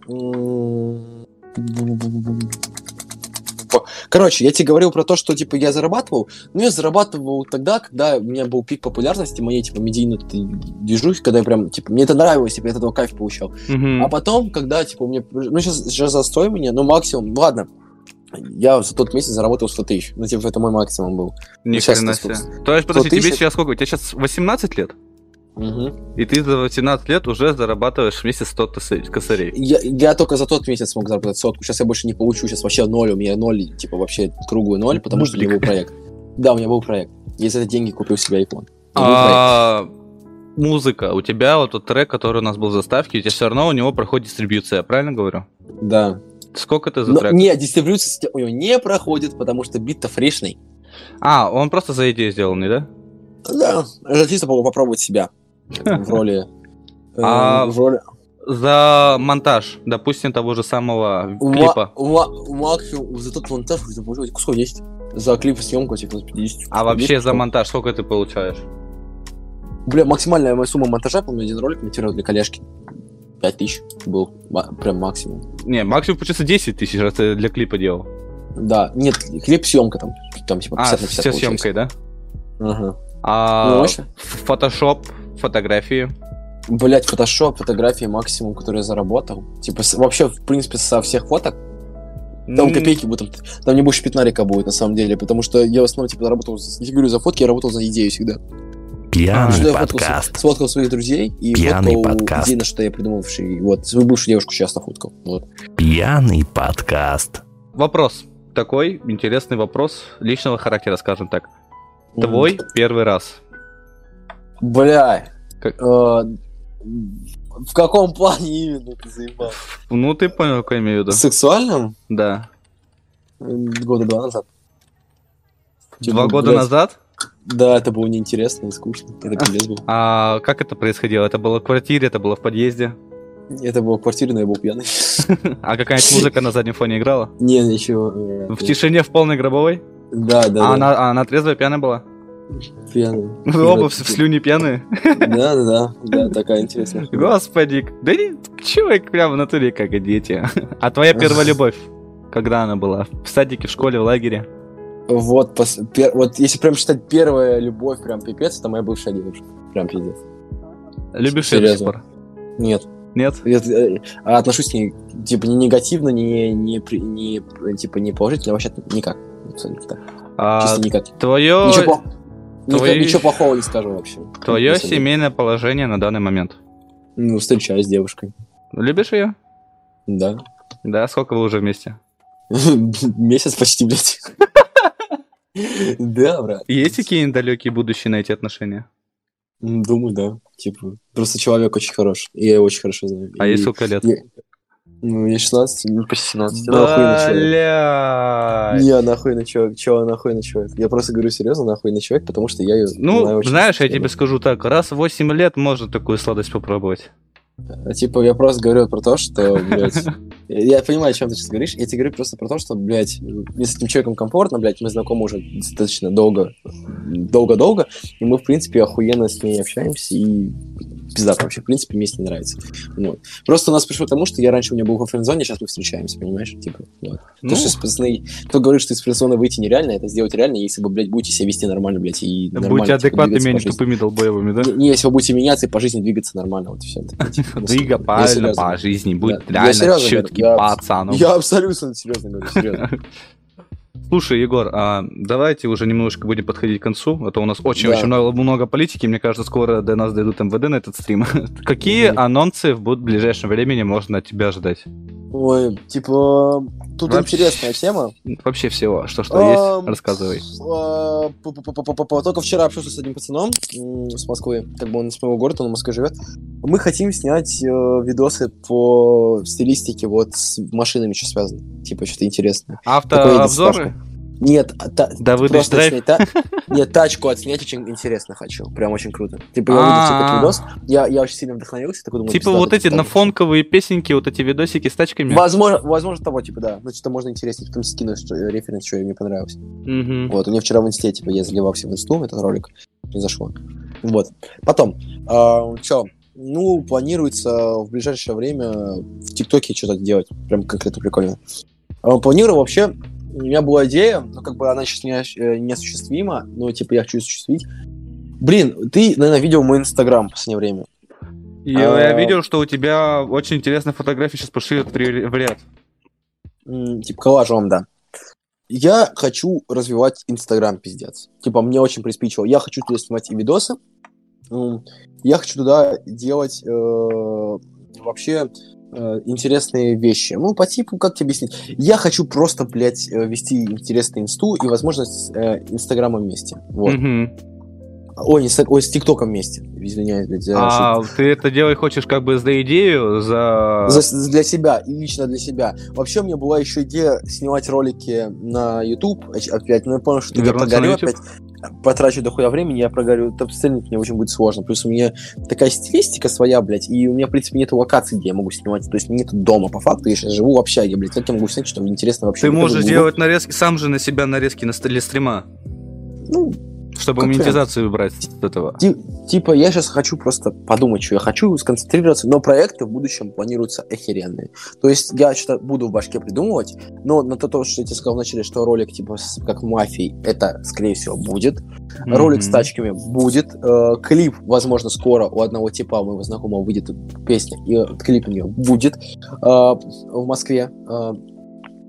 в- Короче, я тебе говорил про то, что, типа, я зарабатывал, но я зарабатывал тогда, когда у меня был пик популярности моей, типа, медийной движухи, когда я прям, типа, мне это нравилось, типа, я от этого кайф получал. Мгм. А потом, когда, типа, у меня... Ну, сейчас, сейчас застой меня, ну, максимум... Ладно, я за тот месяц заработал 100 тысяч. Ну, типа, это мой максимум был. Ни сейчас хрена себе. То есть, подожди, 100 тебе сейчас сколько? У тебя сейчас 18 лет? И ты за 18 лет уже зарабатываешь в месяц 100 тысяч косарей. Я, я только за тот месяц смог заработать сотку. Сейчас я больше не получу. Сейчас вообще ноль. У меня ноль, типа, вообще круглый ноль, потому что у меня был проект. Да, у меня был проект. Я за эти деньги купил себе iPhone. А, музыка. У тебя вот тот трек, который у нас был в заставке, у тебя все равно у него проходит дистрибьюция, я правильно говорю? Да. Сколько ты за Но, трек? не, дистрибьюция у него не проходит, потому что бит-то фрешный. А, он просто за идею сделанный, да? Да, это чисто по- попробовать себя в роли... <laughs> э, А в роли... За монтаж, допустим, того же самого клипа. ма- максимум за тот монтаж, за может, кусок 10. За клип съемку, типа, 50. А вообще 10 за монтаж сколько ты получаешь? Бля, максимальная моя сумма монтажа, помню, один ролик монтировал для коляшки. 5000 был ма- прям максимум. Не, максимум получится 10 тысяч, раз ты для клипа делал. Да, нет, клип съемка там, там типа 50 А, на 50 все получилось. съемкой, да? Ага. А Ну, вообще. Фотографии. Блять, фотошоп, фотографии максимум, который я заработал. Типа, с- вообще, в принципе, со всех фоток, там М, копейки будут, там, не больше пятнарика будет, на самом деле, потому что я в основном, типа, заработал, за- я говорю, за фотки я работал за идею всегда. Пьяный Что я подкаст. сфоткал своих друзей и Пьяный фоткал подкаст. на что я придумавший. Вот, свою бывшую девушку часто фоткал. Вот. Пьяный подкаст. Вопрос. Такой интересный вопрос личного характера, скажем так. Твой первый раз. Бля. Как- э, в каком плане именно ты заебал? Ну, ты понял, какой я имею в виду. Сексуальном? Да. Года два назад. Типа, Два года блядь, назад? Да, это было неинтересно и скучно. Это <laughs> пиздец был. А как это происходило? Это было в квартире, это было в подъезде? Это было в квартире, но я был пьяный. <laughs> А какая-нибудь музыка на заднем фоне играла? Не, ничего. э, В тишине в полной гробовой? Да, да, а, а она трезвая пьяная была? Пьяный. Вы оба в слюне пьяные? Да, да, да. Да, такая интересная. Господи, да не, человек прям в натуре как и дети. <laughs> А твоя первая любовь? Когда она была? В садике, в школе, в лагере? Вот, пос- пер- вот если прям считать первая любовь, прям пипец, это моя бывшая девушка. Прям пиздец. Любишь ее до сих пор? Нет. Нет? Я, э, а отношусь к ней, типа, не негативно, не, не, не, типа, не положительно, вообще никак. Абсолютно так. А, Чисто никак. твое, Ничего, твои- ничего плохого не скажу вообще. твое семейное положение на данный момент? Ну, встречаюсь с девушкой. Любишь ее? Да. Да, сколько вы уже вместе? <laughs> Месяц почти, блядь. Да, брат. Есть какие-нибудь далекие будущие на эти отношения? Думаю, да. Типа, просто человек очень хорош. И я его очень хорошо знаю. А И- ей сколько лет? Я- Ну, мне 16, ну, почти 17. Я нахуйный человек. Не, нахуйный человек. Чего нахуйный человек? Я просто говорю серьезно, нахуйный человек, потому что я ее Ну, знаешь, я тебе скажу так, раз в 8 лет можно такую сладость попробовать. А, Типа, я просто говорю про то, что, блядь... <laughs> Я понимаю, о чем ты сейчас говоришь. Я тебе говорю просто про то, что, блядь, мне с этим человеком комфортно, блядь, мы знакомы уже достаточно долго, долго-долго, и мы, в принципе, охуенно с ней общаемся, и пизда вообще, в принципе, мне с ней нравится. Вот. Просто у нас пришло к тому, что я раньше у меня был во френдзоне, сейчас мы встречаемся, понимаешь? Типа, вот. Ну, То, что пацаны... Кто говорит, что из френдзоны выйти нереально, это сделать реально, если вы, блядь, будете себя вести нормально, блядь, и нормально, будьте типа, адекватными, а не тупыми долбоебами, да? Не, не, если вы будете меняться и по жизни двигаться нормально, вот и все. Двига правильно по жизни, будь Я реально серьезно говорю, я- пацаном. Я абсолютно серьезно говорю, серьезно. <laughs> Слушай, Егор, а давайте уже немножко будем подходить к концу, а то у нас очень-очень Да. много, много политики, мне кажется, скоро до нас дойдут МВД на этот стрим. <laughs> Какие анонсы в ближайшем времени можно от тебя ожидать? Ой, типа, тут Вообще. интересная тема. Вообще всего, что что Ам, есть, рассказывай. а. Только вчера общался с одним пацаном с Москвы, как бы он из моего города, он в Москве живет. Мы хотим снять э, видосы по стилистике вот с машинами что связано. Типа, что-то интересное. Автообзоры? Нет, а та- Да выдашь просто драйв? снять та- Нет, тачку отснять очень интересно хочу. Прям очень круто. Типа, я увидел А. типа, этот видос, я, я очень сильно вдохновился, такой думаю, Типа вот эти нафонковые песенки, вот эти видосики с тачками? Возможно, возможно, того, типа, да. Ну, что-то можно интереснее, потом скину что, э, референс, что мне понравилось. Мгм. Вот, у меня вчера в инсте, типа, я заливался в инсту, этот ролик, не зашло. Вот. Потом, что, ну, планируется в ближайшее время в ТикТоке что-то делать, прям конкретно прикольно. А, планирую вообще у меня была идея, но как бы она сейчас не, э, неосуществима, но типа я хочу осуществить. Блин, ты, наверное, видел мой инстаграм в последнее время. Я, А- я видел, что у тебя очень интересные фотографии сейчас пошли в ряд. Типа коллажом, да. Я хочу развивать Инстаграм, пиздец. Типа, мне очень приспичило. Я хочу туда снимать и видосы. Я хочу туда делать э, вообще э, интересные вещи. Ну, по типу, как тебе объяснить? Я хочу просто, блядь, э, вести интересный инсту и, возможно, с э, Инстаграмом вместе. Вот. Мгм. Ой, не с, ой, с ТикТоком вместе. Извиняюсь, блядь, за А ты это делать хочешь как бы за идею, за... За- для себя, и лично для себя. Вообще, у меня была еще идея снимать ролики на YouTube опять, но я понял, что я прогорю опять, потрачу дохуя времени, я прогорю, это сценить мне очень будет сложно. Плюс у меня такая стилистика своя, блядь, и у меня, в принципе, нет локации, где я могу снимать, то есть нет дома, по факту, я сейчас живу в общаге, блядь, как я могу снять что-то интересное вообще? Ты можешь делать нарезки, сам же на себя нарезки на столе стрима, Ну, чтобы Как монетизацию убрать от этого. Ти- типа, я сейчас хочу просто подумать, что я хочу, сконцентрироваться, но проекты в будущем планируются охеренные. То есть я что-то буду в башке придумывать, но на то, то, что я тебе сказал вначале, что ролик, типа, с- как мафии, это, скорее всего, будет. Ролик с тачками будет. Э, клип, возможно, скоро у одного типа, моего знакомого, выйдет песня, и э, клип у нее будет э, в Москве. Э,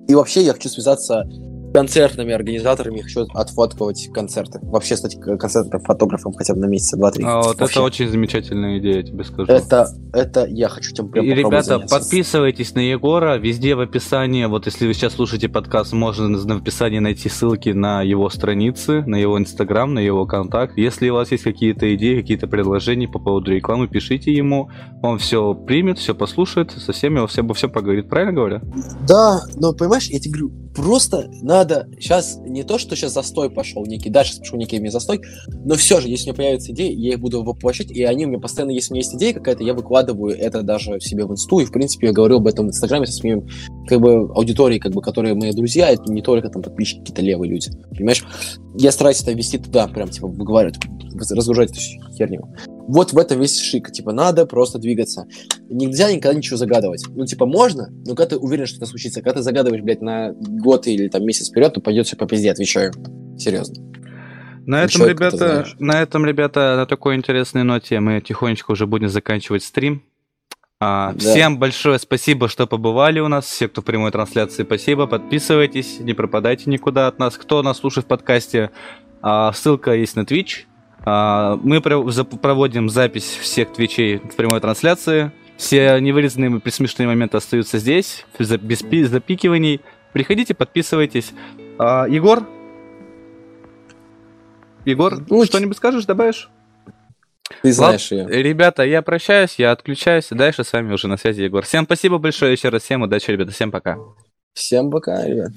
и вообще я хочу связаться с концертными организаторами, хочу отфоткивать концерты. Вообще стать концертным фотографом хотя бы на месяца два-три. А, вот Вообще. это очень замечательная идея, я тебе скажу. Это, это я хочу тем прям И, ребята, заняться. подписывайтесь на Егора, везде в описании, вот если вы сейчас слушаете подкаст, можно в описании найти ссылки на его страницы, на его инстаграм, на его контакт. Если у вас есть какие-то идеи, какие-то предложения по поводу рекламы, пишите ему, он все примет, все послушает, со всеми во всем, обо всем поговорит, правильно говорю? Да, но понимаешь, я тебе говорю, просто надо сейчас не то, что сейчас застой пошел некий, да, сейчас некий мне застой, но все же, если у меня появятся идеи, я их буду воплощать, и они у меня постоянно, если у меня есть идея какая-то, я выкладываю это даже себе в инсту, и, в принципе, я говорил об этом в инстаграме со своими, как бы, аудиторией, как бы, которые мои друзья, это не только там подписчики, какие-то левые люди, понимаешь? Я стараюсь это вести туда, прям, типа, выговаривать, разгружать эту херню. Вот в этом весь шик, типа, надо просто двигаться. Нельзя никогда ничего загадывать. Ну, типа, можно, но когда ты уверен, что это случится, когда ты загадываешь, блядь, на год или там месяц вперед, то пойдет все по пизде, отвечаю. Серьезно. На этом, Человек, это ребята, на этом, ребята, на такой интересной ноте мы тихонечко уже будем заканчивать стрим. А, Да. Всем большое спасибо, что побывали у нас. Все, кто в прямой трансляции, спасибо. Подписывайтесь, не пропадайте никуда от нас. Кто нас слушает в подкасте, а, ссылка есть на Twitch. А, мы проводим запись всех твичей в прямой трансляции. Все невырезанные и присмешные моменты остаются здесь, без пи- запикиваний. Приходите, подписывайтесь. А, Егор? Егор, Ну, что-нибудь скажешь, добавишь? Ты знаешь ее. Ребята, я прощаюсь, я отключаюсь. Дальше с вами уже на связи Егор. Всем спасибо большое еще раз. Всем удачи, ребята. Всем пока. Всем пока, ребят.